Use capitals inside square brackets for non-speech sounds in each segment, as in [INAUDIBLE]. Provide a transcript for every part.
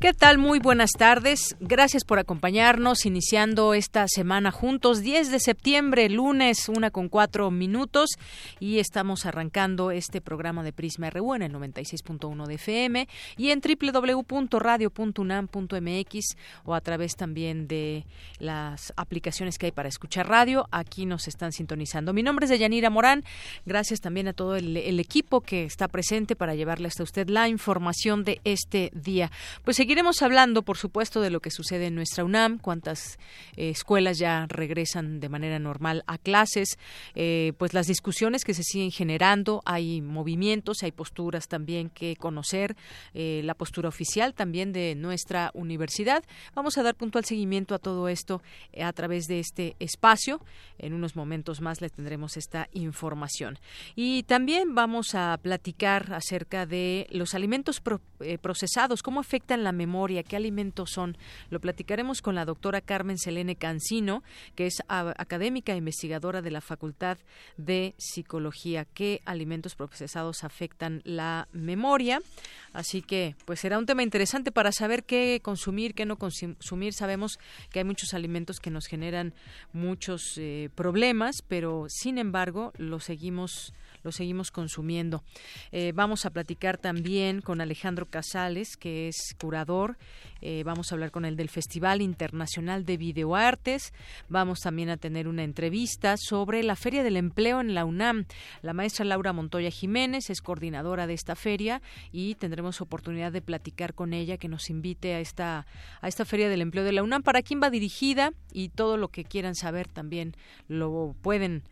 ¿Qué tal? Muy buenas tardes. Gracias por acompañarnos iniciando esta semana juntos. 10 de septiembre, lunes, una con cuatro minutos y estamos arrancando este programa de Prisma RU en el 96.1 de FM y en www.radio.unam.mx o a través también de las aplicaciones que hay para escuchar radio. Aquí nos están sintonizando. Mi nombre es Deyanira Morán. Gracias también a todo el, equipo que está presente para llevarle hasta usted la información de este día. Pues Seguiremos hablando, por supuesto, de lo que sucede en nuestra UNAM, cuántas eh, escuelas ya regresan de manera normal a clases, eh, pues las discusiones que se siguen generando, hay movimientos, hay posturas también que conocer, eh, la postura oficial también de nuestra universidad. Vamos a dar puntual seguimiento a todo esto a través de este espacio. En unos momentos más le tendremos esta información. Y también vamos a platicar acerca de los alimentos procesados, cómo afectan la memoria, qué alimentos son. Lo platicaremos con la doctora Carmen Selene Cancino, que es académica e investigadora de la Facultad de Psicología. ¿Qué alimentos procesados afectan la memoria? Así que, pues será un tema interesante para saber qué consumir, qué no consumir. Sabemos que hay muchos alimentos que nos generan muchos eh, problemas, pero sin embargo, los seguimos lo seguimos consumiendo. Eh, vamos a platicar también con Alejandro Casales, que es curador. Eh, vamos a hablar con él del Festival Internacional de Videoartes. Vamos también a tener una entrevista sobre la Feria del Empleo en la UNAM. La maestra Laura Montoya Jiménez es coordinadora de esta feria y tendremos oportunidad de platicar con ella que nos invite a esta, a esta Feria del Empleo de la UNAM. ¿Para quién va dirigida? Y todo lo que quieran saber también lo pueden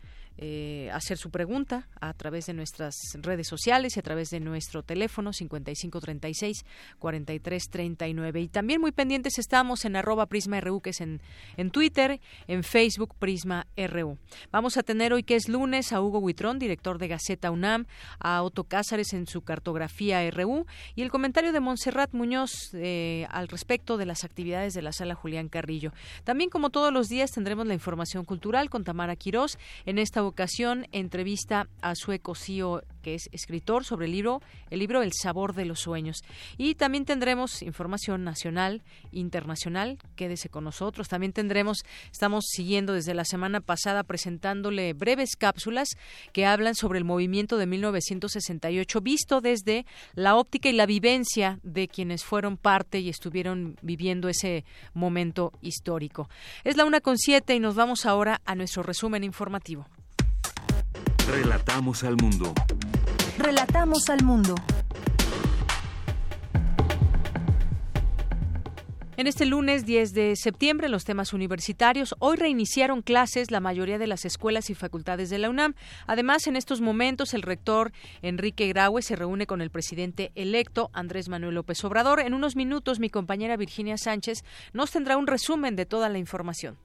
eh, hacer su pregunta a través de nuestras redes sociales y a través de nuestro teléfono 5536 4339 y también muy pendientes estamos en arroba Prisma RU que es en, en Twitter, en Facebook Prisma RU. Vamos a tener hoy que es lunes a Hugo Huitrón, director de Gaceta UNAM, a Otto Cázares en su cartografía RU y el comentario de Montserrat Muñoz eh, al respecto de las actividades de la sala Julián Carrillo. También como todos los días tendremos la información cultural con Tamara Quirós en esta ocasión entrevista a Sueco Cío, que es escritor sobre el libro, el libro El sabor de los sueños. Y también tendremos información nacional, internacional, quédese con nosotros. También tendremos, estamos siguiendo desde la semana pasada presentándole breves cápsulas que hablan sobre el movimiento de 1968 visto desde la óptica y la vivencia de quienes fueron parte y estuvieron viviendo ese momento histórico. Es la una con siete y nos vamos ahora a nuestro resumen informativo. Relatamos al mundo. Relatamos al mundo. En este lunes 10 de septiembre, los temas universitarios, hoy reiniciaron clases la mayoría de las escuelas y facultades de la UNAM. Además, en estos momentos, el rector Enrique Graue se reúne con el presidente electo Andrés Manuel López Obrador. En unos minutos, mi compañera Virginia Sánchez nos tendrá un resumen de toda la información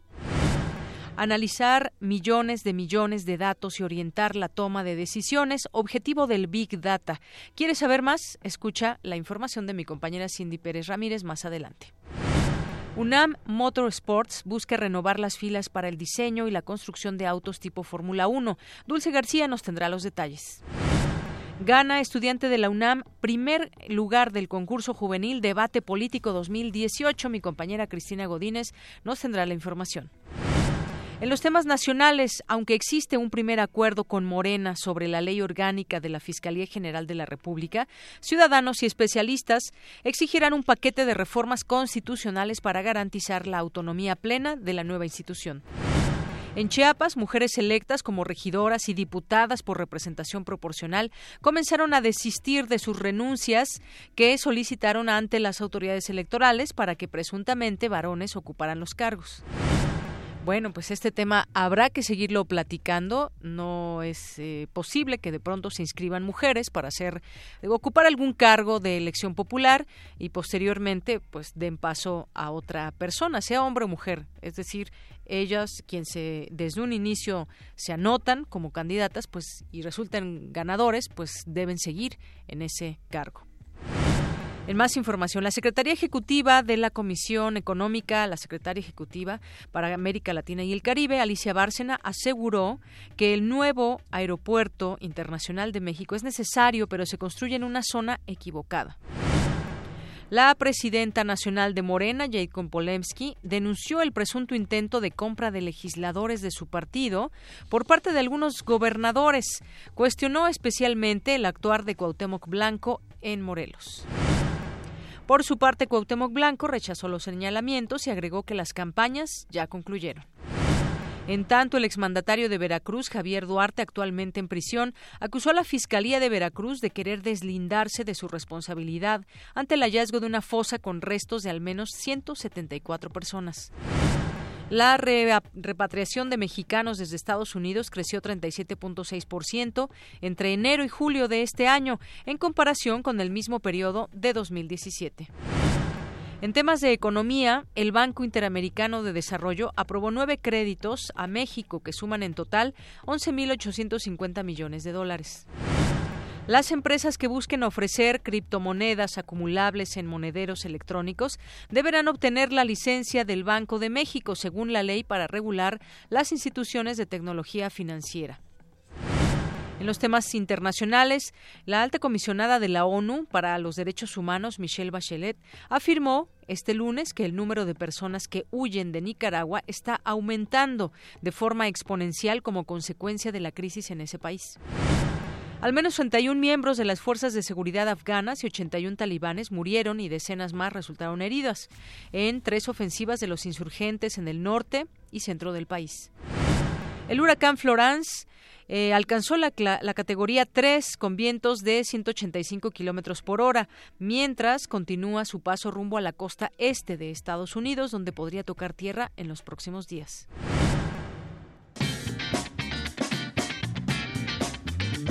analizar millones de millones de datos y orientar la toma de decisiones, objetivo del Big Data. ¿Quieres saber más? Escucha la información de mi compañera Cindy Pérez Ramírez más adelante. UNAM Motorsports busca renovar las filas para el diseño y la construcción de autos tipo Fórmula 1. Dulce García nos tendrá los detalles. Gana estudiante de la UNAM, primer lugar del concurso juvenil Debate Político 2018. Mi compañera Cristina Godínez nos tendrá la información. En los temas nacionales, aunque existe un primer acuerdo con Morena sobre la ley orgánica de la Fiscalía General de la República, ciudadanos y especialistas exigirán un paquete de reformas constitucionales para garantizar la autonomía plena de la nueva institución. En Chiapas, mujeres electas como regidoras y diputadas por representación proporcional comenzaron a desistir de sus renuncias que solicitaron ante las autoridades electorales para que presuntamente varones ocuparan los cargos. Bueno, pues este tema habrá que seguirlo platicando. No es eh, posible que de pronto se inscriban mujeres para hacer ocupar algún cargo de elección popular y posteriormente pues den paso a otra persona, sea hombre o mujer. Es decir, ellas quien se desde un inicio se anotan como candidatas, pues y resultan ganadores, pues deben seguir en ese cargo. En más información, la Secretaría Ejecutiva de la Comisión Económica, la Secretaria Ejecutiva para América Latina y el Caribe, Alicia Bárcena, aseguró que el nuevo Aeropuerto Internacional de México es necesario, pero se construye en una zona equivocada. La presidenta nacional de Morena, Jacob Polemski, denunció el presunto intento de compra de legisladores de su partido por parte de algunos gobernadores. Cuestionó especialmente el actuar de Cuauhtémoc Blanco en Morelos. Por su parte, Cuauhtémoc Blanco rechazó los señalamientos y agregó que las campañas ya concluyeron. En tanto, el exmandatario de Veracruz, Javier Duarte, actualmente en prisión, acusó a la Fiscalía de Veracruz de querer deslindarse de su responsabilidad ante el hallazgo de una fosa con restos de al menos 174 personas. La repatriación de mexicanos desde Estados Unidos creció 37.6% entre enero y julio de este año, en comparación con el mismo periodo de 2017. En temas de economía, el Banco Interamericano de Desarrollo aprobó nueve créditos a México que suman en total 11.850 millones de dólares. Las empresas que busquen ofrecer criptomonedas acumulables en monederos electrónicos deberán obtener la licencia del Banco de México según la ley para regular las instituciones de tecnología financiera. En los temas internacionales, la alta comisionada de la ONU para los Derechos Humanos, Michelle Bachelet, afirmó este lunes que el número de personas que huyen de Nicaragua está aumentando de forma exponencial como consecuencia de la crisis en ese país. Al menos 31 miembros de las fuerzas de seguridad afganas y 81 talibanes murieron y decenas más resultaron heridas en tres ofensivas de los insurgentes en el norte y centro del país. El huracán Florence eh, alcanzó la, la, categoría 3 con vientos de 185 kilómetros por hora, mientras continúa su paso rumbo a la costa este de Estados Unidos, donde podría tocar tierra en los próximos días.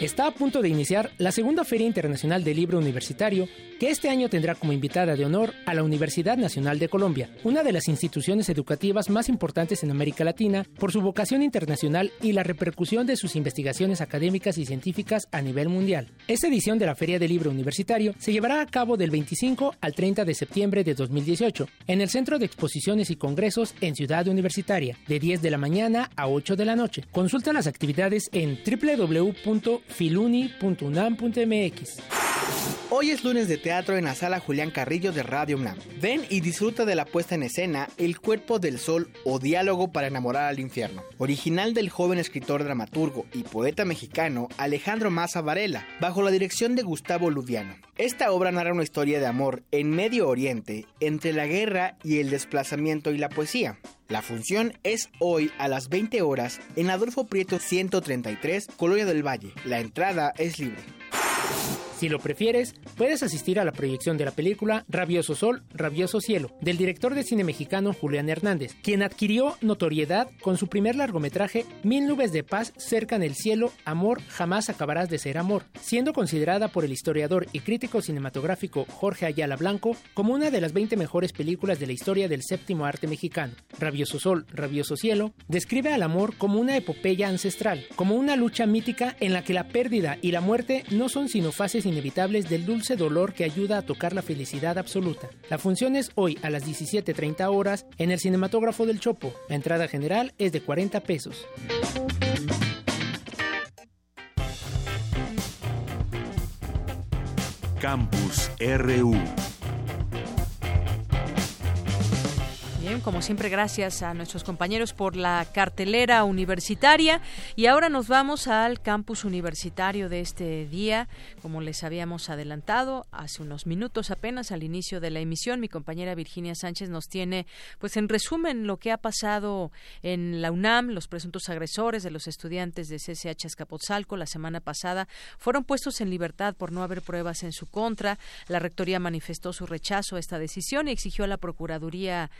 Está a punto de iniciar la segunda Feria Internacional del Libro Universitario que este año tendrá como invitada de honor a la Universidad Nacional de Colombia, una de las instituciones educativas más importantes en América Latina por su vocación internacional y la repercusión de sus investigaciones académicas y científicas a nivel mundial. Esta edición de la Feria del Libro Universitario se llevará a cabo del 25 al 30 de septiembre de 2018 en el Centro de Exposiciones y Congresos en Ciudad Universitaria, de 10 de la mañana a 8 de la noche. Consulta las actividades en www.filuni.unam.mx. Hoy es lunes de teatro en la sala Julián Carrillo de Radio UNAM. Ven y disfruta de la puesta en escena El cuerpo del sol o Diálogo para enamorar al infierno, original del joven escritor, dramaturgo y poeta mexicano Alejandro Maza Varela, bajo la dirección de Gustavo Ludiano. Esta obra narra una historia de amor en Medio Oriente entre la guerra y el desplazamiento y la poesía. La función es hoy a las 20 horas en Adolfo Prieto 133, Colonia del Valle. La entrada es libre. Si lo prefieres, puedes asistir a la proyección de la película Rabioso Sol, Rabioso Cielo, del director de cine mexicano Julián Hernández, quien adquirió notoriedad con su primer largometraje Mil nubes de paz cercan el cielo, amor, jamás acabarás de ser amor, siendo considerada por el historiador y crítico cinematográfico Jorge Ayala Blanco como una de las 20 mejores películas de la historia del séptimo arte mexicano. Rabioso Sol, Rabioso Cielo describe al amor como una epopeya ancestral, como una lucha mítica en la que la pérdida y la muerte no son sino fases inevitables del dulce dolor que ayuda a tocar la felicidad absoluta. La función es hoy a las 17.30 horas en el Cinematógrafo del Chopo. La entrada general es de 40 pesos. Campus RU Como siempre, gracias a nuestros compañeros por la cartelera universitaria. Y ahora nos vamos al campus universitario de este día. Como les habíamos adelantado hace unos minutos apenas al inicio de la emisión, mi compañera Virginia Sánchez nos tiene, pues en resumen, lo que ha pasado en la UNAM. Los presuntos agresores de los estudiantes de CCH Escapotzalco la semana pasada fueron puestos en libertad por no haber pruebas en su contra. La rectoría manifestó su rechazo a esta decisión y exigió a la Procuraduría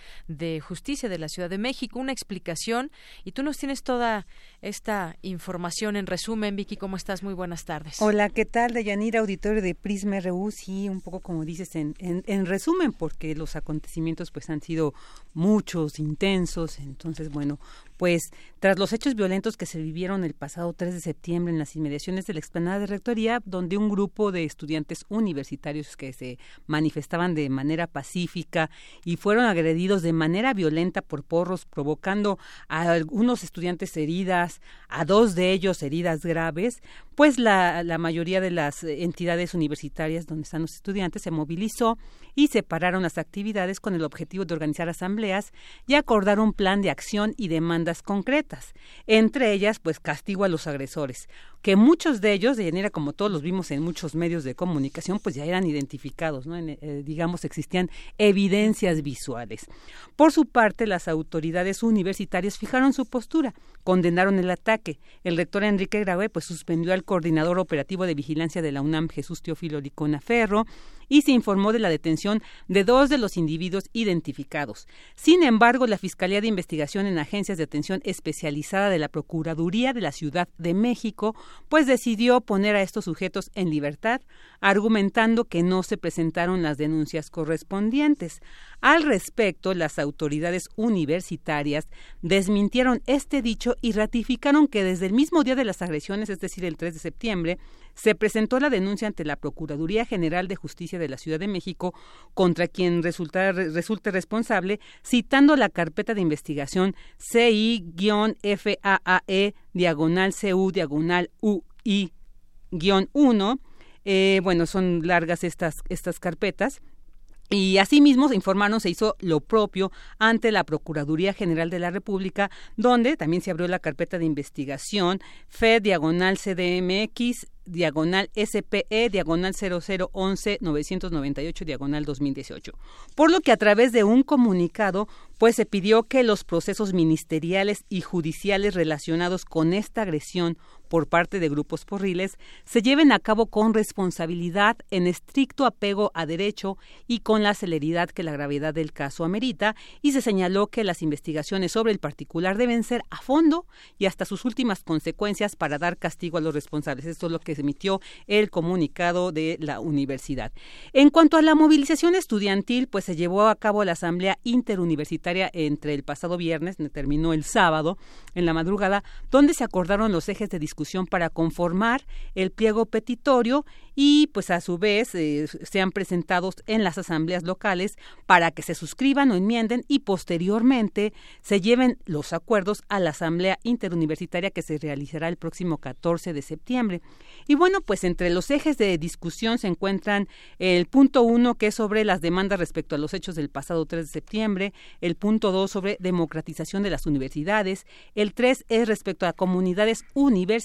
Justicia de la Ciudad de México una explicación. Y tú nos tienes toda esta información en resumen. Vicky, ¿cómo estás? Muy buenas tardes. Hola, ¿qué tal? Deyanira, auditorio de Prisma RU. Sí, un poco como dices en, en, resumen, porque los acontecimientos pues han sido muchos, intensos. Entonces, bueno, pues tras los hechos violentos que se vivieron el pasado 3 de septiembre en las inmediaciones de la explanada de Rectoría, donde un grupo de estudiantes universitarios que se manifestaban de manera pacífica y fueron agredidos de manera violenta por porros, provocando a algunos estudiantes heridas, a dos de ellos heridas graves, pues la, la mayoría de las entidades universitarias donde están los estudiantes se movilizó y separaron las actividades con el objetivo de organizar asambleas y acordar un plan de acción y concretas, entre ellas pues castigo a los agresores, que muchos de ellos, de manera como todos los vimos en muchos medios de comunicación, pues ya eran identificados, ¿no? Eh, digamos, existían evidencias visuales. Por su parte, las autoridades universitarias fijaron su postura, condenaron el ataque. El rector Enrique Graue pues suspendió al coordinador operativo de vigilancia de la UNAM, Jesús Teófilo Licona Ferro, y se informó de la detención de dos de los individuos identificados. Sin embargo, la Fiscalía de Investigación en Agencias de Atención Especializada de la Procuraduría de la Ciudad de México, pues decidió poner a estos sujetos en libertad, argumentando que no se presentaron las denuncias correspondientes. Al respecto, las autoridades universitarias desmintieron este dicho y ratificaron que desde el mismo día de las agresiones, es decir, el 3 de septiembre, se presentó la denuncia ante la Procuraduría General de Justicia de la Ciudad de México contra quien resulta, resulte responsable, citando la carpeta de investigación CI-FAAE diagonal CU diagonal UI-1. Eh, bueno, son largas estas, estas carpetas y asimismo, informaron, se hizo lo propio ante la Procuraduría General de la República, donde también se abrió la carpeta de investigación FED diagonal CDMX diagonal SPE, diagonal 0011 998, diagonal 2018. Por lo que a través de un comunicado, pues se pidió que los procesos ministeriales y judiciales relacionados con esta agresión por parte de grupos porriles se lleven a cabo con responsabilidad, en estricto apego a derecho y con la celeridad que la gravedad del caso amerita, y se señaló que las investigaciones sobre el particular deben ser a fondo y hasta sus últimas consecuencias para dar castigo a los responsables. Esto es lo que emitió el comunicado de la universidad. En cuanto a la movilización estudiantil, pues se llevó a cabo la asamblea interuniversitaria entre el pasado viernes, terminó el sábado, en la madrugada, donde se acordaron los ejes de discusión para conformar el pliego petitorio y pues a su vez eh, sean presentados en las asambleas locales para que se suscriban o enmienden y posteriormente se lleven los acuerdos a la asamblea interuniversitaria que se realizará el próximo 14 de septiembre. Y bueno, pues entre los ejes de discusión se encuentran el punto uno, que es sobre las demandas respecto a los hechos del pasado 3 de septiembre, el punto dos sobre democratización de las universidades, el tres es respecto a comunidades universitarias,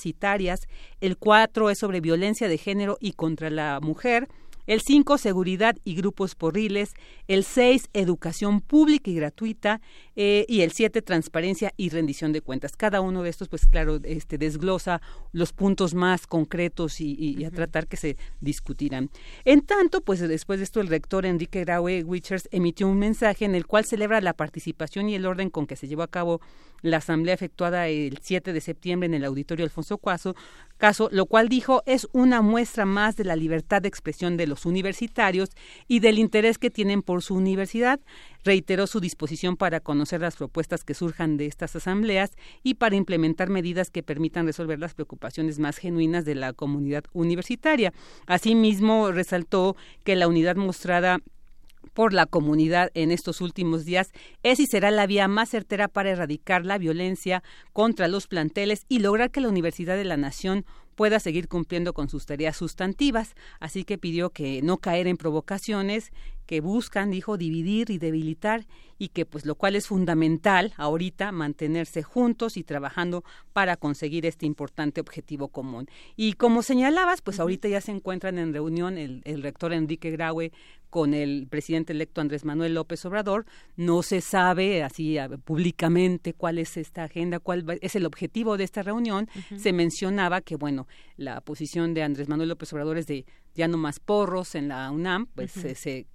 el cuatro es sobre violencia de género y contra la mujer, el 5, seguridad y grupos porriles, el 6, educación pública y gratuita, eh, y el 7, transparencia y rendición de cuentas. Cada uno de estos, pues claro, este, desglosa los puntos más concretos y, a tratar que se discutirán. En tanto, pues después de esto, el rector Enrique Graue Wichers emitió un mensaje en el cual celebra la participación y el orden con que se llevó a cabo la asamblea efectuada el 7 de septiembre en el auditorio Alfonso Cuaso, caso, lo cual dijo es una muestra más de la libertad de expresión de los universitarios y del interés que tienen por su universidad. Reiteró su disposición para conocer las propuestas que surjan de estas asambleas y para implementar medidas que permitan resolver las preocupaciones más genuinas de la comunidad universitaria. Asimismo, resaltó que la unidad mostrada por la comunidad en estos últimos días es y será la vía más certera para erradicar la violencia contra los planteles y lograr que la Universidad de la Nación pueda seguir cumpliendo con sus tareas sustantivas. Así que pidió que no caer en provocaciones que buscan, dijo, dividir y debilitar y que pues lo cual es fundamental ahorita mantenerse juntos y trabajando para conseguir este importante objetivo común. Y como señalabas, pues ahorita ya se encuentran en reunión el, el rector Enrique Graue con el presidente electo Andrés Manuel López Obrador. No se sabe así públicamente cuál es esta agenda, cuál es el objetivo de esta reunión. Se mencionaba que, bueno, la posición de Andrés Manuel López Obrador es de ya no más porros en la UNAM, pues se, se,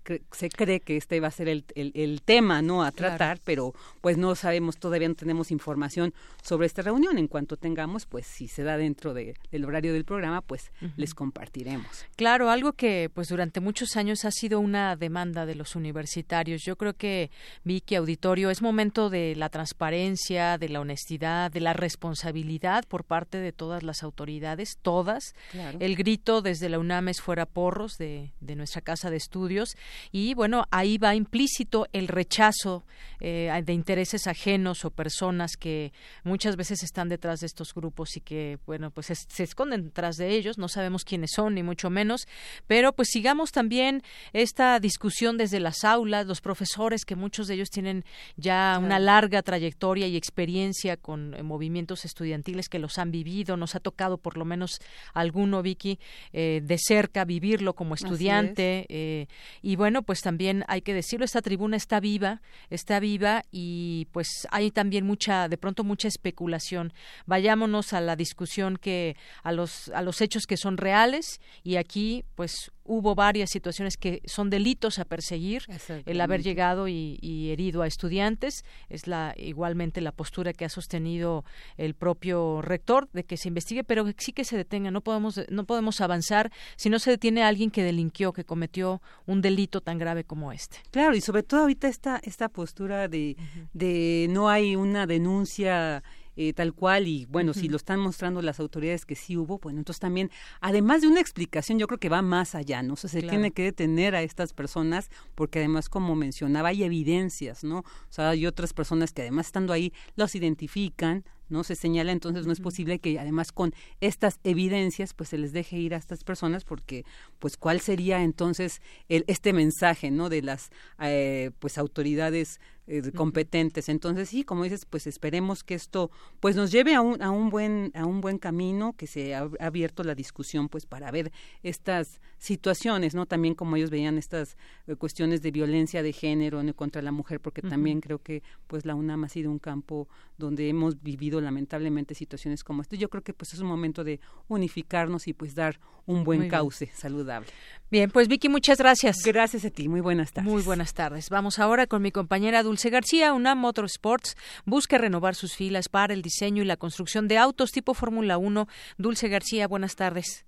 cree que este va a ser el, el, tema no a tratar, pero pues no sabemos, todavía no tenemos información sobre esta reunión. En cuanto tengamos, pues si se da dentro de, del horario del programa, pues les compartiremos. Claro, algo que pues durante muchos años ha sido una demanda de los universitarios. Yo creo que, Vicky Auditorio, es momento de la transparencia, de la honestidad, de la responsabilidad por parte de todas las autoridades, todas. El grito desde la UNAM es fuera porros de, de, nuestra casa de estudios. Y bueno, ahí va implícito el rechazo eh, de intereses ajenos o personas que muchas veces están detrás de estos grupos y que bueno, pues se esconden detrás de ellos, no sabemos quiénes son ni mucho menos, pero pues sigamos también esta discusión desde las aulas, los profesores que muchos de ellos tienen ya una larga trayectoria y experiencia con eh, movimientos estudiantiles que los han vivido, nos ha tocado por lo menos alguno, Vicky, eh, de cerca vivirlo como estudiante. Eh, y bueno, pues también hay que decirlo, esta tribuna está viva, está viva y pues hay también mucha, de pronto mucha especulación. Vayámonos a la discusión que, a los, a los hechos que son reales y aquí pues hubo varias situaciones que son delitos a perseguir el haber llegado y, herido a estudiantes. Es la igualmente la postura que ha sostenido el propio rector de que se investigue pero sí que se detenga. No podemos no podemos avanzar si no se detiene a alguien que delinquió que cometió un delito tan grave como este. Claro y sobre todo ahorita esta esta postura de de no hay una denuncia eh, tal cual y bueno, si lo están mostrando las autoridades que sí hubo, bueno, entonces también, además de una explicación, yo creo que va más allá, ¿no? O sea, se tiene que detener a estas personas porque además, como mencionaba, hay evidencias, ¿no? O sea, hay otras personas que además estando ahí los identifican, no se señala entonces no es posible que además con estas evidencias pues se les deje ir a estas personas porque pues cuál sería entonces el, este mensaje no de las eh, pues autoridades eh, competentes. Entonces sí como dices pues esperemos que esto pues nos lleve a un, a un buen a un buen camino que se ha abierto la discusión pues para ver estas situaciones no también como ellos veían estas eh, cuestiones de violencia de género contra la mujer porque también creo que pues la UNAM ha sido un campo donde hemos vivido lamentablemente situaciones como esta. Yo creo que pues es un momento de unificarnos y pues dar un buen cauce saludable. Bien, pues Vicky, muchas gracias. Gracias a ti, muy buenas tardes. Muy buenas tardes. Vamos ahora con mi compañera Dulce García. UNAM Motorsports busca renovar sus filas para el diseño y la construcción de autos tipo Fórmula 1. Dulce García, buenas tardes.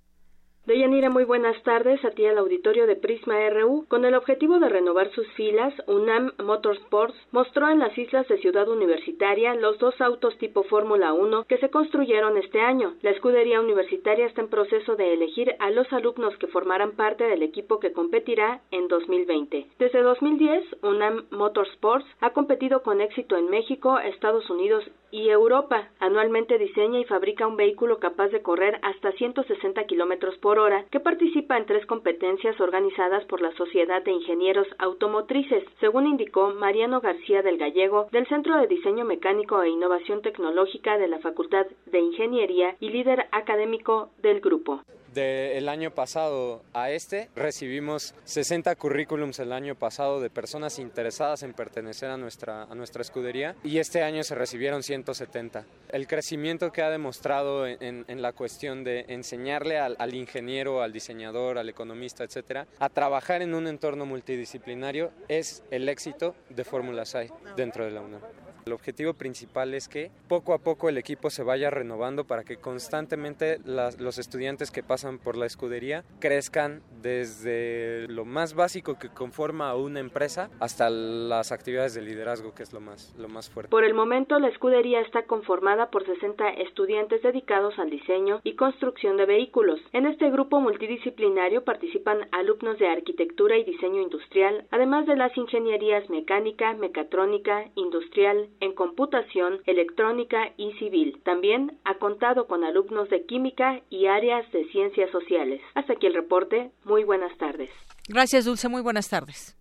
Deyanira, muy buenas tardes a ti al auditorio de Prisma RU. Con el objetivo de renovar sus filas, UNAM Motorsports mostró en las islas de Ciudad Universitaria los dos autos tipo Fórmula 1 que se construyeron este año. La escudería universitaria está en proceso de elegir a los alumnos que formarán parte del equipo que competirá en 2020. Desde 2010, UNAM Motorsports ha competido con éxito en México, Estados Unidos y Europa. Anualmente diseña y fabrica un vehículo capaz de correr hasta 160 kilómetros por que participa en tres competencias organizadas por la Sociedad de Ingenieros Automotrices, según indicó Mariano García del Gallego, del Centro de Diseño Mecánico e Innovación Tecnológica de la Facultad de Ingeniería y líder académico del grupo del año pasado a este, recibimos 60 currículums el año pasado de personas interesadas en pertenecer a nuestra, a nuestra escudería y este año se recibieron 170. El crecimiento que ha demostrado en, en la cuestión de enseñarle al, ingeniero, al diseñador, al economista, etcétera, a trabajar en un entorno multidisciplinario es el éxito de Fórmula SAI dentro de la UNAM. El objetivo principal es que poco a poco el equipo se vaya renovando para que constantemente los estudiantes que pasan por la escudería crezcan desde lo más básico que conforma a una empresa hasta las actividades de liderazgo, que es lo más, lo más fuerte. Por el momento, la escudería está conformada por 60 estudiantes dedicados al diseño y construcción de vehículos. En este grupo multidisciplinario participan alumnos de arquitectura y diseño industrial, además de las ingenierías mecánica, mecatrónica, industrial, en computación, electrónica y civil. También ha contado con alumnos de química y áreas de ciencias sociales. Hasta aquí el reporte. Muy buenas tardes. Gracias, Dulce. Muy buenas tardes.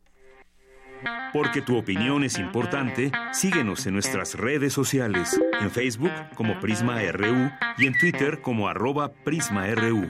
Porque tu opinión es importante, síguenos en nuestras redes sociales, en Facebook como Prisma RU y en Twitter como arroba PrismaRU.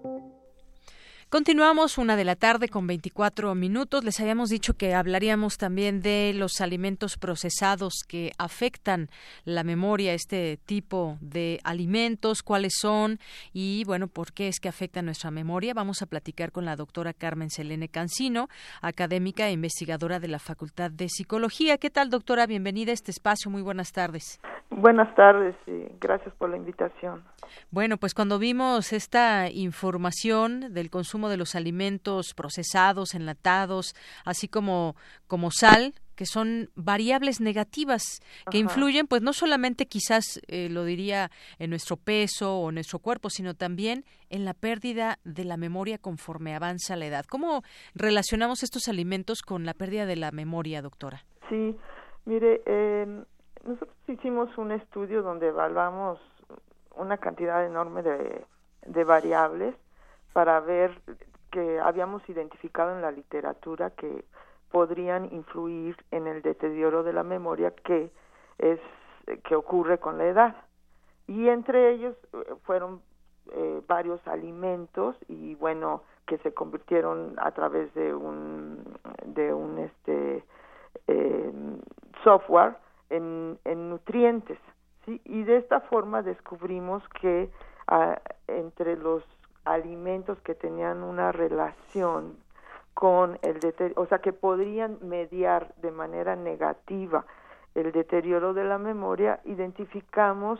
Continuamos una de la tarde con 24 minutos. Les habíamos dicho que hablaríamos también de los alimentos procesados que afectan la memoria, este tipo de alimentos, cuáles son y, bueno, por qué es que afectan nuestra memoria. Vamos a platicar con la doctora Carmen Selene Cancino, académica e investigadora de la Facultad de Psicología. ¿Qué tal, doctora? Bienvenida a este espacio. Muy buenas tardes. Buenas tardes y gracias por la invitación. Bueno, pues cuando vimos esta información del consumo de los alimentos procesados, enlatados, así como, como sal, que son variables negativas que influyen, pues no solamente quizás eh, lo diría en nuestro peso o nuestro cuerpo, sino también en la pérdida de la memoria conforme avanza la edad. ¿Cómo relacionamos estos alimentos con la pérdida de la memoria, doctora? Sí, mire, eh, nosotros hicimos un estudio donde evaluamos una cantidad enorme de, de variables para ver que habíamos identificado en la literatura que podrían influir en el deterioro de la memoria que es que ocurre con la edad y entre ellos eh, fueron eh, varios alimentos y bueno que se convirtieron a través de un de un este eh, software en, en nutrientes. Y de esta forma descubrimos que ah, entre los alimentos que tenían una relación con el deterioro, o sea, que podrían mediar de manera negativa el deterioro de la memoria, identificamos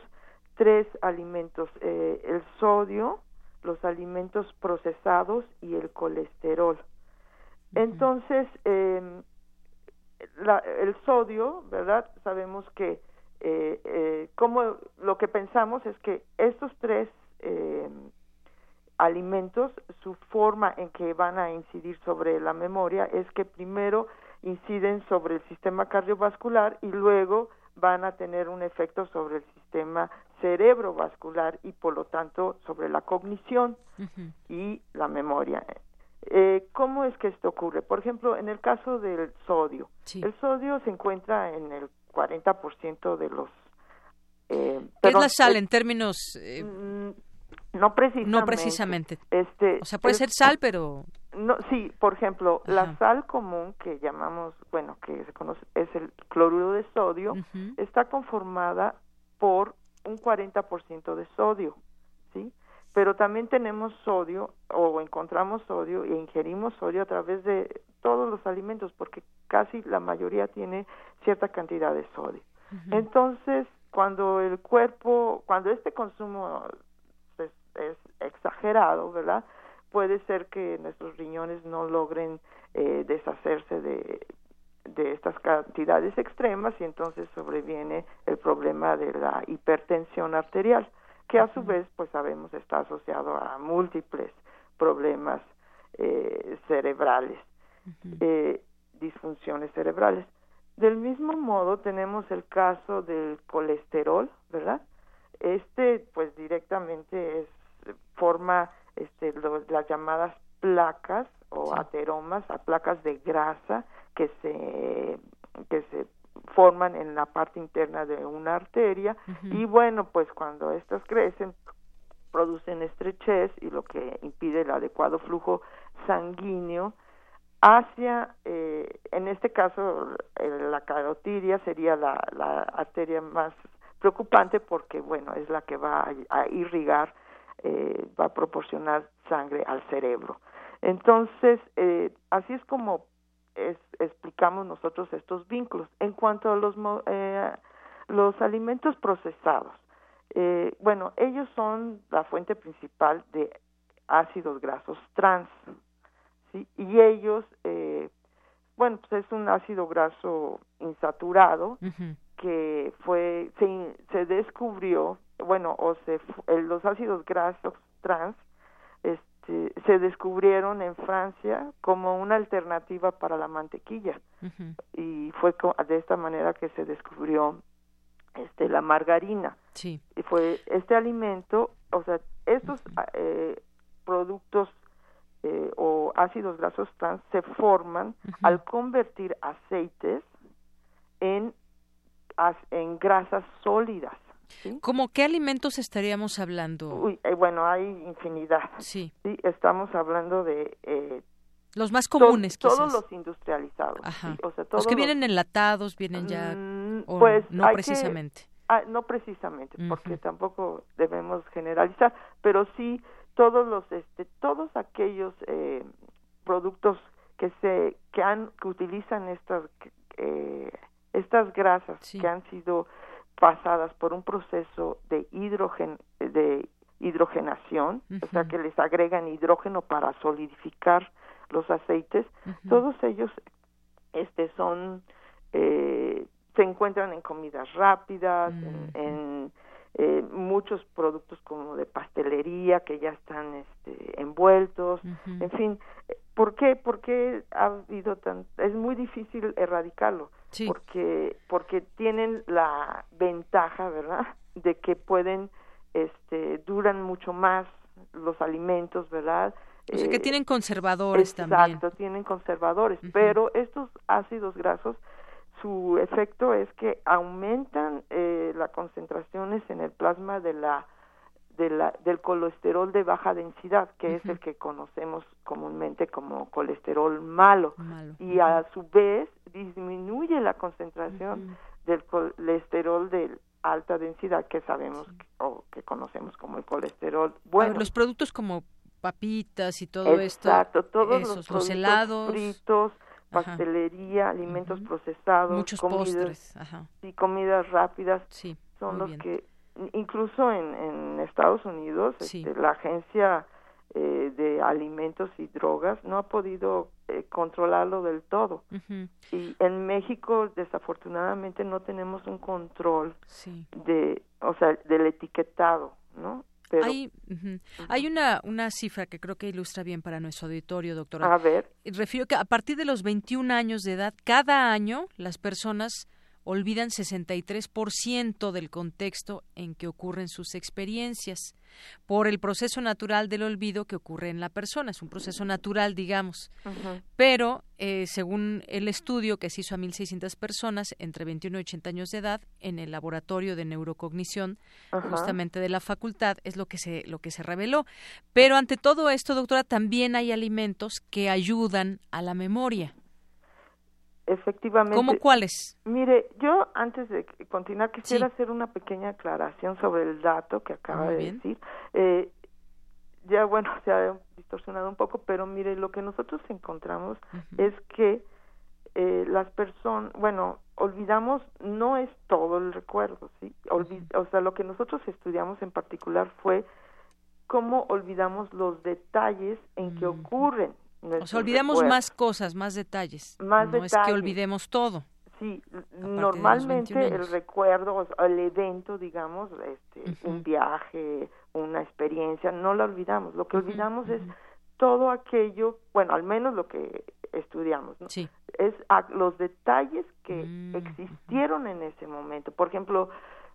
tres alimentos, eh, el sodio, los alimentos procesados y el colesterol. Entonces, eh, el sodio, ¿verdad? Sabemos que eh, eh, como lo que pensamos es que estos tres eh, alimentos, su forma en que van a incidir sobre la memoria es que primero inciden sobre el sistema cardiovascular y luego van a tener un efecto sobre el sistema cerebrovascular y por lo tanto sobre la cognición y la memoria. Eh, ¿Cómo es que esto ocurre? Por ejemplo, en el caso del sodio, el sodio se encuentra en el 40% de los... Eh, ¿Qué es la sal en términos...? Eh, mm, no precisamente. No precisamente. Este, o sea, puede ser sal, pero... No, sí, por ejemplo, la sal común que llamamos, bueno, que se conoce, es el cloruro de sodio, está conformada por un 40% de sodio, ¿sí? pero también tenemos sodio o encontramos sodio e ingerimos sodio a través de todos los alimentos porque casi la mayoría tiene cierta cantidad de sodio. Entonces, cuando el cuerpo, cuando este consumo es, exagerado, ¿verdad? Puede ser que nuestros riñones no logren eh, deshacerse de, de estas cantidades extremas y entonces sobreviene el problema de la hipertensión arterial que a su vez, pues sabemos, está asociado a múltiples problemas eh, cerebrales, eh, disfunciones cerebrales. Del mismo modo, tenemos el caso del colesterol, ¿verdad? Este, pues directamente es forma este, las llamadas placas o ateromas, a placas de grasa que se que se forman en la parte interna de una arteria. Y bueno, pues cuando estas crecen producen estrechez y lo que impide el adecuado flujo sanguíneo hacia, eh, en este caso, la carotidia sería la, la, arteria más preocupante porque, bueno, es la que va a, irrigar, eh, va a proporcionar sangre al cerebro. Entonces, eh, así es como explicamos nosotros estos vínculos. En cuanto a los, eh, los alimentos procesados, eh, bueno, ellos son la fuente principal de ácidos grasos trans, ¿sí? Y ellos, eh, bueno, pues es un ácido graso insaturado que fue, se, se descubrió, bueno, o se, los ácidos grasos trans este, se descubrieron en Francia como una alternativa para la mantequilla. Y fue de esta manera que se descubrió este la margarina. Sí. y fue este alimento o sea estos eh, productos eh, o ácidos grasos trans se forman al convertir aceites en en grasas sólidas ¿Cómo qué alimentos estaríamos hablando? Eh, bueno, hay infinidad. Sí. Sí, estamos hablando de... Eh, los más comunes, to Todos los industrializados. Ajá. O sea, todos los que vienen enlatados, vienen ya... Mm, pues no precisamente. Ah, no precisamente, porque tampoco debemos generalizar, pero sí todos los, este, todos aquellos eh, productos que se, que han, que utilizan estas, eh, estas grasas que han sido pasadas por un proceso de hidrogen de hidrogenación, o sea que les agregan hidrógeno para solidificar los aceites, todos ellos este son eh, se encuentran en comidas rápidas, en, eh, muchos productos como de pastelería que ya están este, envueltos, en fin, ¿por qué? Porque ha habido tan es muy difícil erradicarlo porque porque tienen la ventaja, ¿verdad? De que pueden este duran mucho más los alimentos, ¿verdad? O sea, que eh, tienen conservadores también. Exacto, tienen conservadores, pero estos ácidos grasos su efecto es que aumentan eh, las concentraciones en el plasma de la del colesterol de baja densidad, que es el que conocemos comúnmente como colesterol malo, y a su vez disminuye la concentración del colesterol de alta densidad que sabemos o que conocemos como el colesterol bueno. los productos como papitas y todo esto, todos los, helados, fritos, pastelería, alimentos procesados, muchos comidas, postres, y comidas rápidas, sí, son los que incluso en, en Estados Unidos este, la agencia eh, de alimentos y drogas no ha podido eh, controlarlo del todo. Y en México desafortunadamente no tenemos un control de o sea del etiquetado no hay, hay una, una cifra que creo que ilustra bien para nuestro auditorio, doctora. A ver. Refiero que a partir de los 21 años de edad, cada año las personas olvidan 63% del contexto en que ocurren sus experiencias por el proceso natural del olvido que ocurre en la persona. Es un proceso natural, digamos. Pero, eh, según el estudio que se hizo a 1.600 personas entre 21 y 80 años de edad en el laboratorio de neurocognición, justamente de la facultad, es lo que, se, lo que se reveló. Pero ante todo esto, doctora, también hay alimentos que ayudan a la memoria. Efectivamente. ¿Cómo cuáles? Mire, yo antes de continuar quisiera hacer una pequeña aclaración sobre el dato que acaba de decir. Eh, ya bueno, [LAUGHS] se ha distorsionado un poco, pero mire, lo que nosotros encontramos es que eh, las personas, bueno, olvidamos, no es todo el recuerdo, ¿sí? O sea, lo que nosotros estudiamos en particular fue cómo olvidamos los detalles en que ocurren nos olvidamos más cosas, más detalles. Más no es que olvidemos todo. Sí, normalmente el recuerdo, el evento, digamos, este, un viaje, una experiencia, no lo olvidamos. Lo que olvidamos es todo aquello, bueno, al menos lo que estudiamos, ¿no? Sí. Es los detalles que mm, existieron en ese momento. Por ejemplo,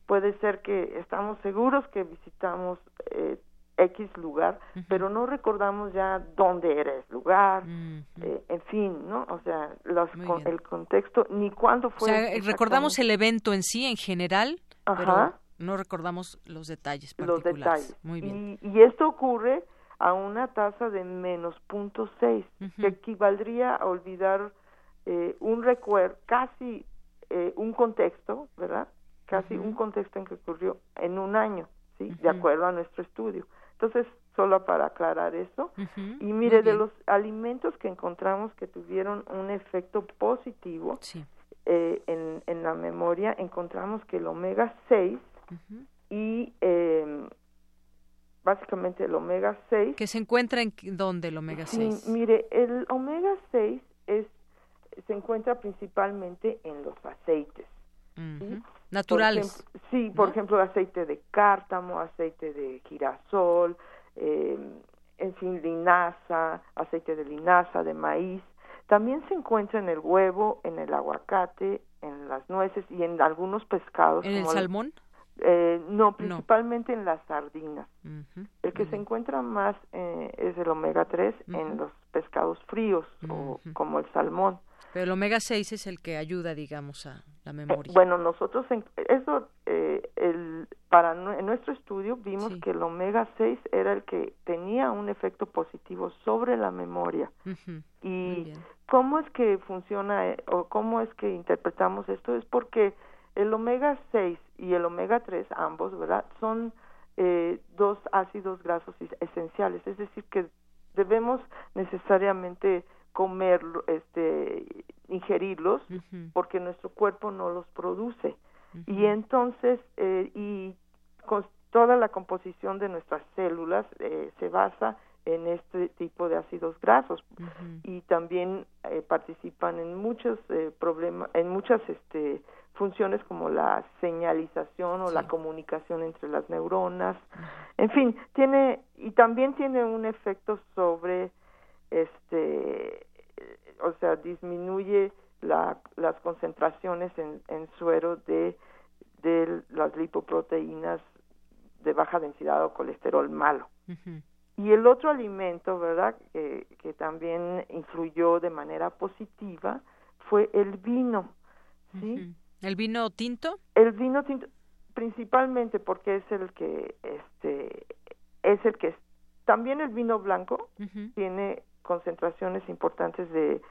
puede ser que estamos seguros que visitamos eh, X lugar, pero no recordamos ya dónde era ese lugar, eh, en fin, ¿no? O sea, los, el contexto, ni cuándo fue. O sea, recordamos el evento en sí, en general, pero no recordamos los detalles particulares. Los detalles. Muy bien. Y, esto ocurre a una tasa de menos punto seis, que equivaldría a olvidar eh, un recuerdo, casi eh, un contexto, ¿verdad? Casi un contexto en que ocurrió en un año, ¿sí? De acuerdo a nuestro estudio. Entonces, solo para aclarar eso. Ujú, Y mire, de los alimentos que encontramos que tuvieron un efecto positivo Sí. eh, en, en la memoria, encontramos que el omega 6 Ujú. y eh, básicamente el omega 6 Que se encuentra en dónde el omega Sí, 6. mire, el omega 6 es, se encuentra principalmente en los aceites. Ujú. Por Naturales. ejemplo- sí, por ¿no? ejemplo, aceite de cártamo, aceite de girasol, eh, en fin, linaza, aceite de linaza, de maíz. También se encuentra en el huevo, en el aguacate, en las nueces y en algunos pescados. ¿En el salmón? eh, no, principalmente en las sardinas. El que se encuentra más eh, es el omega 3 en los pescados fríos o como el salmón. Pero el omega 6 es el que ayuda, digamos, a la Eh, memoria. bueno, nosotros en, eso eh, el para en nuestro estudio vimos Sí. que el omega 6 era el que tenía un efecto positivo sobre la memoria. Ujú. Muy Y cómo es que funciona eh, o cómo es que interpretamos esto es porque el omega 6 y el omega 3 ambos, ¿verdad? Son eh, dos ácidos grasos es- esenciales, es decir que debemos necesariamente comerlo, este ingerirlos porque nuestro cuerpo no los produce. Y entonces eh, y con toda la composición de nuestras células eh, se basa en este tipo de ácidos grasos. Y también eh, participan en muchos eh, problemas en muchas este funciones como la señalización o la comunicación entre las neuronas. En fin tiene y también tiene un efecto sobre este eh, o sea disminuye la, las concentraciones en, en suero de de las lipoproteínas de baja densidad o colesterol malo y el otro alimento, ¿verdad?, que, que también influyó de manera positiva fue el vino, ¿sí? ¿El vino tinto? El vino tinto, principalmente porque es el que, este, es el que, también el vino blanco tiene concentraciones importantes de,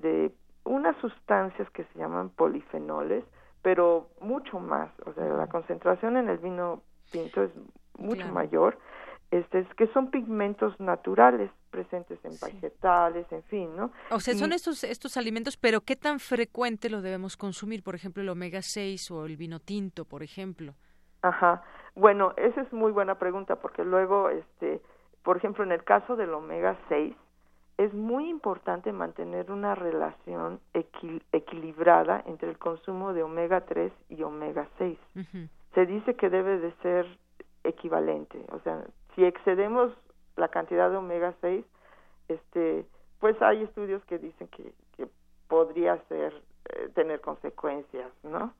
de unas sustancias que se llaman polifenoles, pero mucho más, o sea, la concentración en el vino tinto es mucho Claro. mayor, este, es que son pigmentos naturales presentes en Sí. vegetales, en fin, ¿no? O sea, son Y- estos, estos alimentos, pero ¿qué tan frecuente lo debemos consumir? Por ejemplo, el omega 6 o el vino tinto, por ejemplo. Ajá. Bueno, esa es muy buena pregunta porque luego, este, por ejemplo, en el caso del omega 6, es muy importante mantener una relación equi- equilibrada entre el consumo de omega 3 y omega 6. Ujú. Se dice que debe de ser equivalente, o sea, si excedemos la cantidad de omega 6, este, pues hay estudios que dicen que, que podría ser eh, tener consecuencias, ¿no?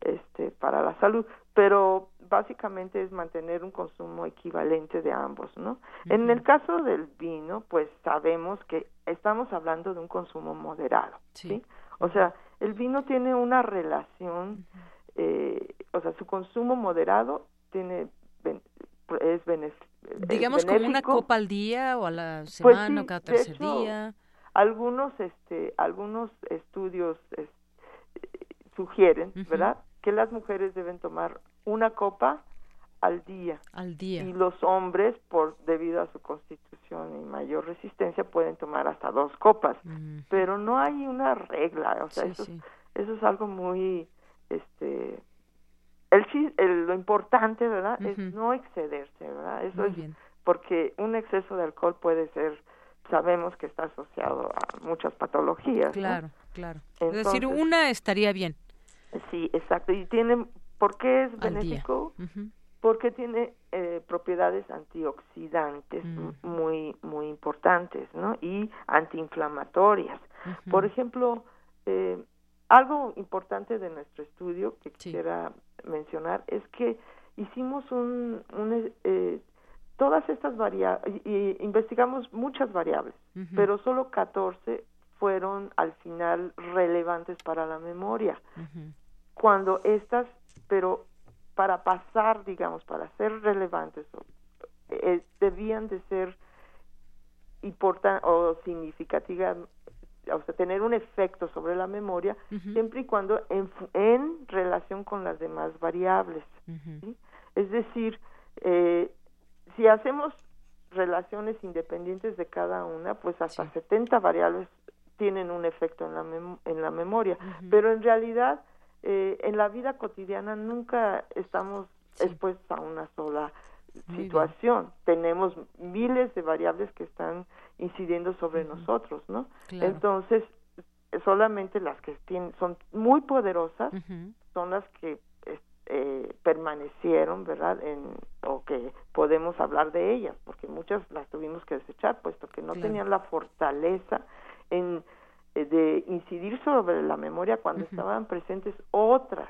Este para la salud pero básicamente es mantener un consumo equivalente de ambos no en el caso del vino pues sabemos que estamos hablando de un consumo moderado Sí. sí, o sea el vino tiene una relación eh, o sea su consumo moderado tiene es es Digamos como una benéfico. copa al día o a la Pues semana sí, o cada tercer hecho, día. Algunos este algunos estudios es- sugieren verdad que las mujeres deben tomar una copa al día Al día. y los hombres por debido a su constitución y mayor resistencia pueden tomar hasta dos copas Mm. pero no hay una regla o sea Sí, eso, sí. eso es algo muy este el, el- lo importante verdad es no excederse verdad eso Muy es bien. porque un exceso de alcohol puede ser sabemos que está asociado a muchas patologías ¿no? Claro, claro. es decir, una estaría bien sí exacto y tiene ¿por qué es benéfico? Porque tiene eh, propiedades antioxidantes Mm. muy muy importantes no y antiinflamatorias por ejemplo eh, algo importante de nuestro estudio que Sí. quisiera mencionar es que hicimos un, un, eh, todas estas variables y investigamos muchas variables pero solo 14 fueron al final relevantes para la memoria. Cuando estas, pero para pasar, digamos, para ser relevantes, eh, debían de ser importantes o significativas, o sea, tener un efecto sobre la memoria, siempre y cuando en, en relación con las demás variables. Es decir, eh, si hacemos relaciones independientes de cada una, pues hasta 70 variables tienen un efecto en la, en la memoria. Pero en realidad, eh, en la vida cotidiana nunca estamos expuestos a una sola situación. Tenemos miles de variables que están incidiendo sobre nosotros, ¿no? Entonces, solamente las que tienen, son muy poderosas son las que eh, permanecieron, ¿verdad? En, o que podemos hablar de ellas, porque muchas las tuvimos que desechar, puesto que no tenían la fortaleza en, eh, de incidir sobre la memoria cuando estaban presentes otras,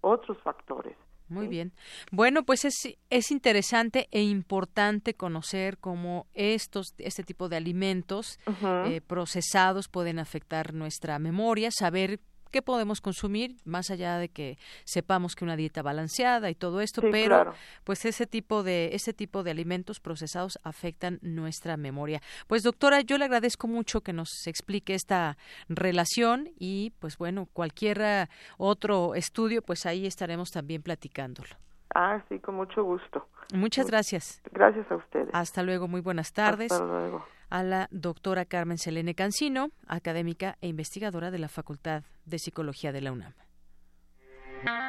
otros factores. Muy bien. Bueno, pues es, es interesante e importante conocer cómo estos, este tipo de alimentos eh, procesados pueden afectar nuestra memoria, saber qué podemos consumir, más allá de que sepamos que una dieta balanceada y todo esto, pero pues ese tipo de ese tipo de alimentos procesados afectan nuestra memoria. Pues doctora, yo le agradezco mucho que nos explique esta relación y pues bueno, cualquier otro estudio, pues ahí estaremos también platicándolo. Ah, sí, con mucho gusto. Muchas gracias. Gracias a ustedes. Hasta luego, muy buenas tardes. Hasta luego a la doctora Carmen Selene Cancino, académica e investigadora de la Facultad de Psicología de la UNAM.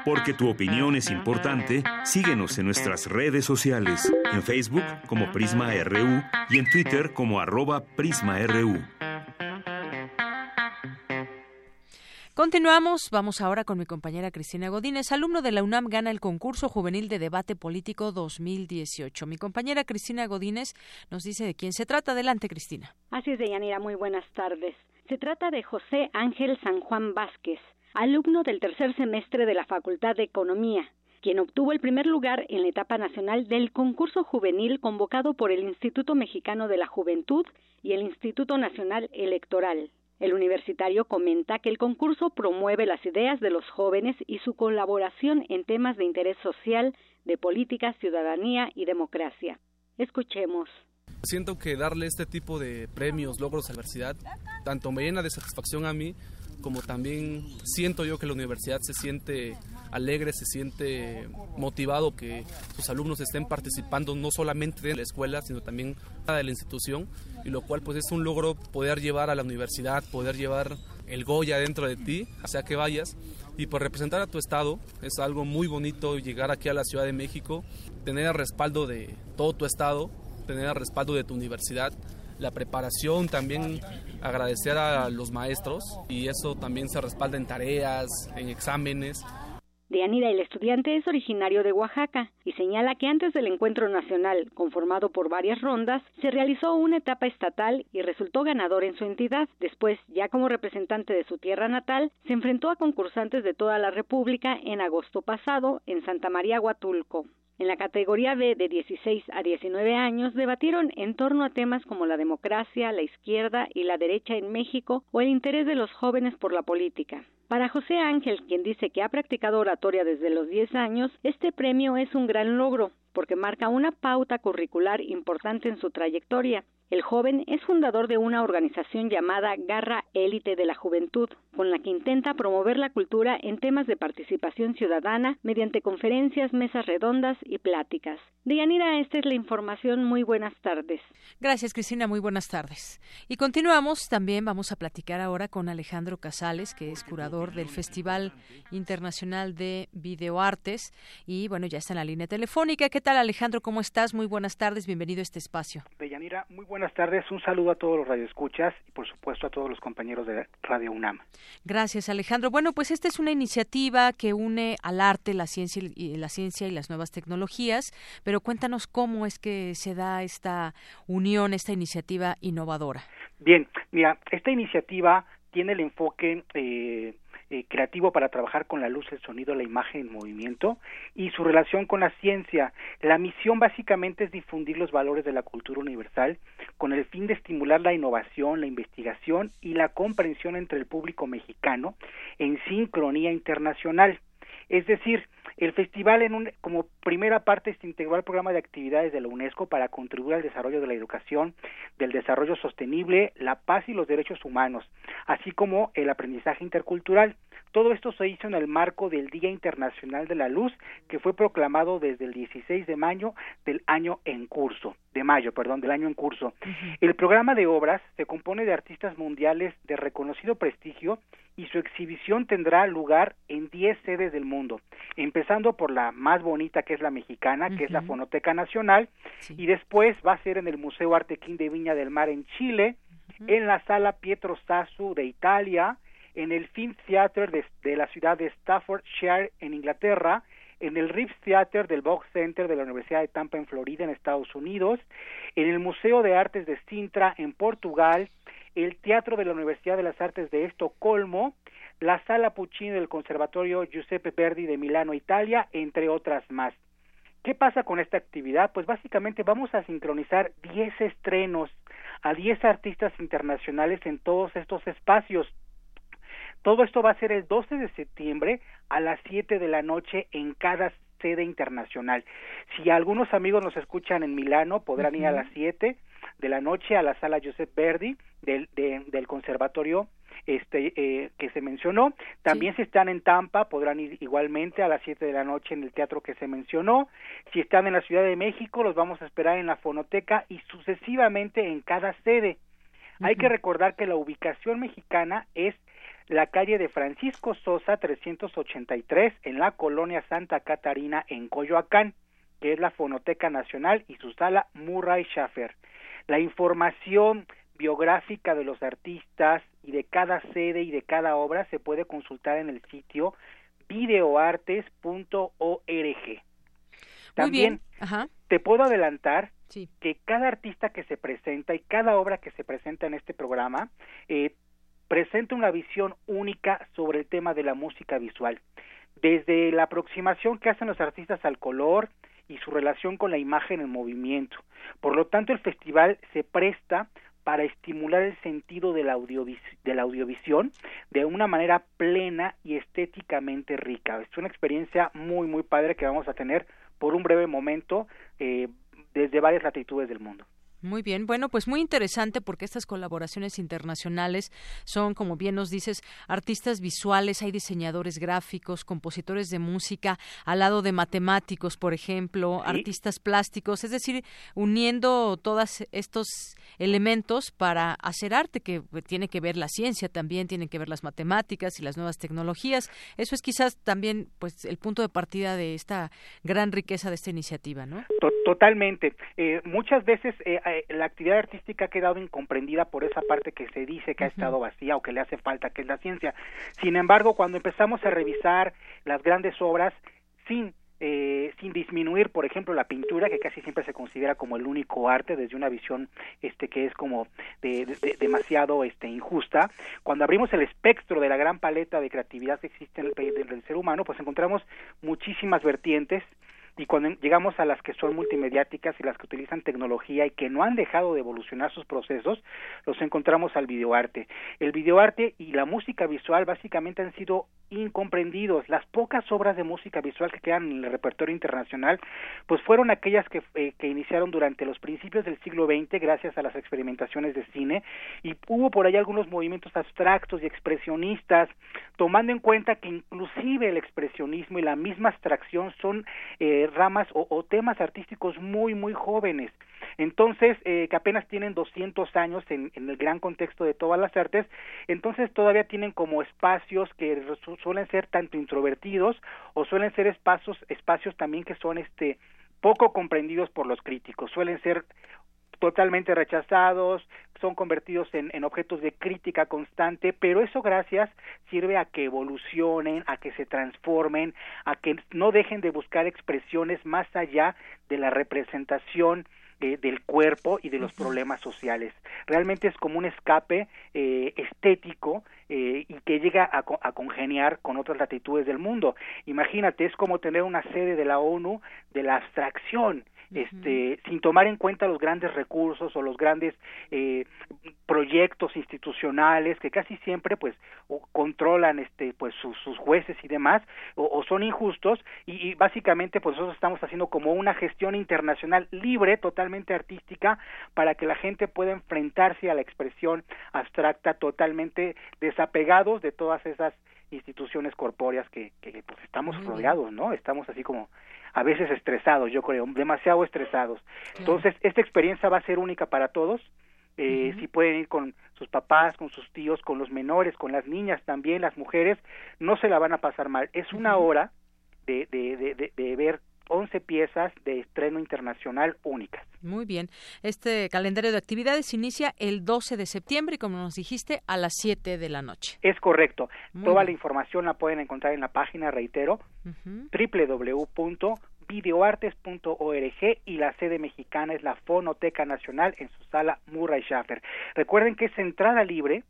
Porque tu opinión es importante, síguenos en nuestras redes sociales, en Facebook como Prisma RU y en Twitter como arroba PrismaRU. Continuamos, vamos ahora con mi compañera Cristina Godínez, alumno de la UNAM, gana el concurso juvenil de debate político 2018. Mi compañera Cristina Godínez nos dice de quién se trata. Adelante, Cristina. Así es, Deyanira, muy buenas tardes. Se trata de José Ángel San Juan Vázquez, alumno del tercer semestre de la Facultad de Economía, quien obtuvo el primer lugar en la etapa nacional del concurso juvenil convocado por el Instituto Mexicano de la Juventud y el Instituto Nacional Electoral. El universitario comenta que el concurso promueve las ideas de los jóvenes y su colaboración en temas de interés social, de política, ciudadanía y democracia. Escuchemos. Siento que darle este tipo de premios, logros a la universidad, tanto me llena de satisfacción a mí, como también siento yo que la universidad se siente alegre, se siente motivado que sus alumnos estén participando no solamente de la escuela, sino también de la institución, y lo cual pues es un logro poder llevar a la universidad, poder llevar el Goya dentro de ti, hacia que vayas, y por representar a tu estado, es algo muy bonito llegar aquí a la Ciudad de México, tener el respaldo de todo tu estado, tener el respaldo de tu universidad, la preparación, también agradecer a los maestros y eso también se respalda en tareas, en exámenes Deanira, el estudiante, es originario de Oaxaca y señala que antes del encuentro nacional, conformado por varias rondas, se realizó una etapa estatal y resultó ganador en su entidad. Después, ya como representante de su tierra natal, se enfrentó a concursantes de toda la República en agosto pasado en Santa María Huatulco. En la categoría B de 16 a 19 años debatieron en torno a temas como la democracia, la izquierda y la derecha en México o el interés de los jóvenes por la política. Para José Ángel, quien dice que ha practicado oratoria desde los 10 años, este premio es un gran logro porque marca una pauta curricular importante en su trayectoria. El joven es fundador de una organización llamada Garra Élite de la Juventud, con la que intenta promover la cultura en temas de participación ciudadana mediante conferencias, mesas redondas y pláticas. Dianira, esta es la información. Muy buenas tardes. Gracias, Cristina. Muy buenas tardes. Y continuamos. También vamos a platicar ahora con Alejandro Casales, que es curador del Festival Internacional de Videoartes. Y bueno, ya está en la línea telefónica. ¿Qué tal, Alejandro? ¿Cómo estás? Muy buenas tardes. Bienvenido a este espacio. Deyanira, muy buenas tardes. Un saludo a todos los radioescuchas y, por supuesto, a todos los compañeros de Radio UNAM. Gracias, Alejandro. Bueno, pues esta es una iniciativa que une al arte, la ciencia y la ciencia y las nuevas tecnologías, pero cuéntanos cómo es que se da esta unión, esta iniciativa innovadora. Bien, mira, esta iniciativa tiene el enfoque eh, eh, creativo para trabajar con la luz, el sonido, la imagen, el movimiento y su relación con la ciencia. La misión básicamente es difundir los valores de la cultura universal con el fin de estimular la innovación, la investigación y la comprensión entre el público mexicano en sincronía internacional. Es decir, el festival en un, como primera parte se integró al programa de actividades de la UNESCO para contribuir al desarrollo de la educación, del desarrollo sostenible, la paz y los derechos humanos, así como el aprendizaje intercultural. Todo esto se hizo en el marco del Día Internacional de la Luz, que fue proclamado desde el 16 de mayo del año en curso, de mayo, perdón, del año en curso. El programa de obras se compone de artistas mundiales de reconocido prestigio y su exhibición tendrá lugar en 10 sedes del mundo, empezando por la más bonita que es la mexicana, que es la Fonoteca Nacional, y después va a ser en el Museo Artequín de Viña del Mar en Chile, en la Sala Pietro Sassu de Italia, en el Film Theater de, la ciudad de Staffordshire en Inglaterra, en el Reeves Theater del Box Center de la Universidad de Tampa en Florida en Estados Unidos, en el Museo de Artes de Sintra en Portugal, el Teatro de la Universidad de las Artes de Estocolmo, la Sala Puccini del Conservatorio Giuseppe Verdi de Milano, Italia, entre otras más. ¿Qué pasa con esta actividad? Pues básicamente vamos a sincronizar 10 estrenos a 10 artistas internacionales en todos estos espacios. Todo esto va a ser el 12 de septiembre a las 7 de la noche en cada sede internacional. Si algunos amigos nos escuchan en Milano, podrán ir a las 7 de la noche a la sala Josep Verdi del, del conservatorio este eh, que se mencionó. También si están en Tampa podrán ir igualmente a las 7 de la noche en el teatro que se mencionó. Si están en la Ciudad de México los vamos a esperar en la fonoteca y sucesivamente en cada sede. Hay que recordar que la ubicación mexicana es la calle de Francisco Sosa 383 en la colonia Santa Catarina en Coyoacán, que es la Fonoteca Nacional y su sala Murray Schaffer. La información biográfica de los artistas y de cada sede y de cada obra se puede consultar en el sitio videoartes.org. También te puedo adelantar que cada artista que se presenta y cada obra que se presenta en este programa eh, presenta una visión única sobre el tema de la música visual. Desde la aproximación que hacen los artistas al color y su relación con la imagen en movimiento. Por lo tanto, el festival se presta para estimular el sentido de la, de la audiovisión de una manera plena y estéticamente rica. Es una experiencia muy, muy padre que vamos a tener por un breve momento eh, desde varias latitudes del mundo. Muy bien, bueno, pues muy interesante porque estas colaboraciones internacionales son, como bien nos dices, artistas visuales, hay diseñadores gráficos, compositores de música, al lado de matemáticos, por ejemplo, artistas plásticos, es decir, uniendo todos estos elementos para hacer arte que tiene que ver la ciencia también, tiene que ver las matemáticas y las nuevas tecnologías. Eso es quizás también pues el punto de partida de esta gran riqueza de esta iniciativa, ¿no? Totalmente. Eh, muchas veces eh, eh, la actividad artística ha quedado incomprendida por esa parte que se dice que ha estado vacía o que le hace falta, que es la ciencia. Sin embargo, cuando empezamos a revisar las grandes obras, sin eh, sin disminuir, por ejemplo, la pintura, que casi siempre se considera como el único arte desde una visión este que es como de, demasiado este injusta. Cuando abrimos el espectro de la gran paleta de creatividad que existe en el, del ser humano, pues encontramos muchísimas vertientes y cuando llegamos a las que son multimediáticas y las que utilizan tecnología y que no han dejado de evolucionar sus procesos, los encontramos al videoarte. El videoarte y la música visual básicamente han sido incomprendidos. Las pocas obras de música visual que quedan en el repertorio internacional, pues fueron aquellas que, eh, que iniciaron durante los principios del siglo XX gracias a las experimentaciones de cine y hubo por ahí algunos movimientos abstractos y expresionistas, tomando en cuenta que inclusive el expresionismo y la misma abstracción son eh, ramas o, temas artísticos muy, muy jóvenes. Entonces, eh, que apenas tienen 200 años en, en, el gran contexto de todas las artes, entonces todavía tienen como espacios que suelen ser tanto introvertidos o suelen ser espacios, espacios también que son este poco comprendidos por los críticos, suelen ser totalmente rechazados, son convertidos en, en, objetos de crítica constante, pero eso gracias sirve a que evolucionen, a que se transformen, a que no dejen de buscar expresiones más allá de la representación del cuerpo y de los problemas sociales. Realmente es como un escape eh, estético eh, y que llega a, a, congeniar con otras latitudes del mundo. Imagínate, es como tener una sede de la ONU de la abstracción este, sin tomar en cuenta los grandes recursos o los grandes eh, proyectos institucionales que casi siempre pues controlan este pues sus, jueces y demás o, son injustos y, básicamente pues nosotros estamos haciendo como una gestión internacional libre totalmente artística para que la gente pueda enfrentarse a la expresión abstracta totalmente desapegados de todas esas instituciones corpóreas que, que pues estamos rodeados, ¿no? Estamos así como a veces estresados, yo creo, demasiado estresados. Entonces, esta experiencia va a ser única para todos. Eh, Si pueden ir con sus papás, con sus tíos, con los menores, con las niñas también, las mujeres, no se la van a pasar mal. Es una hora de, de, de, de ver 11 piezas de estreno internacional únicas. Muy bien. Este calendario de actividades inicia el 12 de septiembre y como nos dijiste, a las 7 de la noche. Es correcto. Toda la información la pueden encontrar en la página, reitero, www.videoartes.org y la sede mexicana es la Fonoteca Nacional en su sala Murray Schaffer. Recuerden que es entrada libre,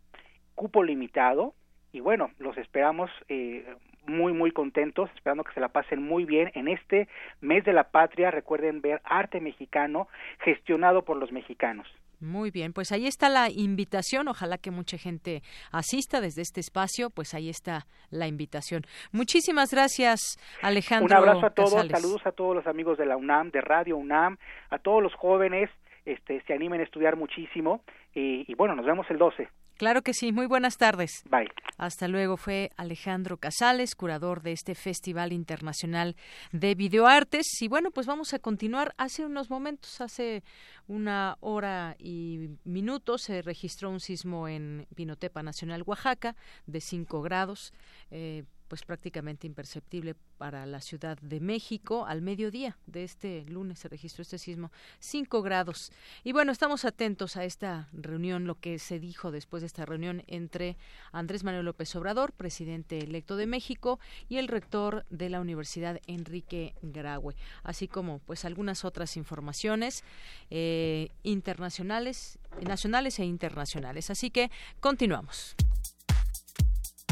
cupo limitado, y bueno, los esperamos eh, muy, muy contentos, esperando que se la pasen muy bien en este mes de la patria. Recuerden ver arte mexicano gestionado por los mexicanos. Muy bien, pues ahí está la invitación. Ojalá que mucha gente asista desde este espacio. Pues ahí está la invitación. Muchísimas gracias, Alejandro. Un abrazo a todos, saludos a todos los amigos de la UNAM, de Radio UNAM, a todos los jóvenes. Este, se animen a estudiar muchísimo y, y bueno, nos vemos el 12. Claro que sí. Muy buenas tardes. Bye. Hasta luego. Fue Alejandro Casales, curador de este Festival Internacional de Videoartes. Y bueno, pues vamos a continuar. Hace unos momentos, hace una hora y minutos, se registró un sismo en Pinotepa Nacional, Oaxaca, de 5 grados. Eh, pues prácticamente imperceptible para la Ciudad de México. Al mediodía de este lunes se registró este sismo, 5 grados. Y bueno, estamos atentos a esta reunión, lo que se dijo después de esta reunión entre Andrés Manuel López Obrador, presidente electo de México, y el rector de la Universidad Enrique Graue, así como pues algunas otras informaciones eh, internacionales, nacionales e internacionales. Así que continuamos.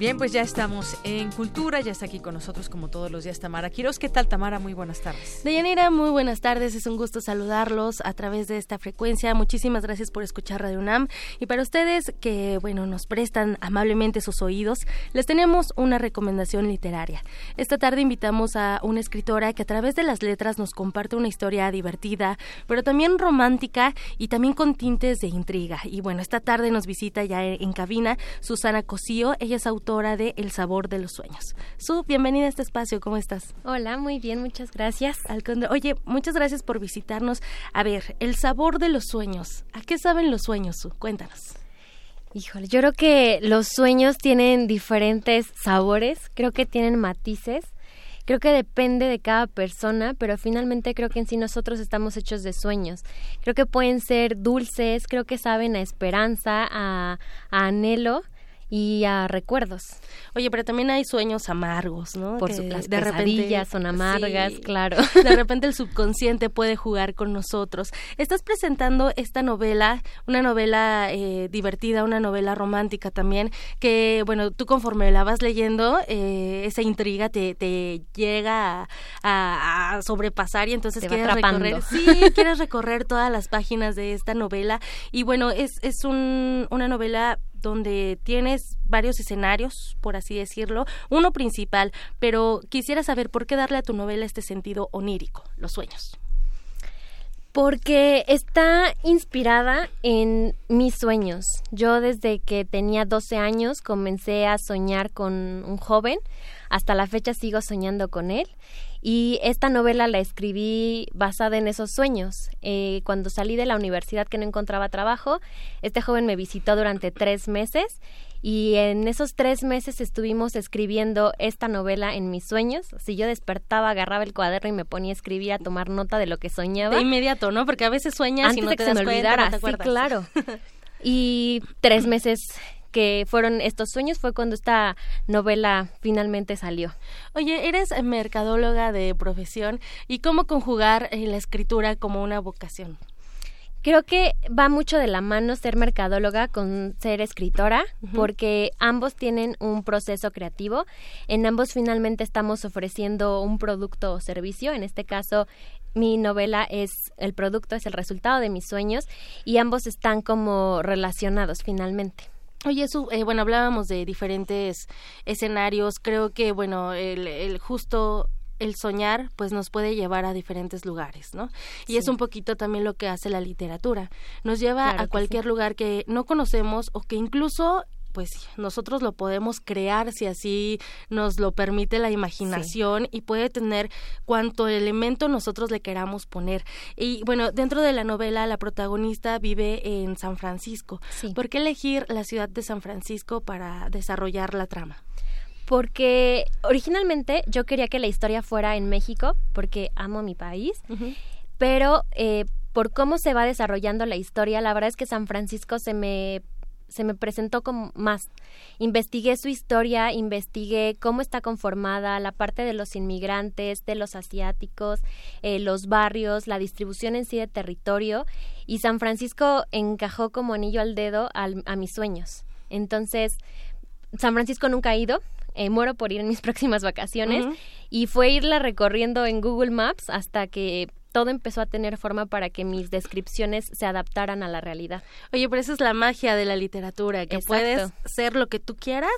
Bien, pues ya estamos en Cultura, ya está aquí con nosotros como todos los días Tamara Quiroz. ¿Qué tal Tamara? Muy buenas tardes. Deyanira, muy buenas tardes, es un gusto saludarlos a través de esta frecuencia. Muchísimas gracias por escuchar Radio UNAM y para ustedes que, bueno, nos prestan amablemente sus oídos, les tenemos una recomendación literaria. Esta tarde invitamos a una escritora que a través de las letras nos comparte una historia divertida, pero también romántica y también con tintes de intriga. Y bueno, esta tarde nos visita ya en cabina Susana Cosío, ella es autora de El sabor de los sueños. Su, bienvenida a este espacio, ¿cómo estás? Hola, muy bien, muchas gracias. Al Oye, muchas gracias por visitarnos. A ver, El sabor de los sueños. ¿A qué saben los sueños, Su? Cuéntanos. Híjole, yo creo que los sueños tienen diferentes sabores, creo que tienen matices. Creo que depende de cada persona, pero finalmente creo que en sí nosotros estamos hechos de sueños. Creo que pueden ser dulces, creo que saben a esperanza, a, a anhelo y a recuerdos. Oye, pero también hay sueños amargos, ¿no? Por que las de repente, son amargas, claro. [LAUGHS] De repente el subconsciente puede jugar con nosotros. Estás presentando esta novela, una novela eh, divertida, una novela romántica también, que, bueno, tú conforme la vas leyendo, eh, esa intriga te, te llega a, a, sobrepasar y entonces quieres recorrer, sí, [LAUGHS] quieres recorrer todas las páginas de esta novela. Y bueno, es, es un, una novela donde tienes varios escenarios, por así decirlo, uno principal, pero quisiera saber por qué darle a tu novela este sentido onírico, los sueños. Porque está inspirada en mis sueños. Yo desde que tenía 12 años comencé a soñar con un joven, hasta la fecha sigo soñando con él y esta novela la escribí basada en esos sueños. Eh, cuando salí de la universidad que no encontraba trabajo, este joven me visitó durante tres meses y en esos tres meses estuvimos escribiendo esta novela en mis sueños. Si yo despertaba, agarraba el cuaderno y me ponía a escribir, a tomar nota de lo que soñaba. De inmediato, ¿no? Porque a veces sueñas y no te que das se me olvidara. sí, claro. [LAUGHS] y tres meses que fueron estos sueños fue cuando esta novela finalmente salió. Oye, eres mercadóloga de profesión y cómo conjugar eh, la escritura como una vocación. Creo que va mucho de la mano ser mercadóloga con ser escritora, porque ambos tienen un proceso creativo. En ambos finalmente estamos ofreciendo un producto o servicio. En este caso, mi novela es el producto, es el resultado de mis sueños y ambos están como relacionados finalmente. Oye, eso, eh, bueno, hablábamos de diferentes escenarios. Creo que, bueno, el, el justo el soñar pues nos puede llevar a diferentes lugares, ¿no? Y es un poquito también lo que hace la literatura. Nos lleva a cualquier lugar que no conocemos o que incluso pues nosotros lo podemos crear si así nos lo permite la imaginación y puede tener cuanto elemento nosotros le queramos poner. Y bueno, dentro de la novela la protagonista vive en San Francisco. ¿Por qué elegir la ciudad de San Francisco para desarrollar la trama? porque originalmente yo quería que la historia fuera en México, porque amo mi país, pero eh, por cómo se va desarrollando la historia, la verdad es que San Francisco se me se me presentó como más. Investigué su historia, investigué cómo está conformada, la parte de los inmigrantes, de los asiáticos, eh, los barrios, la distribución en sí de territorio, y San Francisco encajó como anillo al dedo a mis sueños. Entonces, San Francisco nunca ha ido, eh, muero por ir en mis [LAUGHS] próximas vacaciones y fue irla recorriendo en Google Maps hasta que todo empezó a tener forma para que mis descripciones se adaptaran a la realidad. Oye, pero esa es la magia de la literatura, que puedes ser lo que tú quieras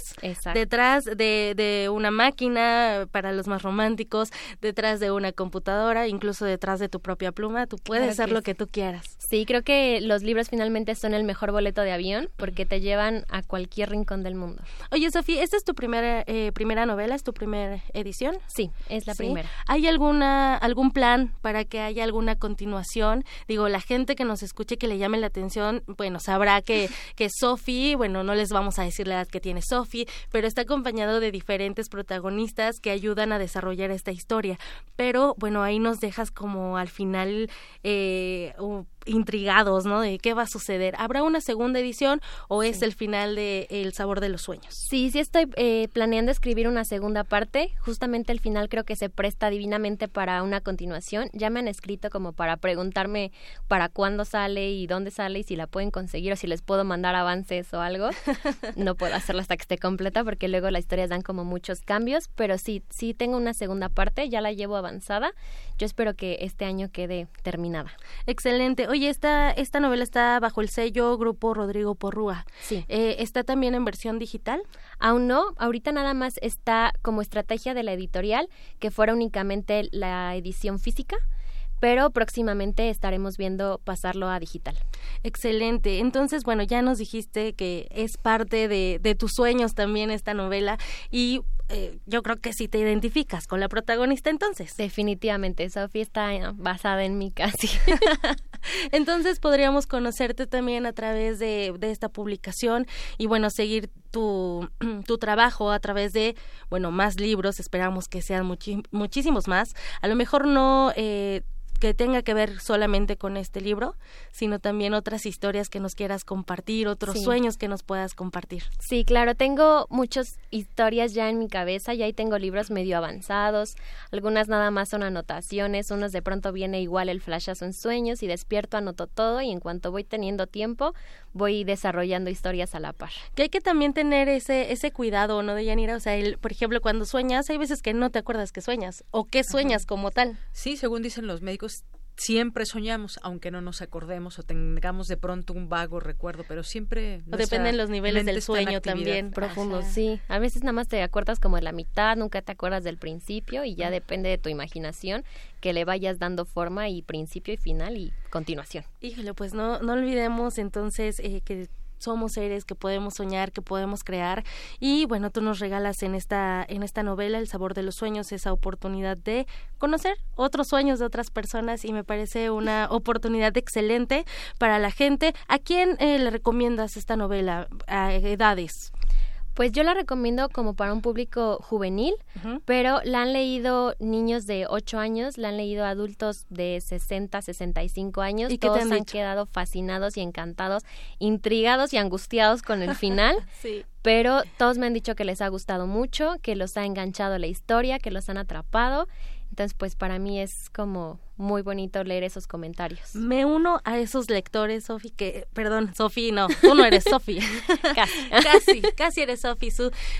detrás de, de, una máquina para los más románticos, detrás de una computadora, incluso detrás de tu propia pluma, tú puedes ser lo que tú quieras. Sí, creo que los libros finalmente son el mejor boleto de avión porque te llevan a cualquier rincón del mundo. Oye, Sofía, ¿esta es tu primera, eh, primera novela, es tu primera edición? Sí, es la primera. ¿Hay alguna, algún plan para que haya alguna continuación. Digo, la gente que nos escuche que le llame la atención, bueno, sabrá que, [LAUGHS] que Sophie, bueno, no les vamos a decir la edad que tiene Sophie, pero está acompañado de diferentes protagonistas que ayudan a desarrollar esta historia. Pero bueno, ahí nos dejas como al final eh, intrigados, ¿no? De qué va a suceder. ¿Habrá una segunda edición o es el final de El sabor de los sueños? Sí, sí estoy eh, planeando escribir una segunda parte. Justamente el final creo que se presta divinamente para una continuación. Ya me han escrito como para preguntarme para cuándo sale y dónde sale y si la pueden conseguir o si les puedo mandar avances o algo. [LAUGHS] no puedo hacerlo hasta que esté completa porque luego las historias dan como muchos cambios, pero sí, sí tengo una segunda parte, ya la llevo avanzada. Yo espero que este año quede terminada. Excelente. Oye, esta, esta novela está bajo el sello Grupo Rodrigo Porrúa. Sí. Eh, ¿Está también en versión digital? Aún no, ahorita nada más está como estrategia de la editorial que fuera únicamente la edición física pero próximamente estaremos viendo pasarlo a digital. Excelente. Entonces, bueno, ya nos dijiste que es parte de, de tus sueños también esta novela y eh, yo creo que sí te identificas con la protagonista entonces. Definitivamente, Sofía está basada en mí casi. [LAUGHS] entonces podríamos conocerte también a través de, de esta publicación y bueno, seguir tu, [CLEARS THROAT] tu, trabajo a través de, bueno, más libros, esperamos que sean muchísimos más. A lo mejor no eh, que tenga que ver solamente con este libro, sino también otras historias que nos quieras compartir, otros sueños que nos puedas compartir. Sí, claro, tengo muchas historias ya en mi cabeza, ya ahí tengo libros medio avanzados, algunas nada más son anotaciones, unos de pronto viene igual el flashazo en sueños y despierto, anoto todo y en cuanto voy teniendo tiempo, voy desarrollando historias a la par. Que hay que también tener ese ese cuidado, ¿no, de Yanira? O sea, el, por ejemplo, cuando sueñas, hay veces que no te acuerdas que sueñas o que sueñas como tal. Sí, según dicen los médicos, siempre soñamos, aunque no nos acordemos o tengamos de pronto un vago recuerdo, pero siempre... O dependen los niveles del sueño también. Profundos, sí. A veces nada más te acuerdas como de la mitad, nunca te acuerdas del principio y ya depende de tu imaginación que le vayas dando forma y principio y final y continuación. Híjole, pues no, no olvidemos entonces eh, que somos seres que podemos soñar, que podemos crear y bueno, tú nos regalas en esta en esta novela El sabor de los sueños esa oportunidad de conocer otros sueños de otras personas y me parece una [LAUGHS] oportunidad excelente para la gente. ¿A quién eh, le recomiendas esta novela? ¿A edades? Pues yo la recomiendo como para un público juvenil, pero la han leído niños de 8 años, la han leído adultos de 60, 65 años. ¿Y Todos han, han quedado fascinados y encantados, intrigados y angustiados con el final. [LAUGHS] sí. Pero todos me han dicho que les ha gustado mucho, que los ha enganchado la historia, que los han atrapado. Entonces, pues para mí es como muy bonito leer esos comentarios. Me uno a esos lectores, Sofi, que, perdón, Sofi, no, tú no eres Sofi. [LAUGHS] casi. [LAUGHS] casi, casi eres Sofi.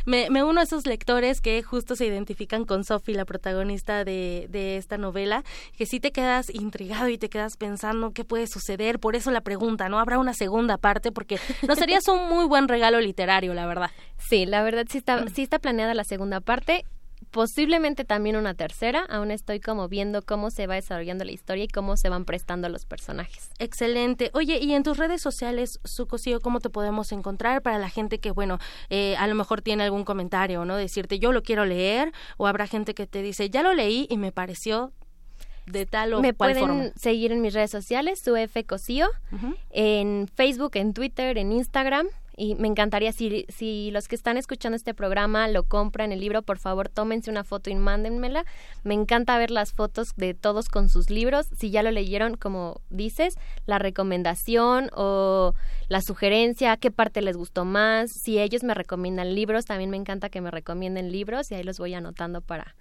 Me, me uno a esos lectores que justo se identifican con Sofi, la protagonista de, de esta novela, que sí te quedas intrigado y te quedas pensando qué puede suceder. Por eso la pregunta, ¿no? Habrá una segunda parte, porque no serías un muy buen regalo literario, la verdad. Sí, la verdad sí está, sí está planeada la segunda parte posiblemente también una tercera. Aún estoy como viendo cómo se va desarrollando la historia y cómo se van prestando los personajes. Excelente. Oye, y en tus redes sociales, Sucosío, ¿cómo te podemos encontrar para la gente que, bueno, eh, a lo mejor tiene algún comentario, ¿no? Decirte, yo lo quiero leer, o habrá gente que te dice, ya lo leí y me pareció de tal o me cual pueden seguir en mis redes sociales, su F Cosío, en Facebook, en Twitter, en Instagram y me encantaría si, si los que están escuchando este programa lo compran el libro, por favor tómense una foto y mándenmela. Me encanta ver las fotos de todos con sus libros. Si ya lo leyeron, como dices, la recomendación o la sugerencia, qué parte les gustó más. Si ellos me recomiendan libros, también me encanta que me recomienden libros y ahí los voy anotando para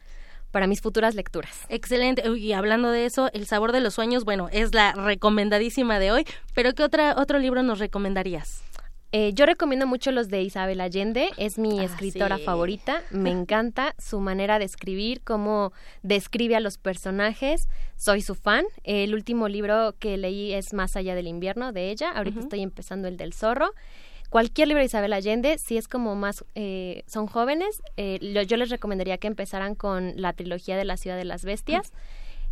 para mis futuras lecturas. Excelente. Y hablando de eso, El sabor de los sueños, bueno, es la recomendadísima de hoy, pero ¿qué otra, otro libro nos recomendarías? Eh, yo recomiendo mucho los de Isabel Allende, es mi ah, escritora favorita, me [LAUGHS] encanta su manera de escribir, cómo describe a los personajes, soy su fan. El último libro que leí es Más allá del invierno de ella, ahorita estoy empezando el del zorro. Cualquier libro de Isabel Allende, si es como más, eh, son jóvenes, eh, yo les recomendaría que empezaran con la trilogía de la ciudad de las bestias.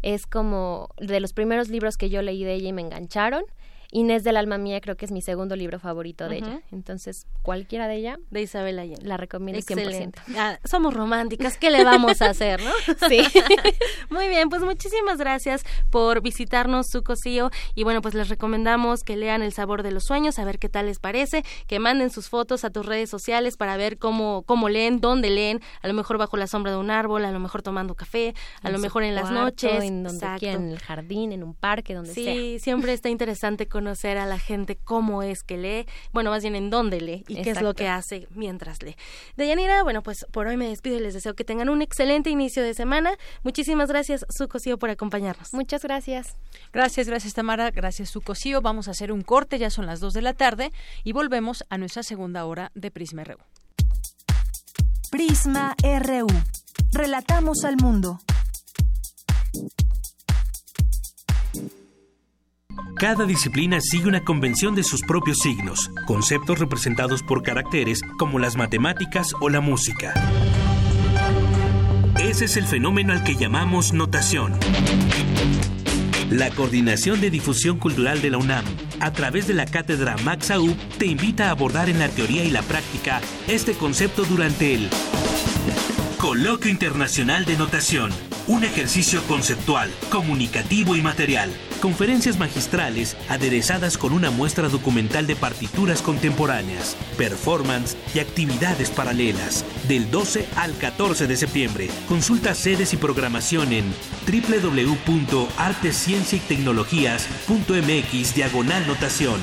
Es como de los primeros libros que yo leí de ella y me engancharon. Inés del alma mía creo que es mi segundo libro favorito de ella. Entonces, cualquiera de ella. De Isabel Allende. La recomiendo Excelente. 100%. Ah, somos románticas, ¿qué le vamos a hacer, no? [LAUGHS] sí. [LAUGHS] Muy bien, pues muchísimas gracias por visitarnos, su cosío. Y bueno, pues les recomendamos que lean El sabor de los sueños, a ver qué tal les parece, que manden sus fotos a tus redes sociales para ver cómo, cómo leen, dónde leen, a lo mejor bajo la sombra de un árbol, a lo mejor tomando café, a lo mejor en las noches. En donde quieran, en el jardín, en un parque, donde sea. Sí, siempre está interesante conocer a la gente cómo es que lee, bueno, más bien en dónde lee y qué es lo que hace mientras lee. Deyanira, bueno, pues por hoy me despido y les deseo que tengan un excelente inicio de semana. Muchísimas gracias, Sucosío, por acompañarnos. Muchas gracias. Gracias, gracias, Tamara. Gracias, Sucosío. Vamos a hacer un corte, ya son las dos de la tarde y volvemos a nuestra segunda hora de Prisma RU. Prisma RU. Relatamos al mundo. Cada disciplina sigue una convención de sus propios signos, conceptos representados por caracteres como las matemáticas o la música. Ese es el fenómeno al que llamamos notación. La Coordinación de Difusión Cultural de la UNAM, a través de la cátedra Max Aub, te invita a abordar en la teoría y la práctica este concepto durante el Coloquio Internacional de Notación, un ejercicio conceptual, comunicativo y material conferencias magistrales aderezadas con una muestra documental de partituras contemporáneas, performance y actividades paralelas, del 12 al 14 de septiembre. Consulta sedes y programación en www.artescienciaytecnologías.mx diagonal notación.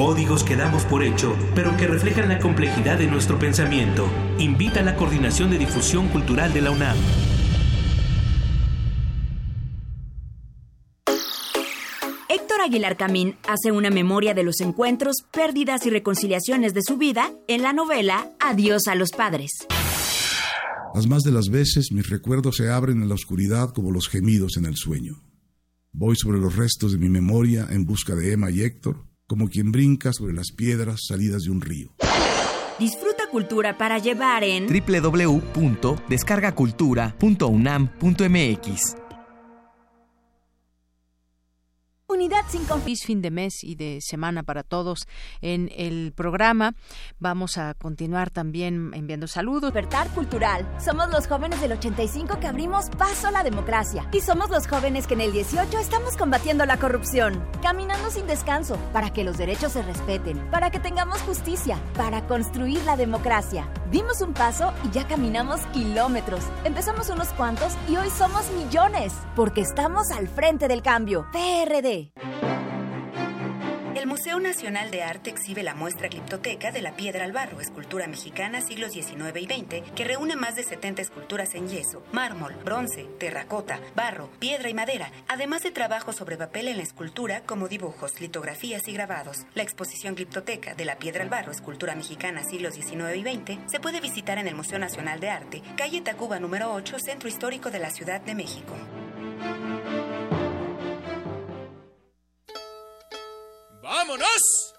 Códigos que damos por hecho, pero que reflejan la complejidad de nuestro pensamiento. Invita a la Coordinación de Difusión Cultural de la UNAM. Aguilar Camín hace una memoria de los encuentros, pérdidas y reconciliaciones de su vida en la novela Adiós a los padres. Las más de las veces mis recuerdos se abren en la oscuridad como los gemidos en el sueño. Voy sobre los restos de mi memoria en busca de Emma y Héctor, como quien brinca sobre las piedras salidas de un río. Disfruta cultura para llevar en www.descargacultura.unam.mx. Unidad sin fin de mes y de semana para todos en el programa. Vamos a continuar también enviando saludos. Despertar cultural. Somos los jóvenes del 85 que abrimos paso a la democracia. Y somos los jóvenes que en el 18 estamos combatiendo la corrupción. Caminando sin descanso para que los derechos se respeten, para que tengamos justicia, para construir la democracia. Dimos un paso y ya caminamos kilómetros. Empezamos unos cuantos y hoy somos millones. Porque estamos al frente del cambio. PRD. El Museo Nacional de Arte exhibe la muestra Gliptoteca de la Piedra al Barro, escultura mexicana siglos XIX y XX, que reúne más de 70 esculturas en yeso, mármol, bronce, terracota, barro, piedra y madera, además de trabajos sobre papel en la escultura como dibujos, litografías y grabados. La exposición Gliptoteca de la Piedra al Barro, escultura mexicana siglos XIX y XX, se puede visitar en el Museo Nacional de Arte, calle Tacuba número 8, Centro Histórico de la Ciudad de México. ¡Vámonos!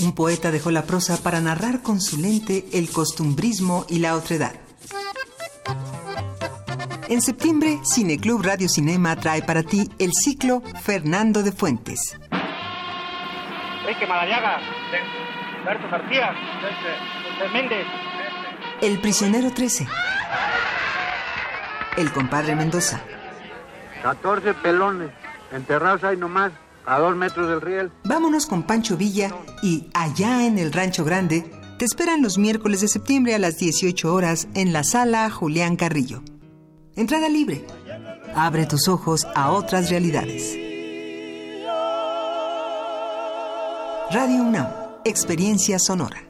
Un poeta dejó la prosa para narrar con su lente el costumbrismo y la otredad. En septiembre, Cineclub Radio Cinema trae para ti el ciclo Fernando de Fuentes. Enrique Madariaga, Berto García, Méndez. El prisionero 13. El compadre Mendoza. 14 pelones, enterrados ahí nomás, a dos metros del riel. Vámonos con Pancho Villa y allá en el Rancho Grande te esperan los miércoles de septiembre a las 18 horas en la sala Julián Carrillo. Entrada libre. Abre tus ojos a otras realidades. Radio UNAM, experiencia sonora.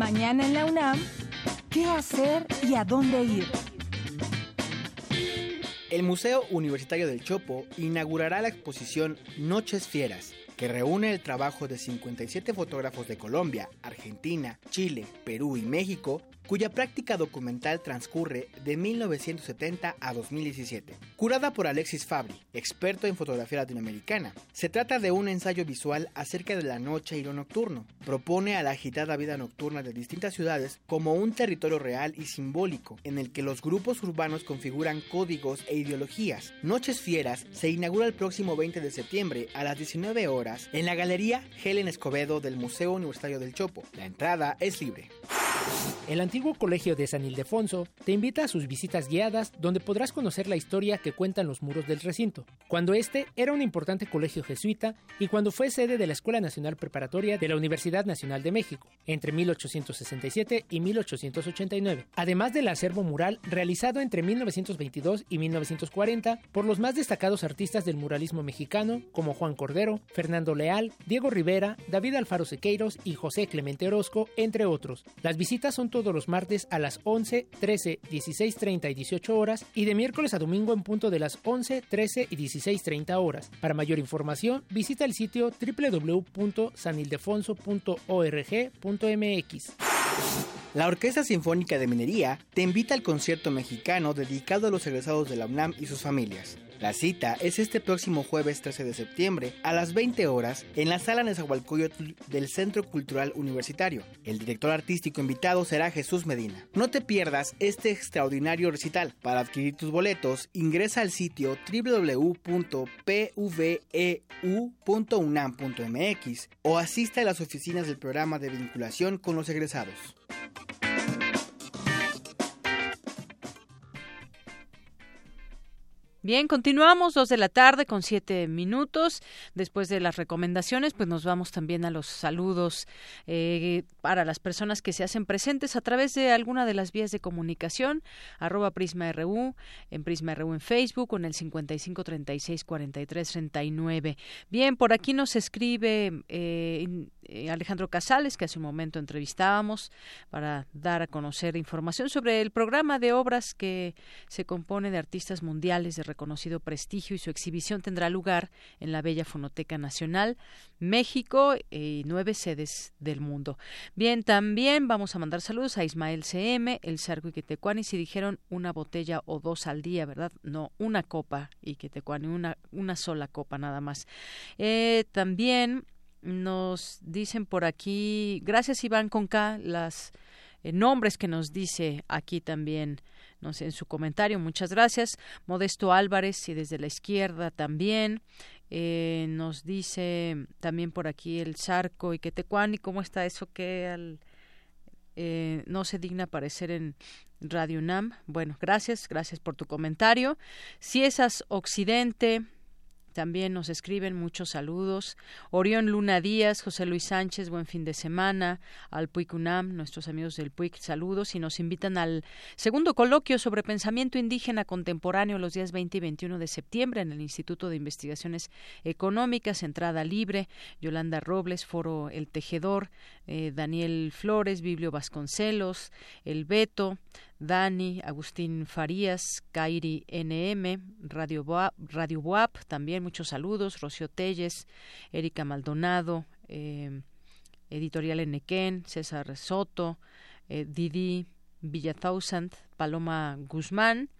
Mañana en la UNAM, ¿qué hacer y a dónde ir? El Museo Universitario del Chopo inaugurará la exposición Noches Fieras, que reúne el trabajo de 57 fotógrafos de Colombia, Argentina, Chile, Perú y México cuya práctica documental transcurre de 1970 a 2017. Curada por Alexis Fabri, experto en fotografía latinoamericana, se trata de un ensayo visual acerca de la noche y lo nocturno. Propone a la agitada vida nocturna de distintas ciudades como un territorio real y simbólico, en el que los grupos urbanos configuran códigos e ideologías. Noches Fieras se inaugura el próximo 20 de septiembre a las 19 horas en la Galería Helen Escobedo del Museo Universitario del Chopo. La entrada es libre. Antiguo colegio de San Ildefonso te invita a sus visitas guiadas donde podrás conocer la historia que cuentan los muros del recinto, cuando este era un importante colegio jesuita y cuando fue sede de la Escuela Nacional Preparatoria de la Universidad Nacional de México, entre 1867 y 1889, además del acervo mural realizado entre 1922 y 1940 por los más destacados artistas del muralismo mexicano como Juan Cordero, Fernando Leal, Diego Rivera, David Alfaro Sequeiros y José Clemente Orozco, entre otros. Las visitas son todos los martes a las 11, 13, 16, 30 y 18 horas y de miércoles a domingo en punto de las 11, 13 y 16, 30 horas. Para mayor información, visita el sitio www.sanildefonso.org.mx. La Orquesta Sinfónica de Minería te invita al concierto mexicano dedicado a los egresados de la UNAM y sus familias. La cita es este próximo jueves 13 de septiembre a las 20 horas en la sala Nezahualcóyotl del Centro Cultural Universitario. El director artístico invitado será Jesús Medina. No te pierdas este extraordinario recital. Para adquirir tus boletos, ingresa al sitio www.pveu.unam.mx o asista a las oficinas del programa de vinculación con los egresados. Bien, continuamos dos de la tarde con siete minutos. Después de las recomendaciones, pues nos vamos también a los saludos eh, para las personas que se hacen presentes a través de alguna de las vías de comunicación, arroba Prisma RU, en Prisma RU en Facebook, con el 55 36 43 39. Bien, por aquí nos escribe eh, eh, Alejandro Casales, que hace un momento entrevistábamos para dar a conocer información sobre el programa de obras que se compone de artistas mundiales de reconocido prestigio y su exhibición tendrá lugar en la Bella Fonoteca Nacional, México y nueve sedes del mundo. Bien, también vamos a mandar saludos a Ismael CM, El Sarco y Quetecuani, si dijeron una botella o dos al día, ¿verdad? No, una copa y Quetecuani, una, una sola copa nada más. Eh, también nos dicen por aquí, gracias Iván Conca, las eh, nombres que nos dice aquí también no sé, en su comentario. Muchas gracias. Modesto Álvarez y desde la izquierda también. Eh, nos dice también por aquí el Zarco y Quetecuani. ¿Cómo está eso que al, eh, no se digna aparecer en Radio UNAM? Bueno, gracias, gracias por tu comentario. Si esas Occidente, también nos escriben muchos saludos. Orión Luna Díaz, José Luis Sánchez, buen fin de semana. Al PUIC UNAM, nuestros amigos del PUIC, saludos. Y nos invitan al segundo coloquio sobre pensamiento indígena contemporáneo los días 20 y 21 de septiembre en el Instituto de Investigaciones Económicas, entrada libre. Yolanda Robles, Foro El Tejedor, eh, Daniel Flores, Biblio Vasconcelos, El Beto, Dani, Agustín Farías, Kairi NM, Radio Boap, Radio Boap también muchos saludos, Rocío Telles, Erika Maldonado, eh, Editorial Enequén, César Soto, eh, Didi Villathousand, Paloma Guzmán,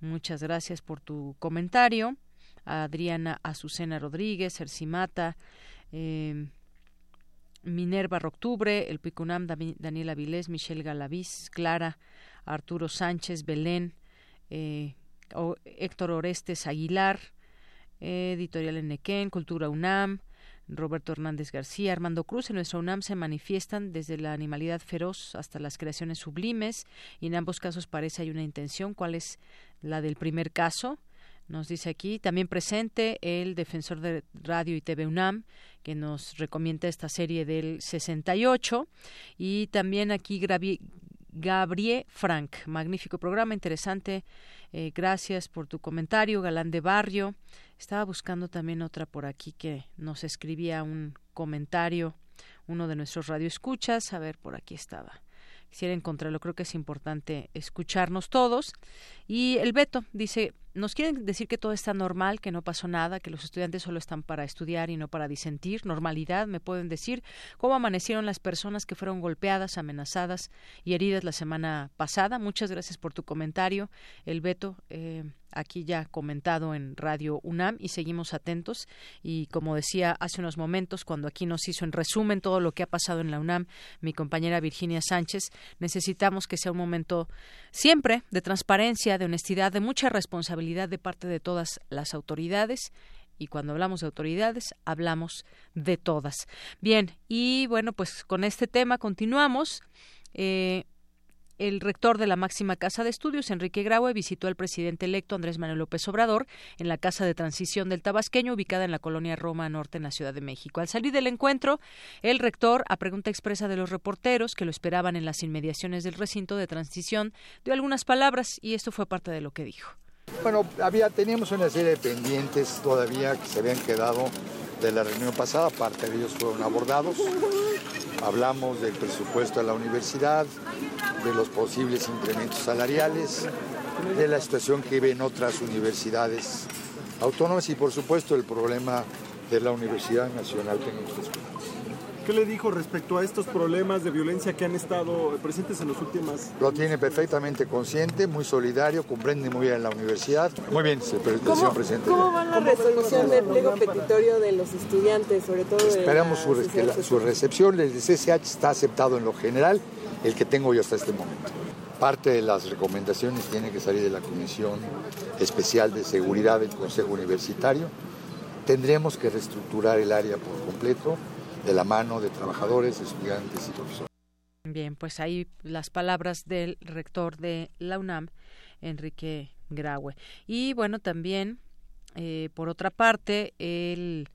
muchas gracias por tu comentario, Adriana Azucena Rodríguez, Ercimata, eh, Minerva Roctubre, El Picunam, Daniela Vilés, Michelle Galaviz, Clara, Arturo Sánchez, Belén, eh, Héctor Orestes Aguilar, Editorial Enequén, Cultura UNAM, Roberto Hernández García, Armando Cruz. En nuestra UNAM se manifiestan desde la animalidad feroz hasta las creaciones sublimes y en ambos casos parece hay una intención. ¿Cuál es la del primer caso? Nos dice aquí, también presente el defensor de Radio y TV UNAM, que nos recomienda esta serie del 68. Y también aquí Gabriel Frank. Magnífico programa, interesante. Eh, gracias por tu comentario, Galán de Barrio. Estaba buscando también otra por aquí que nos escribía un comentario, uno de nuestros radioescuchas. A ver, por aquí estaba quisiera encontrarlo. Creo que es importante escucharnos todos. Y el Beto dice, nos quieren decir que todo está normal, que no pasó nada, que los estudiantes solo están para estudiar y no para disentir. Normalidad, me pueden decir cómo amanecieron las personas que fueron golpeadas, amenazadas y heridas la semana pasada. Muchas gracias por tu comentario, el Beto. Eh, aquí ya comentado en Radio UNAM y seguimos atentos. Y como decía hace unos momentos cuando aquí nos hizo en resumen todo lo que ha pasado en la UNAM mi compañera Virginia Sánchez necesitamos que sea un momento siempre de transparencia de honestidad de mucha responsabilidad de parte de todas las autoridades. Y cuando hablamos de autoridades hablamos de todas. Bien y bueno pues con este tema continuamos. Eh, el rector de la máxima casa de estudios, Enrique Graue, visitó al presidente electo Andrés Manuel López Obrador en la casa de transición del Tabasqueño, ubicada en la colonia Roma Norte, en la Ciudad de México. Al salir del encuentro, el rector, a pregunta expresa de los reporteros que lo esperaban en las inmediaciones del recinto de transición, dio algunas palabras y esto fue parte de lo que dijo. Bueno, había, teníamos una serie de pendientes todavía que se habían quedado de la reunión pasada, parte de ellos fueron abordados. Hablamos del presupuesto de la universidad, de los posibles incrementos salariales, de la situación que ven otras universidades autónomas y por supuesto el problema de la Universidad Nacional Tecnológica. ¿Qué le dijo respecto a estos problemas de violencia que han estado presentes en los últimas? Lo tiene perfectamente consciente, muy solidario, comprende muy bien la universidad. Muy bien, señor presidente. ¿Cómo va la resolución del pliego petitorio de los estudiantes, sobre todo Esperamos su, su recepción. El CCH está aceptado en lo general, el que tengo yo hasta este momento. Parte de las recomendaciones tiene que salir de la Comisión Especial de Seguridad del Consejo Universitario. Tendremos que reestructurar el área por completo de la mano de trabajadores, estudiantes y profesores. Bien, pues ahí las palabras del rector de la UNAM, Enrique Graue. Y bueno, también, eh, por otra parte, el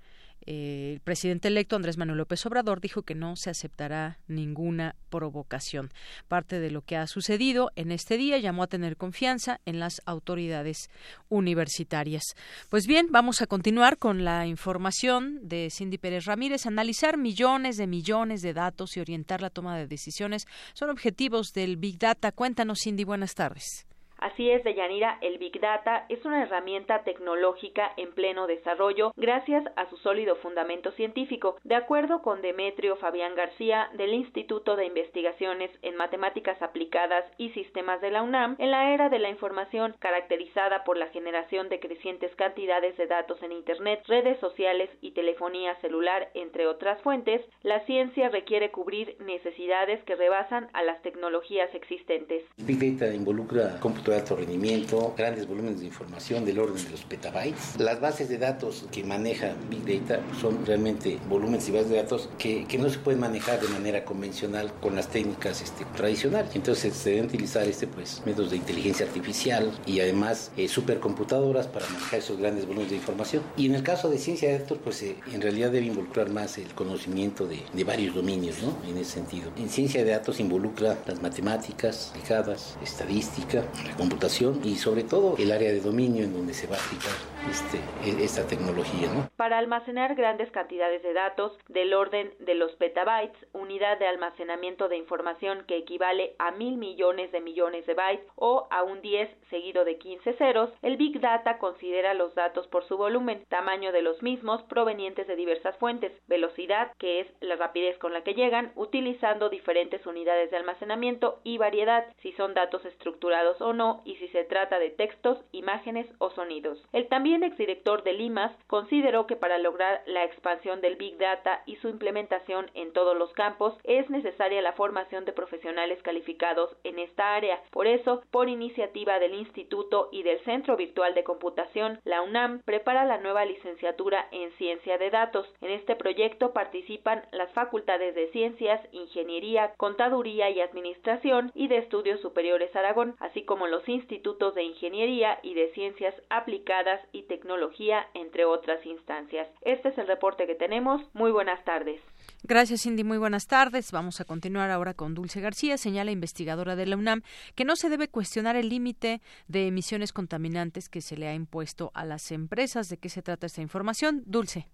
el presidente electo Andrés Manuel López Obrador dijo que no se aceptará ninguna provocación. Parte de lo que ha sucedido en este día llamó a tener confianza en las autoridades universitarias. Pues bien, vamos a continuar con la información de Cindy Pérez Ramírez. Analizar millones de millones de datos y orientar la toma de decisiones son objetivos del Big Data. Cuéntanos, Cindy, buenas tardes. Así es, Deyanira, el Big Data es una herramienta tecnológica en pleno desarrollo gracias a su sólido fundamento científico. De acuerdo con Demetrio Fabián García del Instituto de Investigaciones en Matemáticas Aplicadas y Sistemas de la UNAM, en la era de la información caracterizada por la generación de crecientes cantidades de datos en Internet, redes sociales y telefonía celular, entre otras fuentes, la ciencia requiere cubrir necesidades que rebasan a las tecnologías existentes. Big Data involucra de alto rendimiento, grandes volúmenes de información del orden de los petabytes. Las bases de datos que maneja Big Data son realmente volúmenes y bases de datos que, que no se pueden manejar de manera convencional con las técnicas este, tradicionales. Entonces se deben utilizar este, pues, métodos de inteligencia artificial y además eh, supercomputadoras para manejar esos grandes volúmenes de información. Y en el caso de ciencia de datos, pues eh, en realidad debe involucrar más el conocimiento de, de varios dominios, ¿no? En ese sentido. En ciencia de datos involucra las matemáticas aplicadas, estadística, computación y sobre todo el área de dominio en donde se va a aplicar este, e, esta tecnología. ¿no? Para almacenar grandes cantidades de datos del orden de los petabytes, unidad de almacenamiento de información que equivale a mil millones de millones de bytes o a un 10 seguido de 15 ceros, el Big Data considera los datos por su volumen, tamaño de los mismos provenientes de diversas fuentes, velocidad, que es la rapidez con la que llegan, utilizando diferentes unidades de almacenamiento y variedad, si son datos estructurados o no, y si se trata de textos, imágenes o sonidos. El también exdirector de Limas consideró que para lograr la expansión del Big Data y su implementación en todos los campos es necesaria la formación de profesionales calificados en esta área. Por eso, por iniciativa del Instituto y del Centro Virtual de Computación, la UNAM prepara la nueva licenciatura en Ciencia de Datos. En este proyecto participan las facultades de Ciencias, Ingeniería, Contaduría y Administración y de Estudios Superiores Aragón, así como los institutos de ingeniería y de ciencias aplicadas y tecnología, entre otras instancias. Este es el reporte que tenemos. Muy buenas tardes. Gracias, Cindy. Muy buenas tardes. Vamos a continuar ahora con Dulce García, señala investigadora de la UNAM que no se debe cuestionar el límite de emisiones contaminantes que se le ha impuesto a las empresas. ¿De qué se trata esta información? Dulce.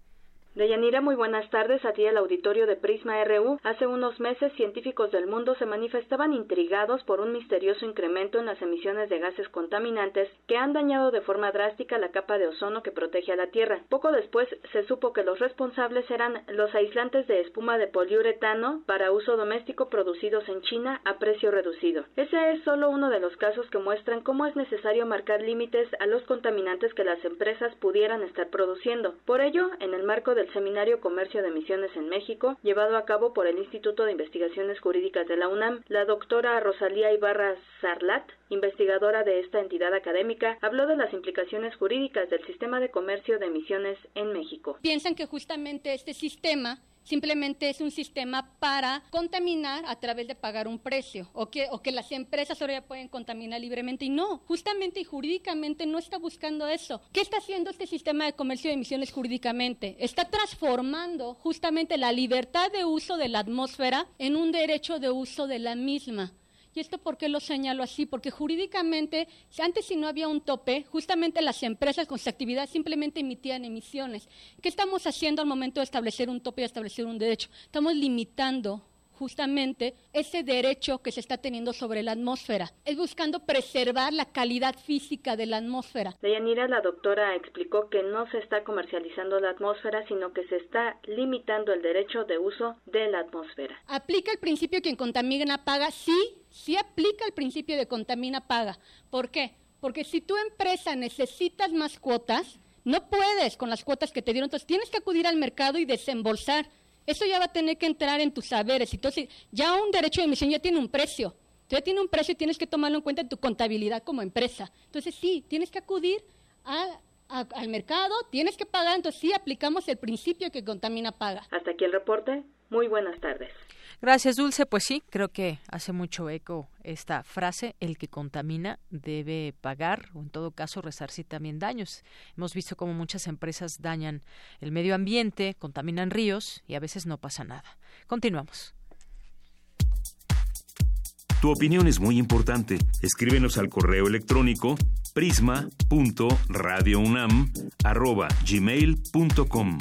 Deyanira, muy buenas tardes. A ti el auditorio de Prisma RU. Hace unos meses, científicos del mundo se manifestaban intrigados por un misterioso incremento en las emisiones de gases contaminantes que han dañado de forma drástica la capa de ozono que protege a la Tierra. Poco después se supo que los responsables eran los aislantes de espuma de poliuretano para uso doméstico producidos en China a precio reducido. Ese es solo uno de los casos que muestran cómo es necesario marcar límites a los contaminantes que las empresas pudieran estar produciendo. Por ello, en el marco de del Seminario Comercio de Emisiones en México, llevado a cabo por el Instituto de Investigaciones Jurídicas de la UNAM, la doctora Rosalía Ibarra Sarlat, investigadora de esta entidad académica, habló de las implicaciones jurídicas del sistema de comercio de emisiones en México. Piensan que justamente este sistema simplemente es un sistema para contaminar a través de pagar un precio o que, o que las empresas ahora ya pueden contaminar libremente y no, justamente y jurídicamente no está buscando eso. ¿Qué está haciendo este sistema de comercio de emisiones jurídicamente? Está transformando justamente la libertad de uso de la atmósfera en un derecho de uso de la misma. ¿Y esto por qué lo señalo así? Porque jurídicamente, antes si no había un tope, justamente las empresas con su actividad simplemente emitían emisiones. ¿Qué estamos haciendo al momento de establecer un tope y establecer un derecho? Estamos limitando justamente ese derecho que se está teniendo sobre la atmósfera. Es buscando preservar la calidad física de la atmósfera. Deyanira, la doctora, explicó que no se está comercializando la atmósfera, sino que se está limitando el derecho de uso de la atmósfera. ¿Aplica el principio quien contamina paga? Sí, sí aplica el principio de contamina paga. ¿Por qué? Porque si tu empresa necesitas más cuotas, no puedes con las cuotas que te dieron, entonces tienes que acudir al mercado y desembolsar eso ya va a tener que entrar en tus saberes. Entonces, ya un derecho de emisión ya tiene un precio. Ya tiene un precio y tienes que tomarlo en cuenta en tu contabilidad como empresa. Entonces, sí, tienes que acudir al mercado, tienes que pagar. Entonces, sí, aplicamos el principio que contamina paga. Hasta aquí el reporte. Muy buenas tardes. Gracias, Dulce. Pues sí, creo que hace mucho eco esta frase, el que contamina debe pagar o en todo caso resarcir también daños. Hemos visto cómo muchas empresas dañan el medio ambiente, contaminan ríos y a veces no pasa nada. Continuamos. Tu opinión es muy importante. Escríbenos al correo electrónico prisma.radiounam@gmail.com.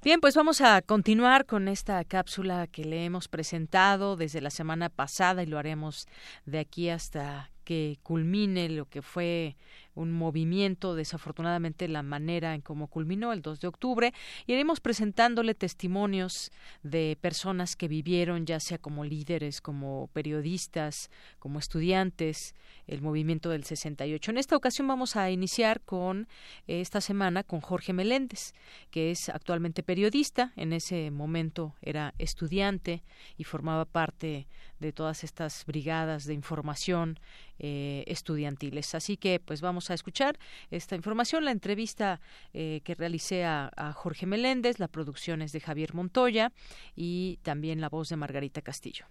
Bien, pues vamos a continuar con esta cápsula que le hemos presentado desde la semana pasada y lo haremos de aquí hasta que culmine lo que fue un movimiento, desafortunadamente la manera en cómo culminó el 2 de octubre, iremos presentándole testimonios de personas que vivieron, ya sea como líderes, como periodistas, como estudiantes, el movimiento del 68. En esta ocasión vamos a iniciar con esta semana con Jorge Meléndez, que es actualmente periodista, en ese momento era estudiante y formaba parte de todas estas brigadas de información eh, estudiantiles. Así que, pues vamos a escuchar esta información, la entrevista eh, que realicé a, a, Jorge Meléndez, la producción es de Javier Montoya y también la voz de Margarita Castillo.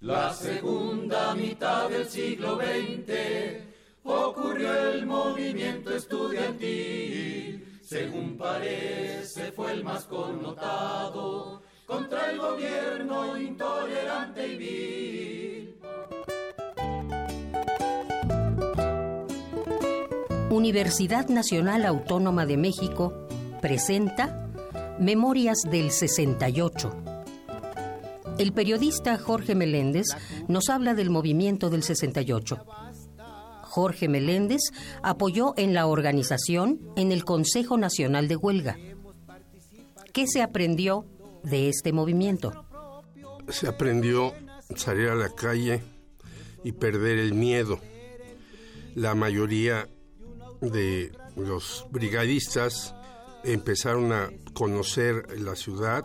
La segunda mitad del siglo XX ocurrió el movimiento estudiantil, según parece fue el más connotado contra el gobierno intolerante y vil. Universidad Nacional Autónoma de México presenta Memorias del 68. El periodista Jorge Meléndez nos habla del movimiento del 68. Jorge Meléndez apoyó en la organización en el Consejo Nacional de Huelga. ¿Qué se aprendió de este movimiento? Se aprendió salir a la calle y perder el miedo. La mayoría de los brigadistas empezaron a conocer la ciudad,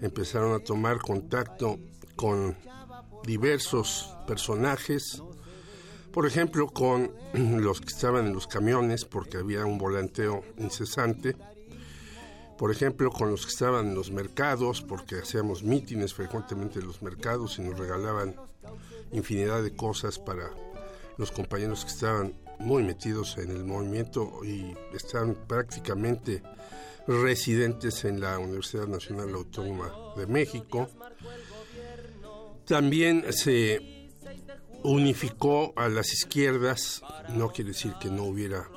empezaron a tomar contacto con diversos personajes, por ejemplo con [CLEARS THROAT] los que estaban en los camiones porque había un volanteo incesante, por ejemplo con los que estaban en los mercados porque hacíamos mítines frecuentemente en los mercados y nos regalaban infinidad de cosas para los compañeros que estaban muy metidos en el movimiento y están prácticamente residentes en la Universidad Nacional Autónoma de México. También se unificó a las izquierdas, no quiere decir que no hubiera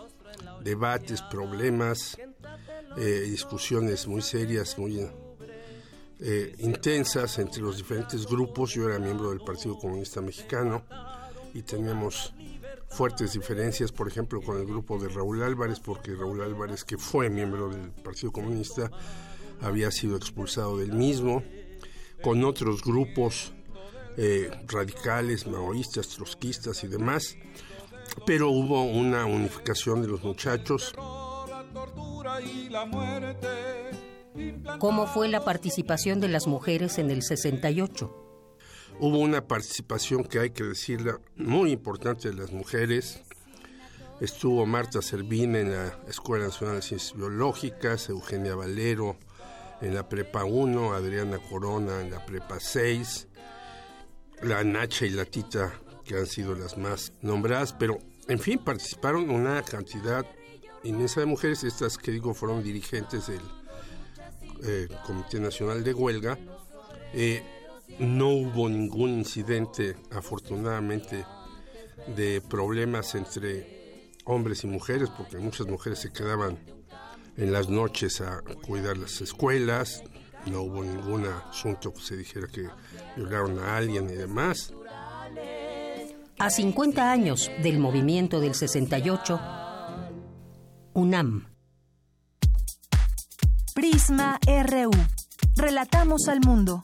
debates, problemas, eh, discusiones muy serias, muy eh, intensas entre los diferentes grupos. Yo era miembro del Partido Comunista Mexicano y teníamos fuertes diferencias, por ejemplo, con el grupo de Raúl Álvarez, porque Raúl Álvarez, que fue miembro del Partido Comunista, había sido expulsado del mismo, con otros grupos eh, radicales, maoístas, trotskistas y demás, pero hubo una unificación de los muchachos. ¿Cómo fue la participación de las mujeres en el 68? Hubo una participación que hay que decirla muy importante de las mujeres. Estuvo Marta Servín en la Escuela Nacional de Ciencias Biológicas, Eugenia Valero en la Prepa 1, Adriana Corona en la Prepa 6, la Nacha y la Tita, que han sido las más nombradas, pero en fin, participaron una cantidad inmensa de mujeres, estas que digo fueron dirigentes del eh, Comité Nacional de Huelga. Eh, no hubo ningún incidente, afortunadamente, de problemas entre hombres y mujeres, porque muchas mujeres se quedaban en las noches a cuidar las escuelas, no hubo ningún asunto que se dijera que violaron a alguien y demás. A 50 años del movimiento del 68, UNAM. Prisma RU. Relatamos al mundo.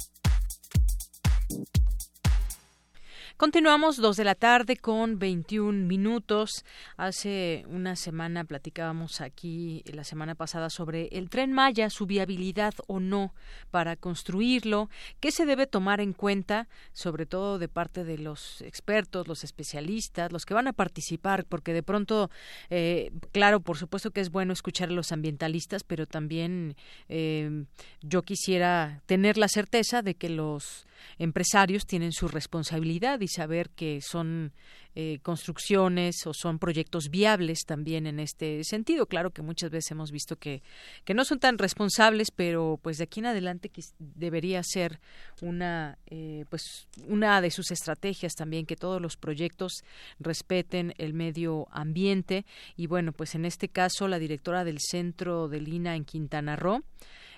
Continuamos dos de la tarde con 21 minutos. Hace una semana platicábamos aquí, la semana pasada, sobre el tren Maya, su viabilidad o no para construirlo, qué se debe tomar en cuenta, sobre todo de parte de los expertos, los especialistas, los que van a participar, porque de pronto, eh, claro, por supuesto que es bueno escuchar a los ambientalistas, pero también eh, yo quisiera tener la certeza de que los empresarios tienen su responsabilidad saber que son eh, construcciones o son proyectos viables también en este sentido. Claro que muchas veces hemos visto que, que no son tan responsables, pero pues de aquí en adelante debería ser una, eh, pues una de sus estrategias también que todos los proyectos respeten el medio ambiente y bueno, pues en este caso la directora del Centro de Lina en Quintana Roo,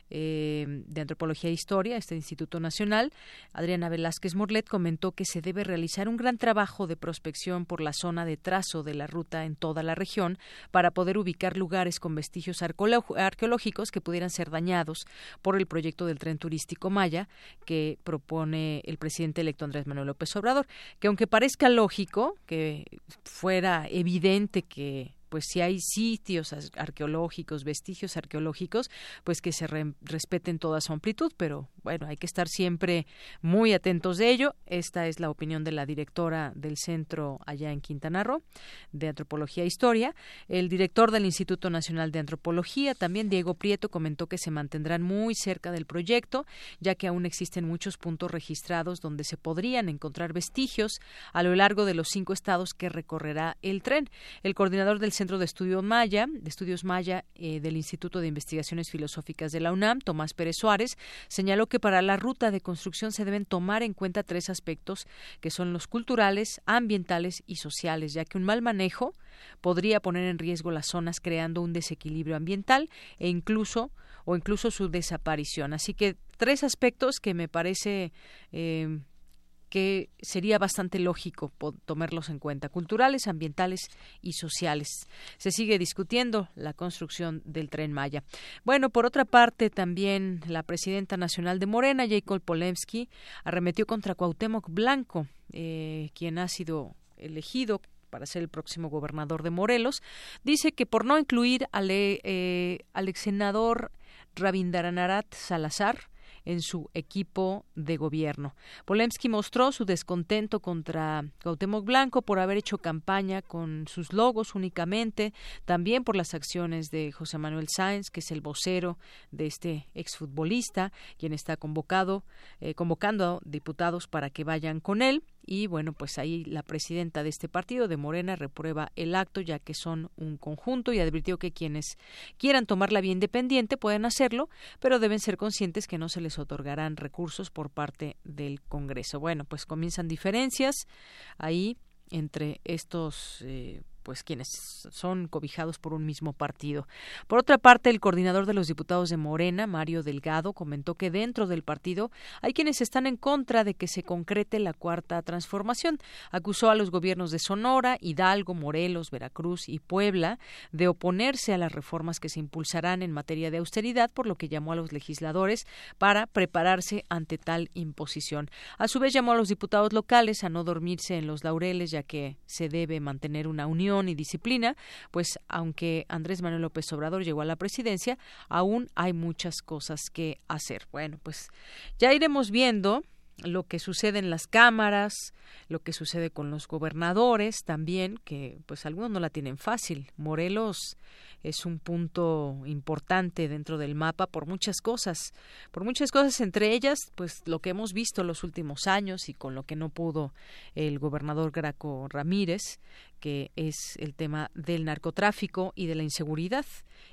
eh, de Antropología e Historia, este Instituto Nacional, Adriana Velázquez Morlet, comentó que se debe realizar un gran trabajo de prospección por la zona de trazo de la ruta en toda la región para poder ubicar lugares con vestigios arqueológicos que pudieran ser dañados por el proyecto del tren turístico Maya que propone el presidente electo Andrés Manuel López Obrador, que aunque parezca lógico que fuera evidente que pues si hay sitios arqueológicos, vestigios arqueológicos, pues que se respeten toda su amplitud, pero bueno, hay que estar siempre muy atentos de ello. Esta es la opinión de la directora del centro allá en Quintana Roo de Antropología e Historia. El director del Instituto Nacional de Antropología, también Diego Prieto, comentó que se mantendrán muy cerca del proyecto, ya que aún existen muchos puntos registrados donde se podrían encontrar vestigios a lo largo de los cinco estados que recorrerá el tren. El coordinador del Centro de Estudios Maya, de Estudios Maya eh, del Instituto de Investigaciones Filosóficas de la UNAM, Tomás Pérez Suárez, señaló que para la ruta de construcción se deben tomar en cuenta tres aspectos que son los culturales, ambientales y sociales, ya que un mal manejo podría poner en riesgo las zonas creando un desequilibrio ambiental e incluso o incluso su desaparición. Así que tres aspectos que me parece eh, que sería bastante lógico tomarlos en cuenta, culturales, ambientales y sociales. Se sigue discutiendo la construcción del tren Maya. Bueno, por otra parte, también la presidenta nacional de Morena, Jacob Polemski, arremetió contra Cuauhtémoc Blanco, eh, quien ha sido elegido para ser el próximo gobernador de Morelos, dice que por no incluir al, eh, al ex Salazar, en su equipo de gobierno. Polemski mostró su descontento contra Cuauhtémoc Blanco por haber hecho campaña con sus logos únicamente, también por las acciones de José Manuel Sáenz, que es el vocero de este exfutbolista, quien está convocado, eh, convocando a diputados para que vayan con él y bueno, pues ahí la presidenta de este partido de Morena reprueba el acto ya que son un conjunto y advirtió que quienes quieran tomar la vía independiente pueden hacerlo, pero deben ser conscientes que no se les otorgarán recursos por parte del Congreso. Bueno, pues comienzan diferencias ahí entre estos eh, pues quienes son cobijados por un mismo partido. Por otra parte, el coordinador de los diputados de Morena, Mario Delgado, comentó que dentro del partido hay quienes están en contra de que se concrete la cuarta transformación. Acusó a los gobiernos de Sonora, Hidalgo, Morelos, Veracruz y Puebla de oponerse a las reformas que se impulsarán en materia de austeridad, por lo que llamó a los legisladores para prepararse ante tal imposición. A su vez llamó a los diputados locales a no dormirse en los laureles, ya que se debe mantener una unión y disciplina, pues aunque Andrés Manuel López Obrador llegó a la presidencia, aún hay muchas cosas que hacer. Bueno, pues ya iremos viendo lo que sucede en las cámaras, lo que sucede con los gobernadores también, que pues algunos no la tienen fácil. Morelos es un punto importante dentro del mapa por muchas cosas, por muchas cosas, entre ellas, pues lo que hemos visto los últimos años y con lo que no pudo el gobernador Graco Ramírez, que es el tema del narcotráfico y de la inseguridad,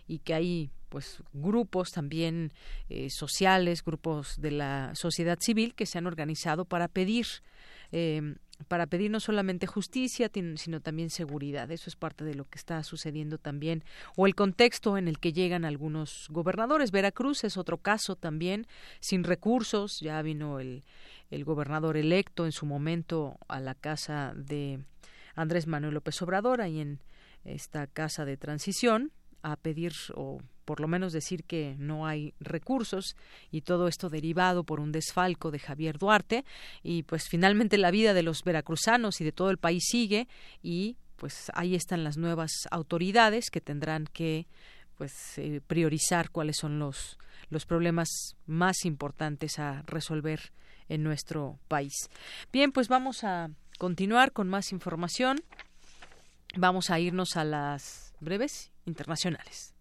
y que hay pues grupos también eh, sociales, grupos de la sociedad civil que se han organizado para pedir eh, para pedir no solamente justicia, sino también seguridad. Eso es parte de lo que está sucediendo también, o el contexto en el que llegan algunos gobernadores. Veracruz es otro caso también, sin recursos. Ya vino el, el gobernador electo en su momento a la casa de Andrés Manuel López Obrador, ahí en esta casa de transición, a pedir o por lo menos decir que no hay recursos y todo esto derivado por un desfalco de Javier Duarte y pues finalmente la vida de los veracruzanos y de todo el país sigue y pues ahí están las nuevas autoridades que tendrán que pues eh, priorizar cuáles son los los problemas más importantes a resolver en nuestro país. Bien, pues vamos a continuar con más información. Vamos a irnos a las breves internacionales.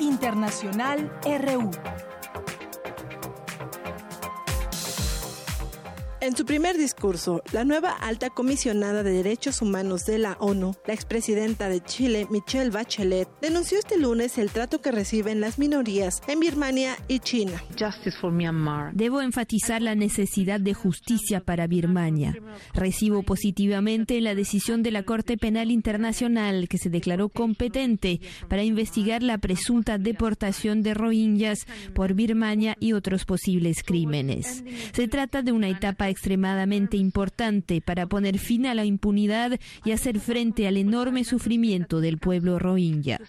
Internacional RU. En su primer discurso, la nueva alta comisionada de derechos humanos de la ONU, la expresidenta de Chile, Michelle Bachelet, denunció este lunes el trato que reciben las minorías en Birmania y China. Debo enfatizar la necesidad de justicia para Birmania. Recibo positivamente la decisión de la Corte Penal Internacional que se declaró competente para investigar la presunta deportación de rohingyas por Birmania y otros posibles crímenes. Se trata de una etapa extremadamente importante para poner fin a la impunidad y hacer frente al enorme sufrimiento del pueblo rohingya.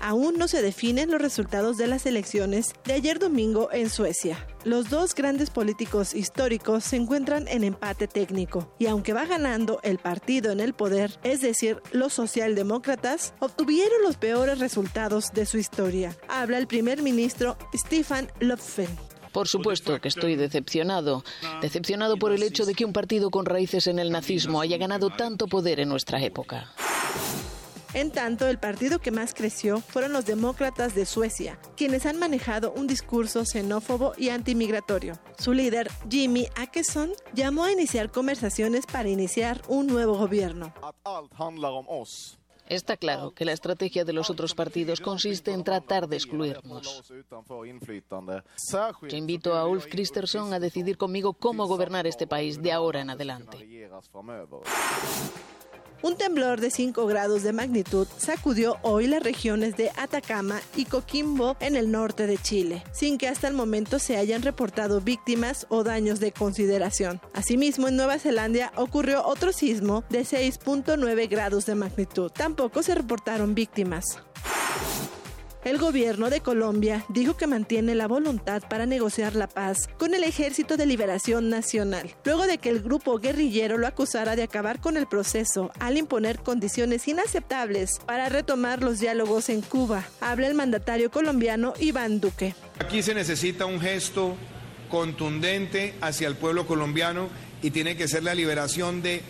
Aún no se definen los resultados de las elecciones de ayer domingo en Suecia. Los dos grandes políticos históricos se encuentran en empate técnico y aunque va ganando el partido en el poder, es decir, los socialdemócratas, obtuvieron los peores resultados de su historia. Habla el primer ministro Stefan Löfven. Por supuesto que estoy decepcionado. Decepcionado por el hecho de que un partido con raíces en el nazismo haya ganado tanto poder en nuestra época. En tanto, el partido que más creció fueron los demócratas de Suecia, quienes han manejado un discurso xenófobo y antimigratorio. Su líder, Jimmy Akeson, llamó a iniciar conversaciones para iniciar un nuevo gobierno. Está claro que la estrategia de los otros partidos consiste en tratar de excluirnos. Yo invito a Ulf Kristersson a decidir conmigo cómo gobernar este país de ahora en adelante. Un temblor de 5 grados de magnitud sacudió hoy las regiones de Atacama y Coquimbo en el norte de Chile, sin que hasta el momento se hayan reportado víctimas o daños de consideración. Asimismo, en Nueva Zelanda ocurrió otro sismo de 6.9 grados de magnitud. Tampoco se reportaron víctimas. El gobierno de Colombia dijo que mantiene la voluntad para negociar la paz con el Ejército de Liberación Nacional, luego de que el grupo guerrillero lo acusara de acabar con el proceso al imponer condiciones inaceptables para retomar los diálogos en Cuba. Habla el mandatario colombiano Iván Duque. Aquí se necesita un gesto contundente hacia el pueblo colombiano y tiene que ser la liberación de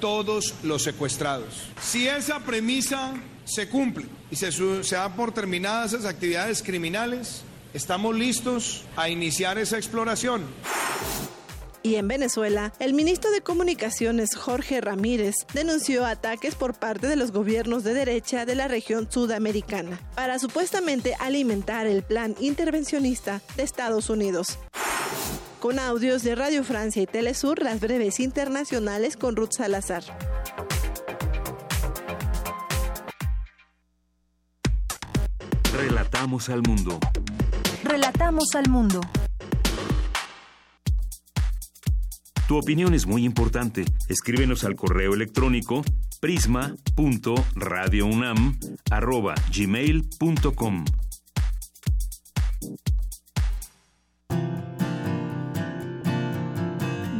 todos los secuestrados. Si esa premisa se cumple y se, se da por terminadas esas actividades criminales, estamos listos a iniciar esa exploración. Y en Venezuela, el ministro de Comunicaciones Jorge Ramírez denunció ataques por parte de los gobiernos de derecha de la región sudamericana para supuestamente alimentar el plan intervencionista de Estados Unidos. Con audios de Radio Francia y Telesur, las breves internacionales con Ruth Salazar. Relatamos al mundo. Relatamos al mundo. Tu opinión es muy importante. Escríbenos al correo electrónico prisma.radiounam@gmail.com.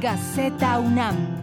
Gaceta UNAM.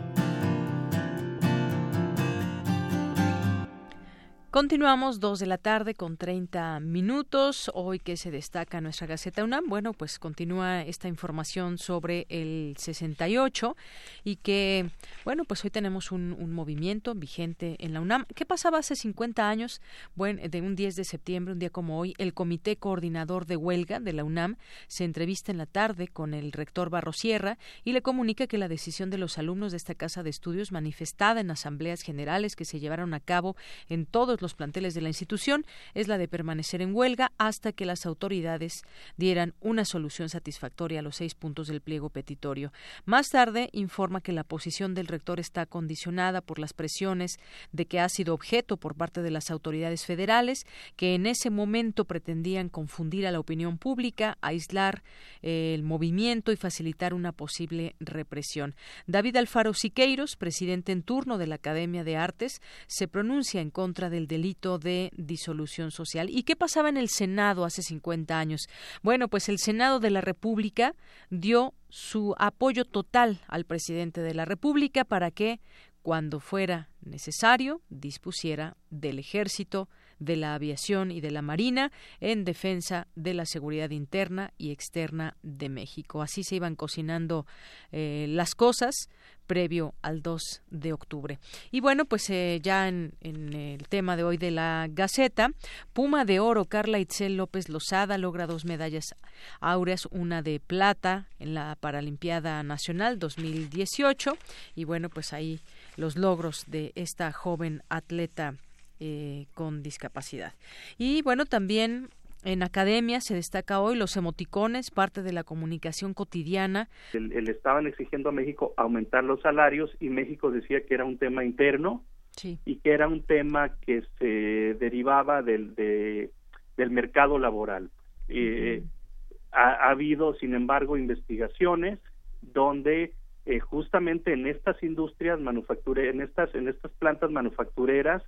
Continuamos dos de la tarde con 30 minutos. Hoy que se destaca nuestra Gaceta UNAM, bueno, pues continúa esta información sobre el 68 y que, bueno, pues hoy tenemos un, movimiento vigente en la UNAM. ¿Qué pasaba hace 50 años? Bueno, de un 10 de septiembre, un día como hoy, el Comité Coordinador de Huelga de la UNAM se entrevista en la tarde con el rector Barrosierra y le comunica que la decisión de los alumnos de esta casa de estudios manifestada en asambleas generales que se llevaron a cabo en los planteles de la institución es la de permanecer en huelga hasta que las autoridades dieran una solución satisfactoria a los seis puntos del pliego petitorio. Más tarde informa que la posición del rector está condicionada por las presiones de que ha sido objeto por parte de las autoridades federales que en ese momento pretendían confundir a la opinión pública, aislar eh, el movimiento y facilitar una posible represión. David Alfaro Siqueiros, presidente en turno de la Academia de Artes, se pronuncia en contra del delito de disolución social. ¿Y qué pasaba en el Senado hace 50 años? Bueno, pues el Senado de la República dio su apoyo total al presidente de la República para que, cuando fuera necesario, dispusiera del ejército, de la aviación y de la marina en defensa de la seguridad interna y externa de México. Así se iban cocinando eh, las cosas previo al 2 de octubre. Y bueno, pues eh, ya en, el tema de hoy de la Gaceta, Puma de Oro, Carla Itzel López Lozada logra dos medallas áureas, una de plata en la Paralimpiada Nacional 2018 y bueno, pues ahí los logros de esta joven atleta eh, con discapacidad. Y bueno, también en academia se destaca hoy los emoticones, parte de la comunicación cotidiana. Le estaban exigiendo a México aumentar los salarios y México decía que era un tema interno y que era un tema que se derivaba del, del mercado laboral. Eh, ha, habido, sin embargo, investigaciones donde eh, justamente en estas industrias manufactureras, en estas, en estas plantas manufactureras,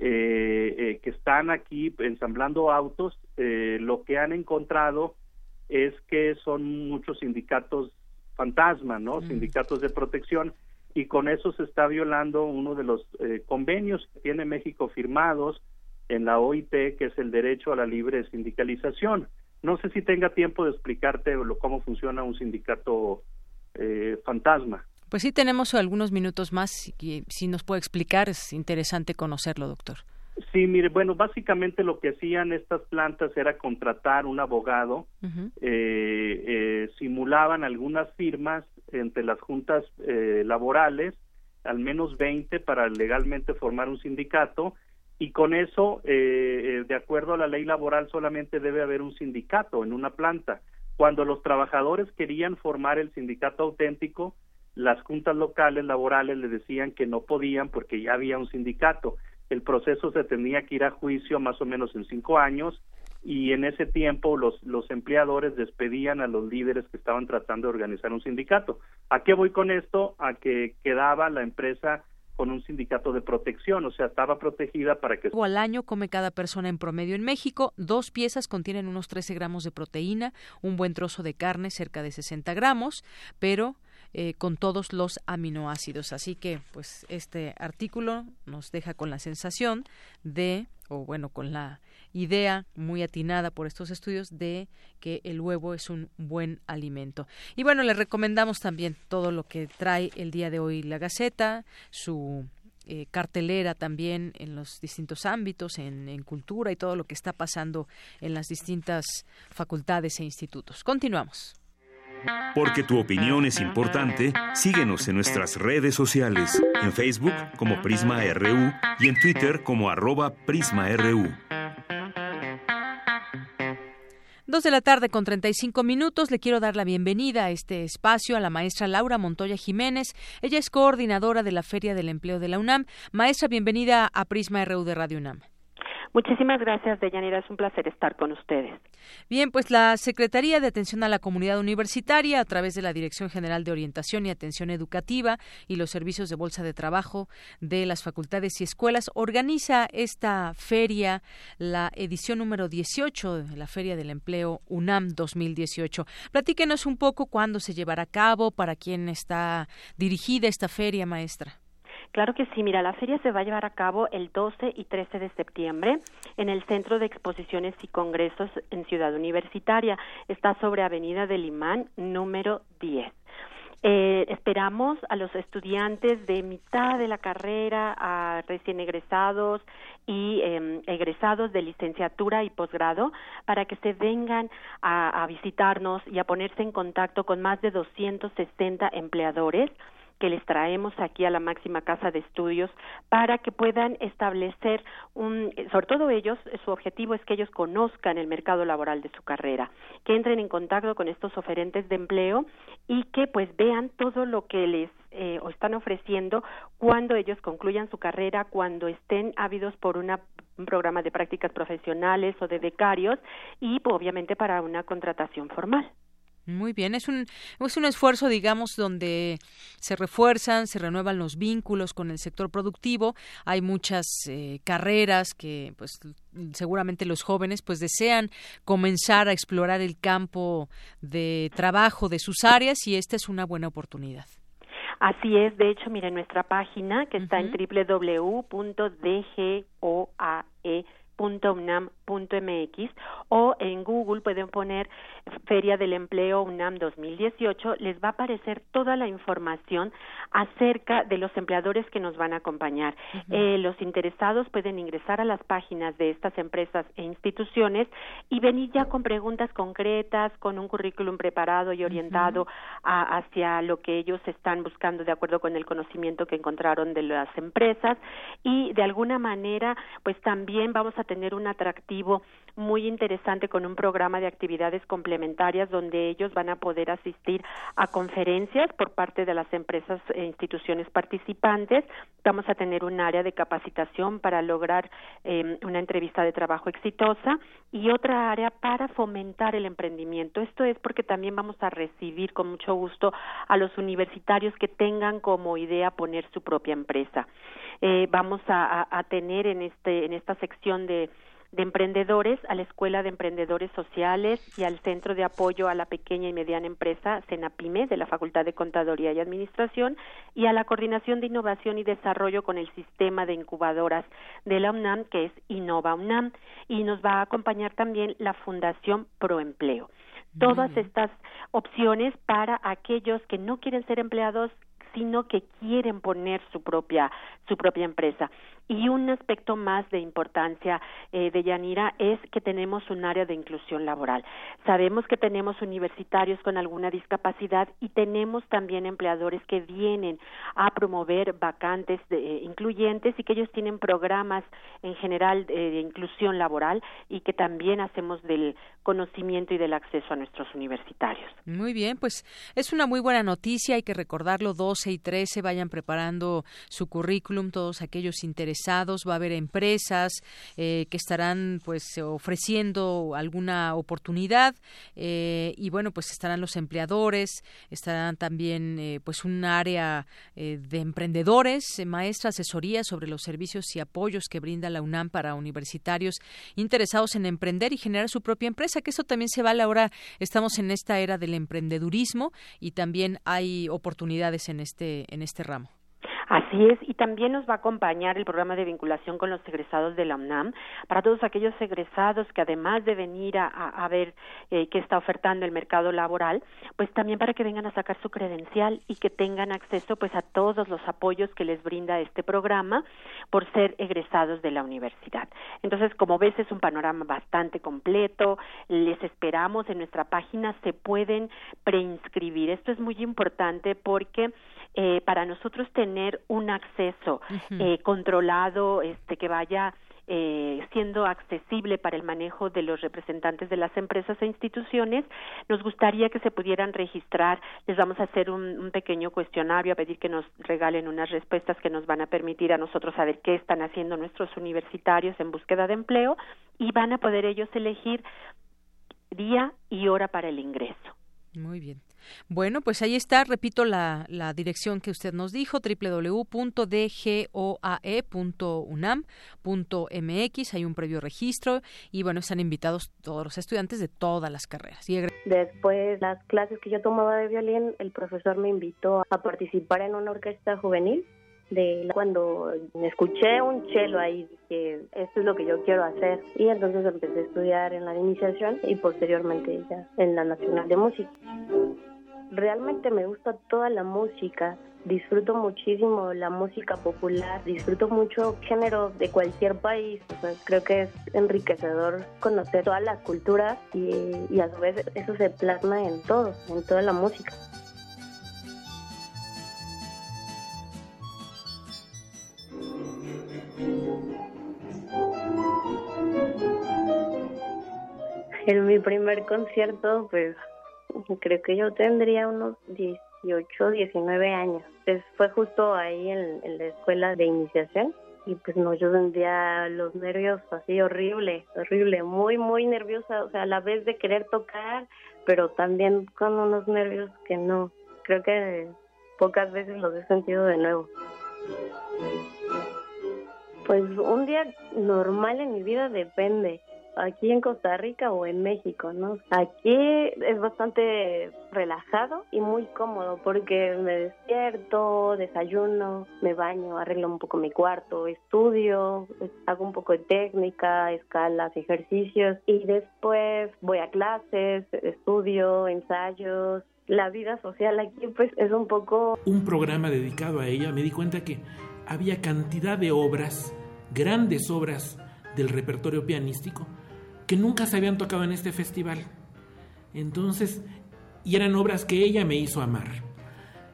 que están aquí ensamblando autos, eh, lo que han encontrado es que son muchos sindicatos fantasma, ¿no? Sindicatos de protección y con eso se está violando uno de los convenios que tiene México firmados en la OIT, que es el derecho a la libre sindicalización. No sé si tenga tiempo de explicarte cómo funciona un sindicato fantasma. Pues sí, tenemos algunos minutos más. y si nos puede explicar, es interesante conocerlo, doctor. Sí, mire, bueno, básicamente lo que hacían estas plantas era contratar un abogado, eh, eh, simulaban algunas firmas entre las juntas eh, laborales, al menos 20 para legalmente formar un sindicato, y con eso, de acuerdo a la ley laboral, solamente debe haber un sindicato en una planta. Cuando los trabajadores querían formar el sindicato auténtico, las juntas locales laborales le decían que no podían porque ya había un sindicato. El proceso se tenía que ir a juicio más o menos en cinco años y en ese tiempo los, los empleadores despedían a los líderes que estaban tratando de organizar un sindicato. ¿A qué voy con esto? A que quedaba la empresa con un sindicato de protección, o sea, estaba protegida para que... Al año come cada persona en promedio en México, dos piezas contienen unos 13 gramos de proteína, un buen trozo de carne cerca de 60 gramos, pero eh, con todos los aminoácidos. Así que, pues, este artículo nos deja con la sensación de, o bueno, con la idea muy atinada por estos estudios de que el huevo es un buen alimento. Y bueno, le recomendamos también todo lo que trae el día de hoy la Gaceta, su eh, cartelera también en los distintos ámbitos, en, cultura y todo lo que está pasando en las distintas facultades e institutos. Continuamos. Porque tu opinión es importante, síguenos en nuestras redes sociales, en Facebook como Prisma RU y en Twitter como arroba PrismaRU. Dos de la tarde con 35 minutos. Le quiero dar la bienvenida a este espacio a la maestra Laura Montoya Jiménez. Ella es coordinadora de la Feria del Empleo de la UNAM. Maestra, bienvenida a Prisma RU de Radio UNAM. Muchísimas gracias, Deyanira. Es un placer estar con ustedes. Bien, pues la Secretaría de Atención a la Comunidad Universitaria, a través de la Dirección General de Orientación y Atención Educativa y los servicios de Bolsa de Trabajo de las facultades y escuelas, organiza esta feria, la edición número 18 de la Feria del Empleo UNAM 2018. Platíquenos un poco cuándo se llevará a cabo, para quién está dirigida esta feria, maestra. Claro que sí, mira, la feria se va a llevar a cabo el 12 y 13 de septiembre en el Centro de Exposiciones y Congresos en Ciudad Universitaria. Está sobre Avenida del Imán, número 10. Eh, esperamos a los estudiantes de mitad de la carrera, a recién egresados y em, egresados de licenciatura y posgrado para que se vengan a, a visitarnos y a ponerse en contacto con más de 260 empleadores que les traemos aquí a la máxima casa de estudios para que puedan establecer un, sobre todo ellos, su objetivo es que ellos conozcan el mercado laboral de su carrera, que entren en contacto con estos oferentes de empleo y que pues vean todo lo que les eh, están ofreciendo cuando ellos concluyan su carrera, cuando estén ávidos por una, un programa de prácticas profesionales o de becarios y obviamente para una contratación formal. Muy bien, es un, es un esfuerzo, digamos, donde se refuerzan, se renuevan los vínculos con el sector productivo. Hay muchas eh, carreras que, pues, seguramente los jóvenes, pues, desean comenzar a explorar el campo de trabajo de sus áreas y esta es una buena oportunidad. Así es, de hecho, mire nuestra página que está en www.dgoae .unam.mx o en Google pueden poner Feria del Empleo UNAM 2018, les va a aparecer toda la información acerca de los empleadores que nos van a acompañar. eh, los interesados pueden ingresar a las páginas de estas empresas e instituciones y venir ya con preguntas concretas, con un currículum preparado y orientado hacia lo que ellos están buscando de acuerdo con el conocimiento que encontraron de las empresas y de alguna manera pues también vamos a tener un atractivo muy interesante con un programa de actividades complementarias donde ellos van a poder asistir a conferencias por parte de las empresas e instituciones participantes. Vamos a tener un área de capacitación para lograr eh, una entrevista de trabajo exitosa y otra área para fomentar el emprendimiento. Esto es porque también vamos a recibir con mucho gusto a los universitarios que tengan como idea poner su propia empresa. Eh, vamos a, a tener en este en esta sección de de emprendedores a la Escuela de Emprendedores Sociales y al Centro de Apoyo a la Pequeña y Mediana Empresa, CENAPIME, de la Facultad de Contaduría y Administración, y a la Coordinación de Innovación y Desarrollo con el Sistema de Incubadoras de la UNAM, que es Innova UNAM, y nos va a acompañar también la Fundación Proempleo. Todas estas opciones para aquellos que no quieren ser empleados sino que quieren poner su propia su propia empresa y un aspecto más de importancia eh, de Yanira es que tenemos un área de inclusión laboral. Sabemos que tenemos universitarios con alguna discapacidad y tenemos también empleadores que vienen a promover vacantes de, eh, incluyentes y que ellos tienen programas en general de, de inclusión laboral y que también hacemos del conocimiento y del acceso a nuestros universitarios. Muy bien, pues es una muy buena noticia, hay que recordarlo, 12 y 13 vayan preparando su currículum, todos aquellos interesados va a haber empresas eh, que estarán pues ofreciendo alguna oportunidad eh, y bueno pues estarán los empleadores estarán también eh, pues un área eh, de emprendedores maestra asesoría sobre los servicios y apoyos que brinda la UNAM para universitarios interesados en emprender y generar su propia empresa que eso también se vale ahora. Estamos en esta era del emprendedurismo y también hay oportunidades en este en este ramo Así es, y también nos va a acompañar el programa de vinculación con los egresados de la UNAM para todos aquellos egresados que además de venir a, a, ver eh, qué está ofertando el mercado laboral, pues también para que vengan a sacar su credencial y que tengan acceso pues a todos los apoyos que les brinda este programa por ser egresados de la universidad. Entonces, como ves, es un panorama bastante completo. Les esperamos en nuestra página, se pueden preinscribir. Esto es muy importante porque eh, para nosotros tener un acceso uh -huh. eh, controlado, este, que vaya eh, siendo accesible para el manejo de los representantes de las empresas e instituciones, nos gustaría que se pudieran registrar. Les vamos a hacer un, un, pequeño cuestionario, a pedir que nos regalen unas respuestas que nos van a permitir a nosotros saber qué están haciendo nuestros universitarios en búsqueda de empleo y van a poder ellos elegir día y hora para el ingreso. Muy bien. Bueno, pues ahí está, repito la, dirección que usted nos dijo, www.dgoae.unam.mx, hay un previo registro y bueno, están invitados todos los estudiantes de todas las carreras. Y Después, las clases que yo tomaba de violín, el profesor me invitó a participar en una orquesta juvenil de cuando escuché un cello ahí dije esto es lo que yo quiero hacer y entonces empecé a estudiar en la iniciación y posteriormente ya en la nacional de música realmente me gusta toda la música. Disfruto muchísimo la música popular disfruto mucho género de cualquier país. O sea, creo que es enriquecedor conocer todas las culturas y, y a su vez eso se plasma en todo en toda la música. En mi primer concierto, pues creo que yo tendría unos 18, 19 años. Pues fue justo ahí en, en la escuela de iniciación y pues no, yo sentía los nervios así horrible, horrible, muy, muy nerviosa, o sea, a la vez de querer tocar, pero también con unos nervios que no, creo que pocas veces los he sentido de nuevo. Pues un día normal en mi vida depende aquí en Costa Rica o en México, ¿no? Aquí es bastante relajado y muy cómodo porque me despierto, desayuno, me baño, arreglo un poco mi cuarto, estudio, hago un poco de técnica, escalas, ejercicios y después voy a clases, estudio, ensayos. La vida social aquí pues es un poco... Un programa dedicado a ella, me di cuenta que había cantidad de obras, grandes obras del repertorio pianístico que nunca se habían tocado en este festival. Entonces, y eran obras que ella me hizo amar.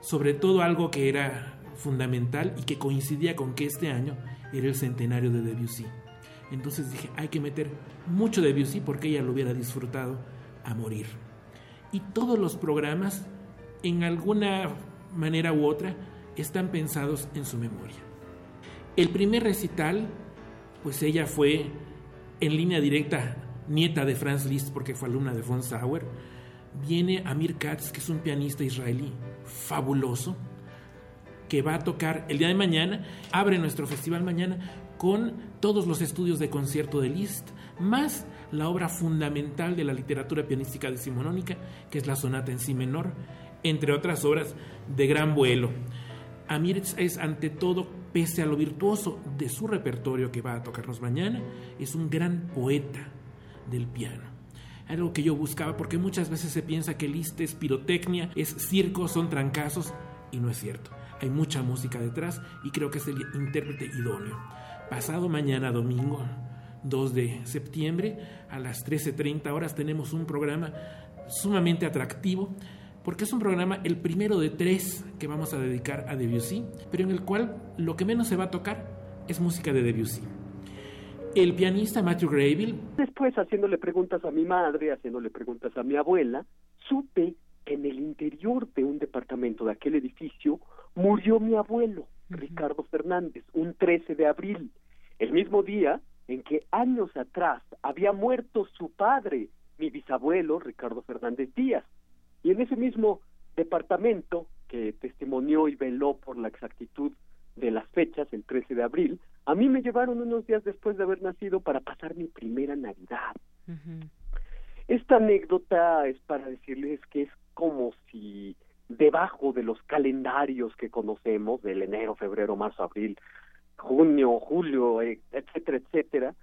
Sobre todo algo que era fundamental y que coincidía con que este año era el centenario de Debussy. Entonces dije, hay que meter mucho Debussy porque ella lo hubiera disfrutado a morir. Y todos los programas, en alguna manera u otra, están pensados en su memoria. El primer recital, pues ella fue en línea directa nieta de Franz Liszt porque fue alumna de von Sauer, viene Amir Katz, que es un pianista israelí fabuloso, que va a tocar el día de mañana, abre nuestro festival mañana con todos los estudios de concierto de Liszt, más la obra fundamental de la literatura pianística decimonónica, que es la sonata en si menor, entre otras obras de gran vuelo. Amir es ante todo, pese a lo virtuoso de su repertorio que va a tocarnos mañana, es un gran poeta, del piano. Algo que yo buscaba porque muchas veces se piensa que Liszt es pirotecnia, es circo, son trancazos y no es cierto. Hay mucha música detrás y creo que es el intérprete idóneo. Pasado mañana domingo 2 de septiembre a las 13.30 horas tenemos un programa sumamente atractivo porque es un programa el primero de tres que vamos a dedicar a Debussy, pero en el cual lo que menos se va a tocar es música de Debussy el pianista Matthew Graville. Después, haciéndole preguntas a mi madre, haciéndole preguntas a mi abuela, supe que en el interior de un departamento de aquel edificio murió mi abuelo, Ricardo Fernández, un 13 de abril, el mismo día en que años atrás había muerto su padre, mi bisabuelo, Ricardo Fernández Díaz. Y en ese mismo departamento, que testimonió y veló por la exactitud de las fechas, el 13 de abril, a mí me llevaron unos días después de haber nacido para pasar mi primera Navidad. Esta anécdota es para decirles que es como si debajo de los calendarios que conocemos, del enero, febrero, marzo, abril, junio, julio, e, etcétera, etcétera,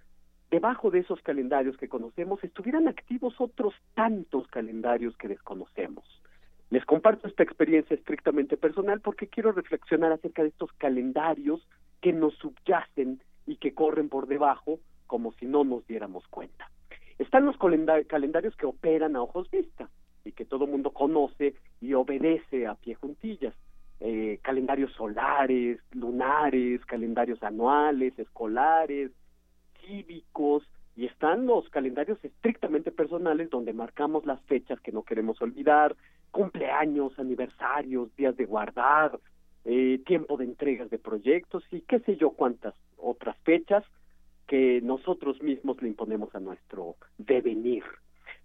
debajo de esos calendarios que conocemos estuvieran activos otros tantos calendarios que desconocemos. Les comparto esta experiencia estrictamente personal porque quiero reflexionar acerca de estos calendarios que nos subyacen y que corren por debajo como si no nos diéramos cuenta. Están los calendarios que operan a ojos vista y que todo mundo conoce y obedece a pie juntillas. Eh, calendarios solares, lunares, calendarios anuales, escolares, cívicos, y están los calendarios estrictamente personales donde marcamos las fechas que no queremos olvidar, cumpleaños, aniversarios, días de guardar, eh, tiempo de entregas de proyectos y qué sé yo cuántas otras fechas que nosotros mismos le imponemos a nuestro devenir.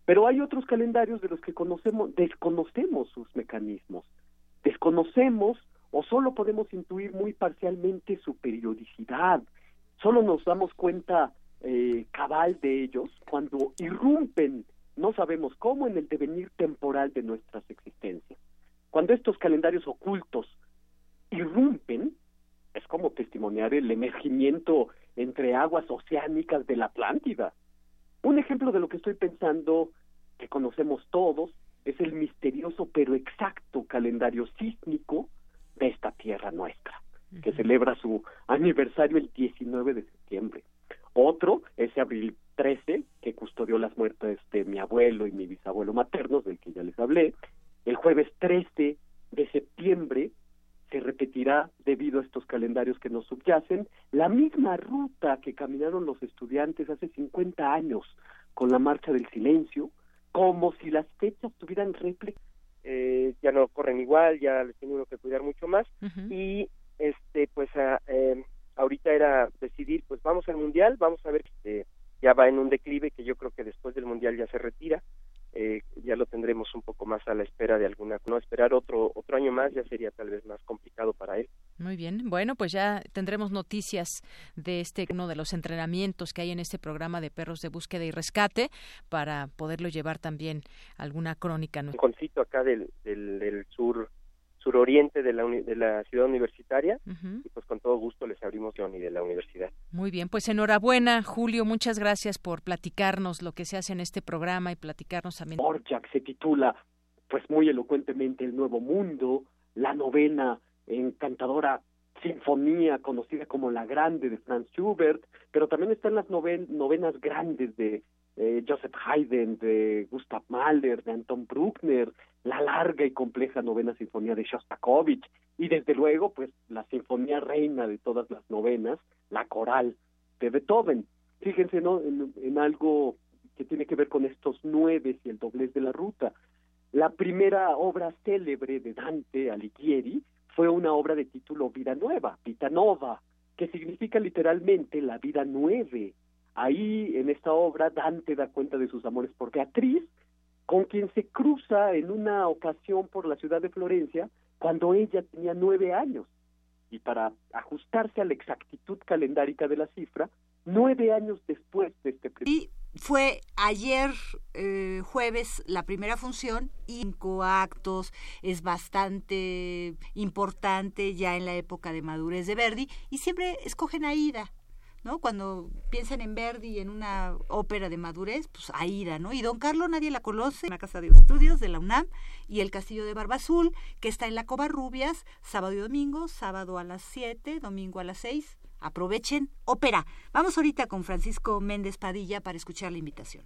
Pero hay otros calendarios de los que conocemos, desconocemos sus mecanismos, desconocemos o solo podemos intuir muy parcialmente su periodicidad, solo nos damos cuenta eh, cabal de ellos cuando irrumpen no sabemos cómo en el devenir temporal de nuestras existencias. Cuando estos calendarios ocultos irrumpen, es como testimoniar el emergimiento entre aguas oceánicas de la Atlántida. Un ejemplo de lo que estoy pensando, que conocemos todos, es el misterioso pero exacto calendario sísmico de esta tierra nuestra, que celebra su aniversario el 19 de septiembre. Otro, ese abril 13, que custodió las muertes de mi abuelo y mi bisabuelo maternos, del que ya les hablé. El jueves 13 de septiembre se repetirá, debido a estos calendarios que nos subyacen, la misma ruta que caminaron los estudiantes hace 50 años con la marcha del silencio, como si las fechas tuvieran réplica. Eh, ya no corren igual, ya les tiene uno que cuidar mucho más. Y este pues a, eh, ahorita era decidir, pues vamos al mundial, vamos a ver, que ya va en un declive que yo creo que después del mundial ya se retira, eh, ya lo tendremos un poco más a la espera de alguna, no esperar otro otro año más ya sería tal vez más complicado para él. Muy bien, bueno, pues ya tendremos noticias de este uno de los entrenamientos que hay en este programa de perros de búsqueda y rescate para poderlo llevar también alguna crónica. Un concito acá del, del, del sur suroriente de la, de la ciudad universitaria y pues con todo gusto les abrimos Johnny de la universidad. Muy bien, pues enhorabuena Julio, muchas gracias por platicarnos lo que se hace en este programa y platicarnos también. Orjak se titula pues muy elocuentemente El Nuevo Mundo, la novena encantadora sinfonía conocida como La Grande de Franz Schubert, pero también están las novenas grandes de eh, Joseph Haydn, de Gustav Mahler, de Anton Bruckner, la larga y compleja novena sinfonía de Shostakovich y desde luego pues la sinfonía reina de todas las novenas, la coral de Beethoven. Fíjense ¿no? en, algo que tiene que ver con estos nueve y el doblez de la ruta. La primera obra célebre de Dante Alighieri fue una obra de título Vida Nueva, Vita Nova, que significa literalmente la vida nueve, Ahí, en esta obra, Dante da cuenta de sus amores por Beatriz, con quien se cruza en una ocasión por la ciudad de Florencia cuando ella tenía nueve años. Y para ajustarse a la exactitud calendárica de la cifra, nueve años después de este Y fue ayer eh, jueves la primera función, cinco actos, es bastante importante ya en la época de madurez de Verdi, y siempre escogen a Ida, ¿no? Cuando piensan en Verdi y en una ópera de madurez, pues Aida, ¿no? Y Don Carlos nadie la conoce, la Casa de Estudios de la UNAM y el Castillo de Barba Azul, que está en la Covarrubias, sábado y domingo, sábado a las 7, domingo a las 6. Aprovechen, ópera. Vamos ahorita con Francisco Méndez Padilla para escuchar la invitación.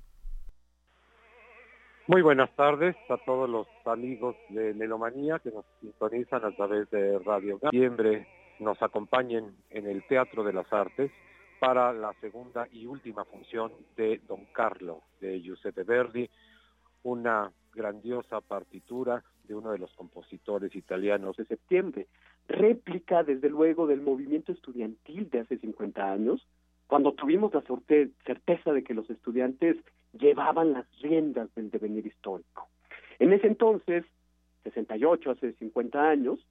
Muy buenas tardes a todos los amigos de Melomanía que nos sintonizan a través de Radio Siempre nos acompañen en el Teatro de las Artes para la segunda y última función de Don Carlo de Giuseppe Verdi, una grandiosa partitura de uno de los compositores italianos de septiembre, réplica desde luego del movimiento estudiantil de hace 50 años, cuando tuvimos la certeza de que los estudiantes llevaban las riendas del devenir histórico. En ese entonces, 68, hace 50 años,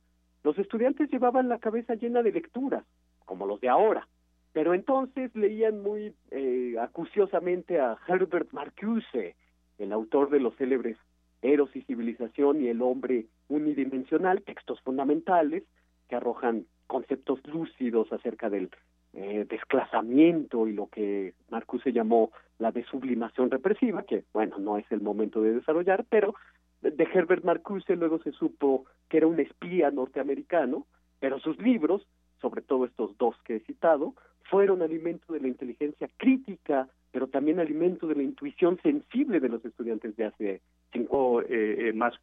los estudiantes llevaban la cabeza llena de lecturas, como los de ahora, pero entonces leían muy eh, acuciosamente a Herbert Marcuse, el autor de los célebres Eros y Civilización y el hombre unidimensional, textos fundamentales que arrojan conceptos lúcidos acerca del eh, desclasamiento y lo que Marcuse llamó la desublimación represiva, que bueno, no es el momento de desarrollar, pero de Herbert Marcuse luego se supo que era un espía norteamericano, pero sus libros, sobre todo estos dos que he citado, fueron alimento de la inteligencia crítica, pero también alimento de la intuición sensible de los estudiantes de hace cinco eh, eh, más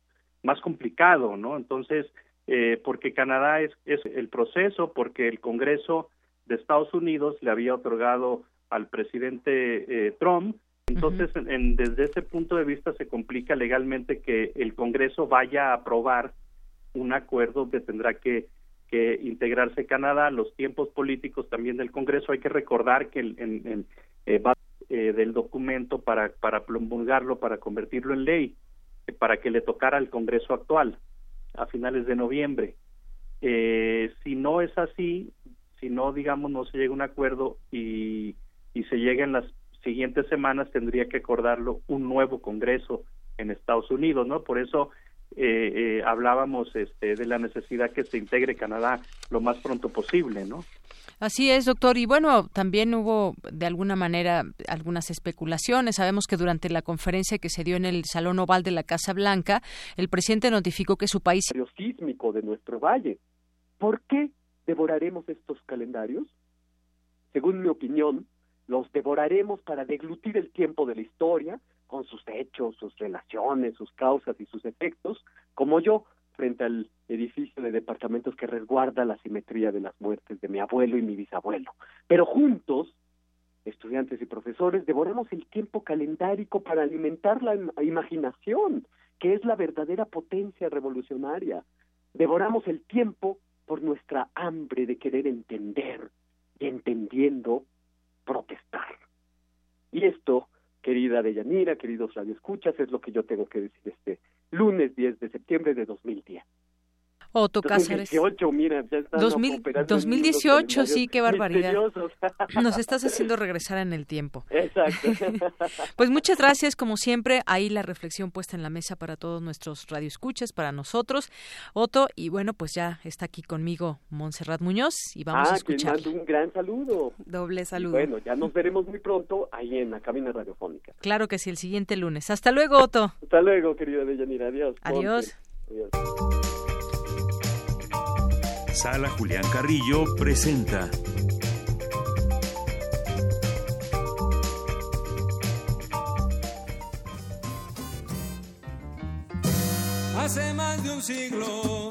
más complicado, ¿no? Entonces, eh, porque Canadá es, es el proceso, porque el Congreso de Estados Unidos le había otorgado al presidente Trump, entonces en, desde ese punto de vista se complica legalmente que el Congreso vaya a aprobar un acuerdo que tendrá que que integrarse Canadá, los tiempos políticos también del Congreso, hay que recordar que en, eh, va eh, del documento para, para promulgarlo, para convertirlo en ley, eh, para que le tocara al Congreso actual a finales de noviembre. si no es así, si no, digamos, no se llega a un acuerdo y, y se llega en las siguientes semanas, tendría que acordarlo un nuevo Congreso en Estados Unidos, ¿no? Por eso eh, eh, hablábamos este, de la necesidad que se integre Canadá lo más pronto posible, ¿no? Así es, doctor. Y bueno, también hubo de alguna manera algunas especulaciones. Sabemos que durante la conferencia que se dio en el Salón Oval de la Casa Blanca, el presidente notificó que su país... sísmico de nuestro valle. ¿Por qué devoraremos estos calendarios? Según mi opinión, los devoraremos para deglutir el tiempo de la historia, con sus hechos, sus relaciones, sus causas y sus efectos, como yo frente al edificio de departamentos que resguarda la simetría de las muertes de mi abuelo y mi bisabuelo. Pero juntos, estudiantes y profesores, devoramos el tiempo calendárico para alimentar la imaginación, que es la verdadera potencia revolucionaria. Devoramos el tiempo por nuestra hambre de querer entender y entendiendo protestar. Y esto querida Deyanira, queridos radioescuchas, es lo que yo tengo que decir este lunes 10 de septiembre de 2010. Otto Cáceres. 2018, mira, ya 2018, sí, qué barbaridad. [LAUGHS] Nos estás haciendo regresar en el tiempo. Exacto. [LAUGHS] pues muchas gracias, como siempre, ahí la reflexión puesta en la mesa para todos nuestros radioescuchas, para nosotros, Otto, y bueno, pues ya está aquí conmigo Montserrat Muñoz y vamos ah, a escuchar. un gran saludo. Doble saludo. bueno, ya nos veremos muy pronto ahí en la cabina radiofónica. Claro que sí, el siguiente lunes. Hasta luego, Otto. Hasta luego, querida Deyanira. Adiós. Adiós. Adiós. Sala Julián Carrillo presenta. Hace más de un siglo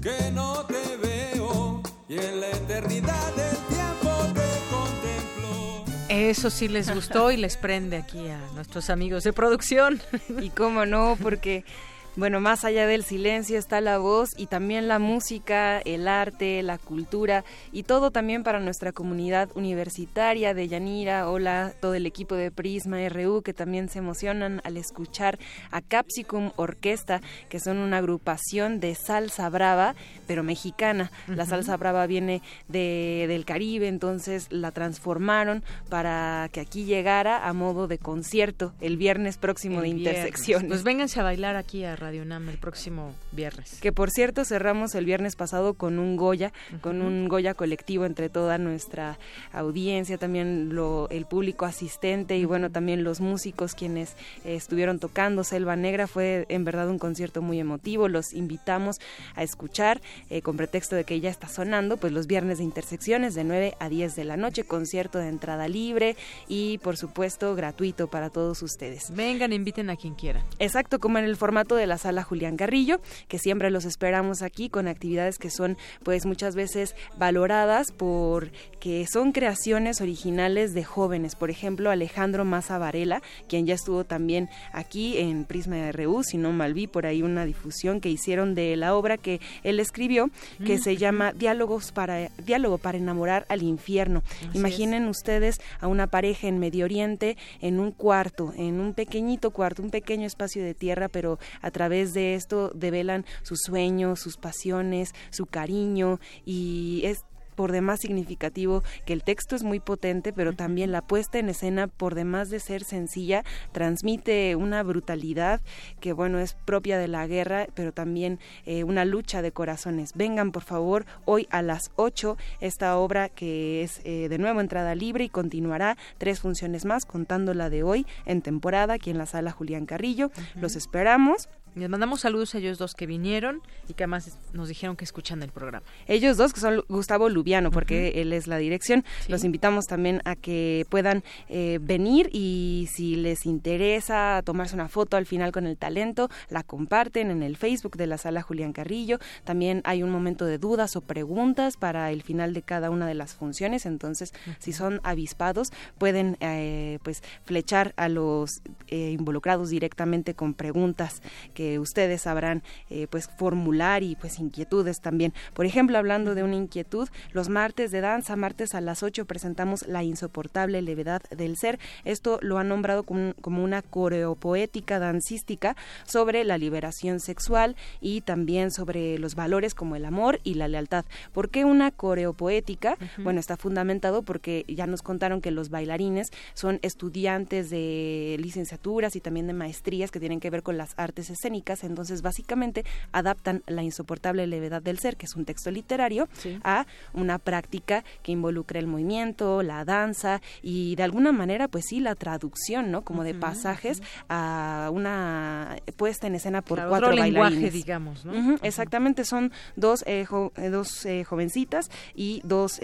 que no te veo y en la eternidad del tiempo te contemplo. Eso sí les gustó y les prende aquí a nuestros amigos de producción. [LAUGHS] Y cómo no, porque bueno, más allá del silencio está la voz y también la música, el arte, la cultura y todo también para nuestra comunidad universitaria de Yanira. Hola, todo el equipo de Prisma RU que también se emocionan al escuchar a Capsicum Orquesta, que son una agrupación de salsa brava, pero mexicana. La salsa brava viene de, del Caribe, entonces la transformaron para que aquí llegara a modo de concierto el viernes próximo de Intersecciones. Pues vénganse a bailar aquí a Radio UNAM el próximo viernes. Que por cierto cerramos el viernes pasado con un Goya, con un Goya colectivo entre toda nuestra audiencia, también lo, el público asistente y bueno, también los músicos quienes eh, estuvieron tocando Selva Negra. Fue en verdad un concierto muy emotivo. Los invitamos a escuchar eh, con pretexto de que ya está sonando, pues los viernes de intersecciones de 9 a 10 de la noche, concierto de entrada libre y por supuesto gratuito para todos ustedes. Vengan, inviten a quien quiera. Exacto, como en el formato de la sala Julián Carrillo, que siempre los esperamos aquí con actividades que son pues muchas veces valoradas por que son creaciones originales de jóvenes. Por ejemplo, Alejandro Maza Varela, quien ya estuvo también aquí en Prisma RU, si no mal vi por ahí una difusión que hicieron de la obra que él escribió, que se llama Diálogos para Diálogo para enamorar al infierno. Imaginen ustedes a una pareja en Medio Oriente en un cuarto, en un pequeñito cuarto, un pequeño espacio de tierra, pero a través de esto develan sus sueños, sus pasiones, su cariño y es por demás significativo que el texto es muy potente, pero también la puesta en escena, por demás de ser sencilla, transmite una brutalidad que, bueno, es propia de la guerra, pero también eh, una lucha de corazones. Vengan, por favor, hoy a las 8 esta obra que es eh, de nuevo entrada libre y continuará tres funciones más, contando la de hoy en temporada aquí en la sala Julián Carrillo. Los esperamos. Les mandamos saludos a ellos dos que vinieron y que además nos dijeron que escuchan el programa. Ellos dos, que son Gustavo Lubiano, porque él es la dirección. Los invitamos también a que puedan eh, venir y si les interesa tomarse una foto al final con el talento, la comparten en el Facebook de la sala Julián Carrillo. También hay un momento de dudas o preguntas para el final de cada una de las funciones. Entonces, si son avispados, pueden eh, pues flechar a los eh, involucrados directamente con preguntas que ustedes sabrán eh, pues formular y pues inquietudes también. Por ejemplo, hablando de una inquietud, los martes de danza, martes a las 8 presentamos La insoportable levedad del ser. Esto lo han nombrado como, como una coreopoética dancística sobre la liberación sexual y también sobre los valores como el amor y la lealtad. ¿Por qué una coreopoética? Bueno, está fundamentado porque ya nos contaron que los bailarines son estudiantes de licenciaturas y también de maestrías que tienen que ver con las artes escénicas entonces básicamente adaptan la insoportable levedad del ser, que es un texto literario, a una práctica que involucra el movimiento, la danza y de alguna manera, pues sí, la traducción, ¿no? Como de pasajes a una puesta en escena por cuatro otro bailarines. lenguaje, digamos, ¿no? Exactamente, son dos, eh, eh, dos eh, jovencitas y dos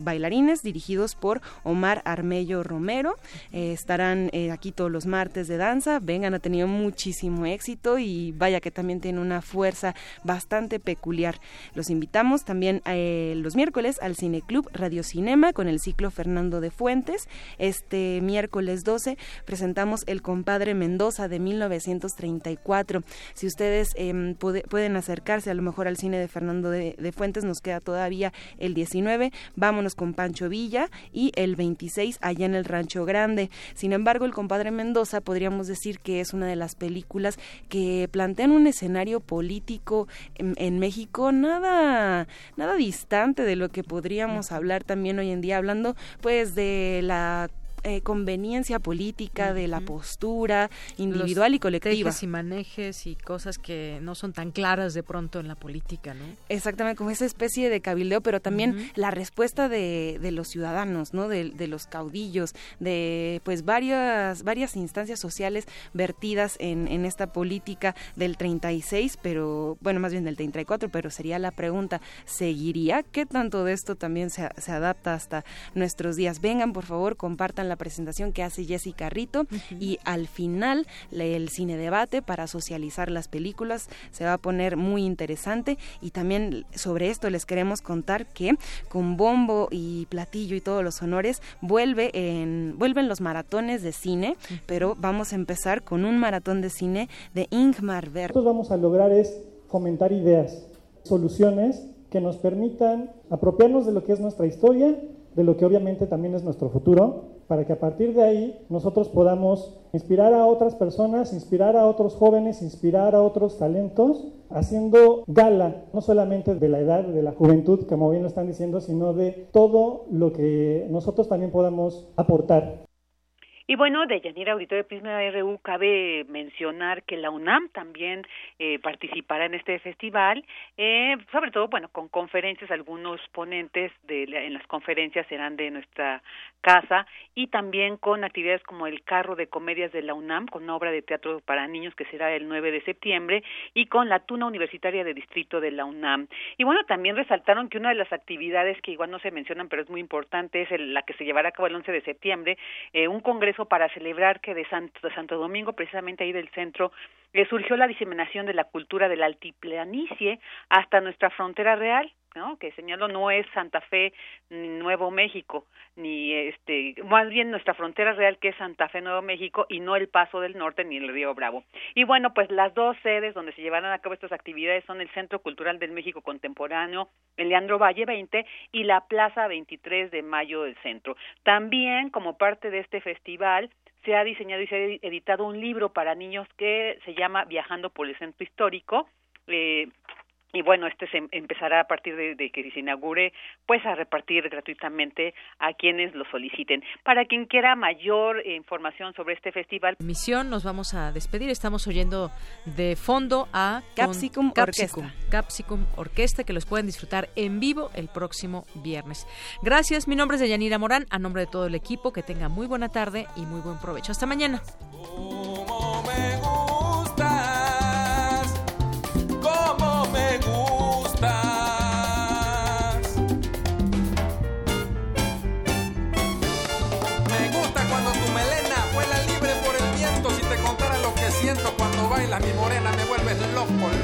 bailarines dirigidos por Omar Armello Romero. estarán aquí todos los martes de danza, vengan, ha tenido muchísimo éxito y vaya que también tiene una fuerza bastante peculiar. Los invitamos también eh, los miércoles al Cineclub Radio Cinema con el ciclo Fernando de Fuentes. Este miércoles 12 presentamos El compadre Mendoza de 1934. Si ustedes em, pueden acercarse a lo mejor al cine de Fernando de, de Fuentes, nos queda todavía el 19. Vámonos con Pancho Villa y el 26 allá en el Rancho Grande. Sin embargo, El compadre Mendoza podríamos decir que es una de las películas que plantean un escenario político en, México nada nada distante de lo que podríamos hablar también hoy en día hablando pues de la eh, conveniencia política, de la postura individual y colectiva. y manejes y cosas que no son tan claras de pronto en la política, ¿no? Exactamente, como esa especie de cabildeo, pero también la respuesta de, de, los ciudadanos, ¿no? De, de, los caudillos, de pues varias, varias instancias sociales vertidas en, en esta política del 36, pero bueno, más bien del 34, pero sería la pregunta, ¿seguiría? ¿Qué tanto de esto también se, se adapta hasta nuestros días? Vengan, por favor, compartan la presentación que hace Jessica Rito. Y al final el cine debate para socializar las películas. Se va a poner muy interesante. Y también sobre esto les queremos contar que con bombo y platillo y todos los honores vuelve en vuelven los maratones de cine, pero vamos a empezar con un maratón de cine de Ingmar Bergman. Lo que vamos a lograr es fomentar ideas, soluciones que nos permitan apropiarnos de lo que es nuestra historia, de lo que obviamente también es nuestro futuro para que a partir de ahí nosotros podamos inspirar a otras personas, inspirar a otros jóvenes, inspirar a otros talentos, haciendo gala no solamente de la edad, de la juventud, como bien lo están diciendo, sino de todo lo que nosotros también podamos aportar. Y bueno, de Yanira Auditorio de Prisma RU cabe mencionar que la UNAM también eh, participará en este festival, eh, sobre todo, bueno, con conferencias, algunos ponentes de en las conferencias serán de nuestra casa y también con actividades como el carro de comedias de la UNAM, con una obra de teatro para niños que será el 9 de septiembre y con la tuna universitaria de distrito de la UNAM. Y bueno, también resaltaron que una de las actividades que igual no se mencionan, pero es muy importante, es la que se llevará a cabo el 11 de septiembre, eh, un congreso para celebrar que de Santo, de Santo Domingo, precisamente ahí del centro, eh, surgió la diseminación de la cultura del altiplanicie hasta nuestra frontera real, ¿no? que señalo no es Santa Fe ni Nuevo México ni este más bien nuestra frontera real que es Santa Fe Nuevo México y no el Paso del Norte ni el Río Bravo y bueno pues las dos sedes donde se llevarán a cabo estas actividades son el Centro Cultural del México Contemporáneo el Leandro Valle 20 y la Plaza 23 de Mayo del Centro también como parte de este festival se ha diseñado y se ha editado un libro para niños que se llama Viajando por el Centro Histórico eh, y bueno, este se empezará a partir de, que se inaugure, pues a repartir gratuitamente a quienes lo soliciten. Para quien quiera mayor información sobre este festival. Misión, nos vamos a despedir. Estamos oyendo de fondo a Capsicum, Orquesta. Capsicum Orquesta, que los pueden disfrutar en vivo el próximo viernes. Gracias, mi nombre es Deyanira Morán, a nombre de todo el equipo, que tenga muy buena tarde y muy buen provecho. Hasta mañana. Mi morena, me vuelves loco.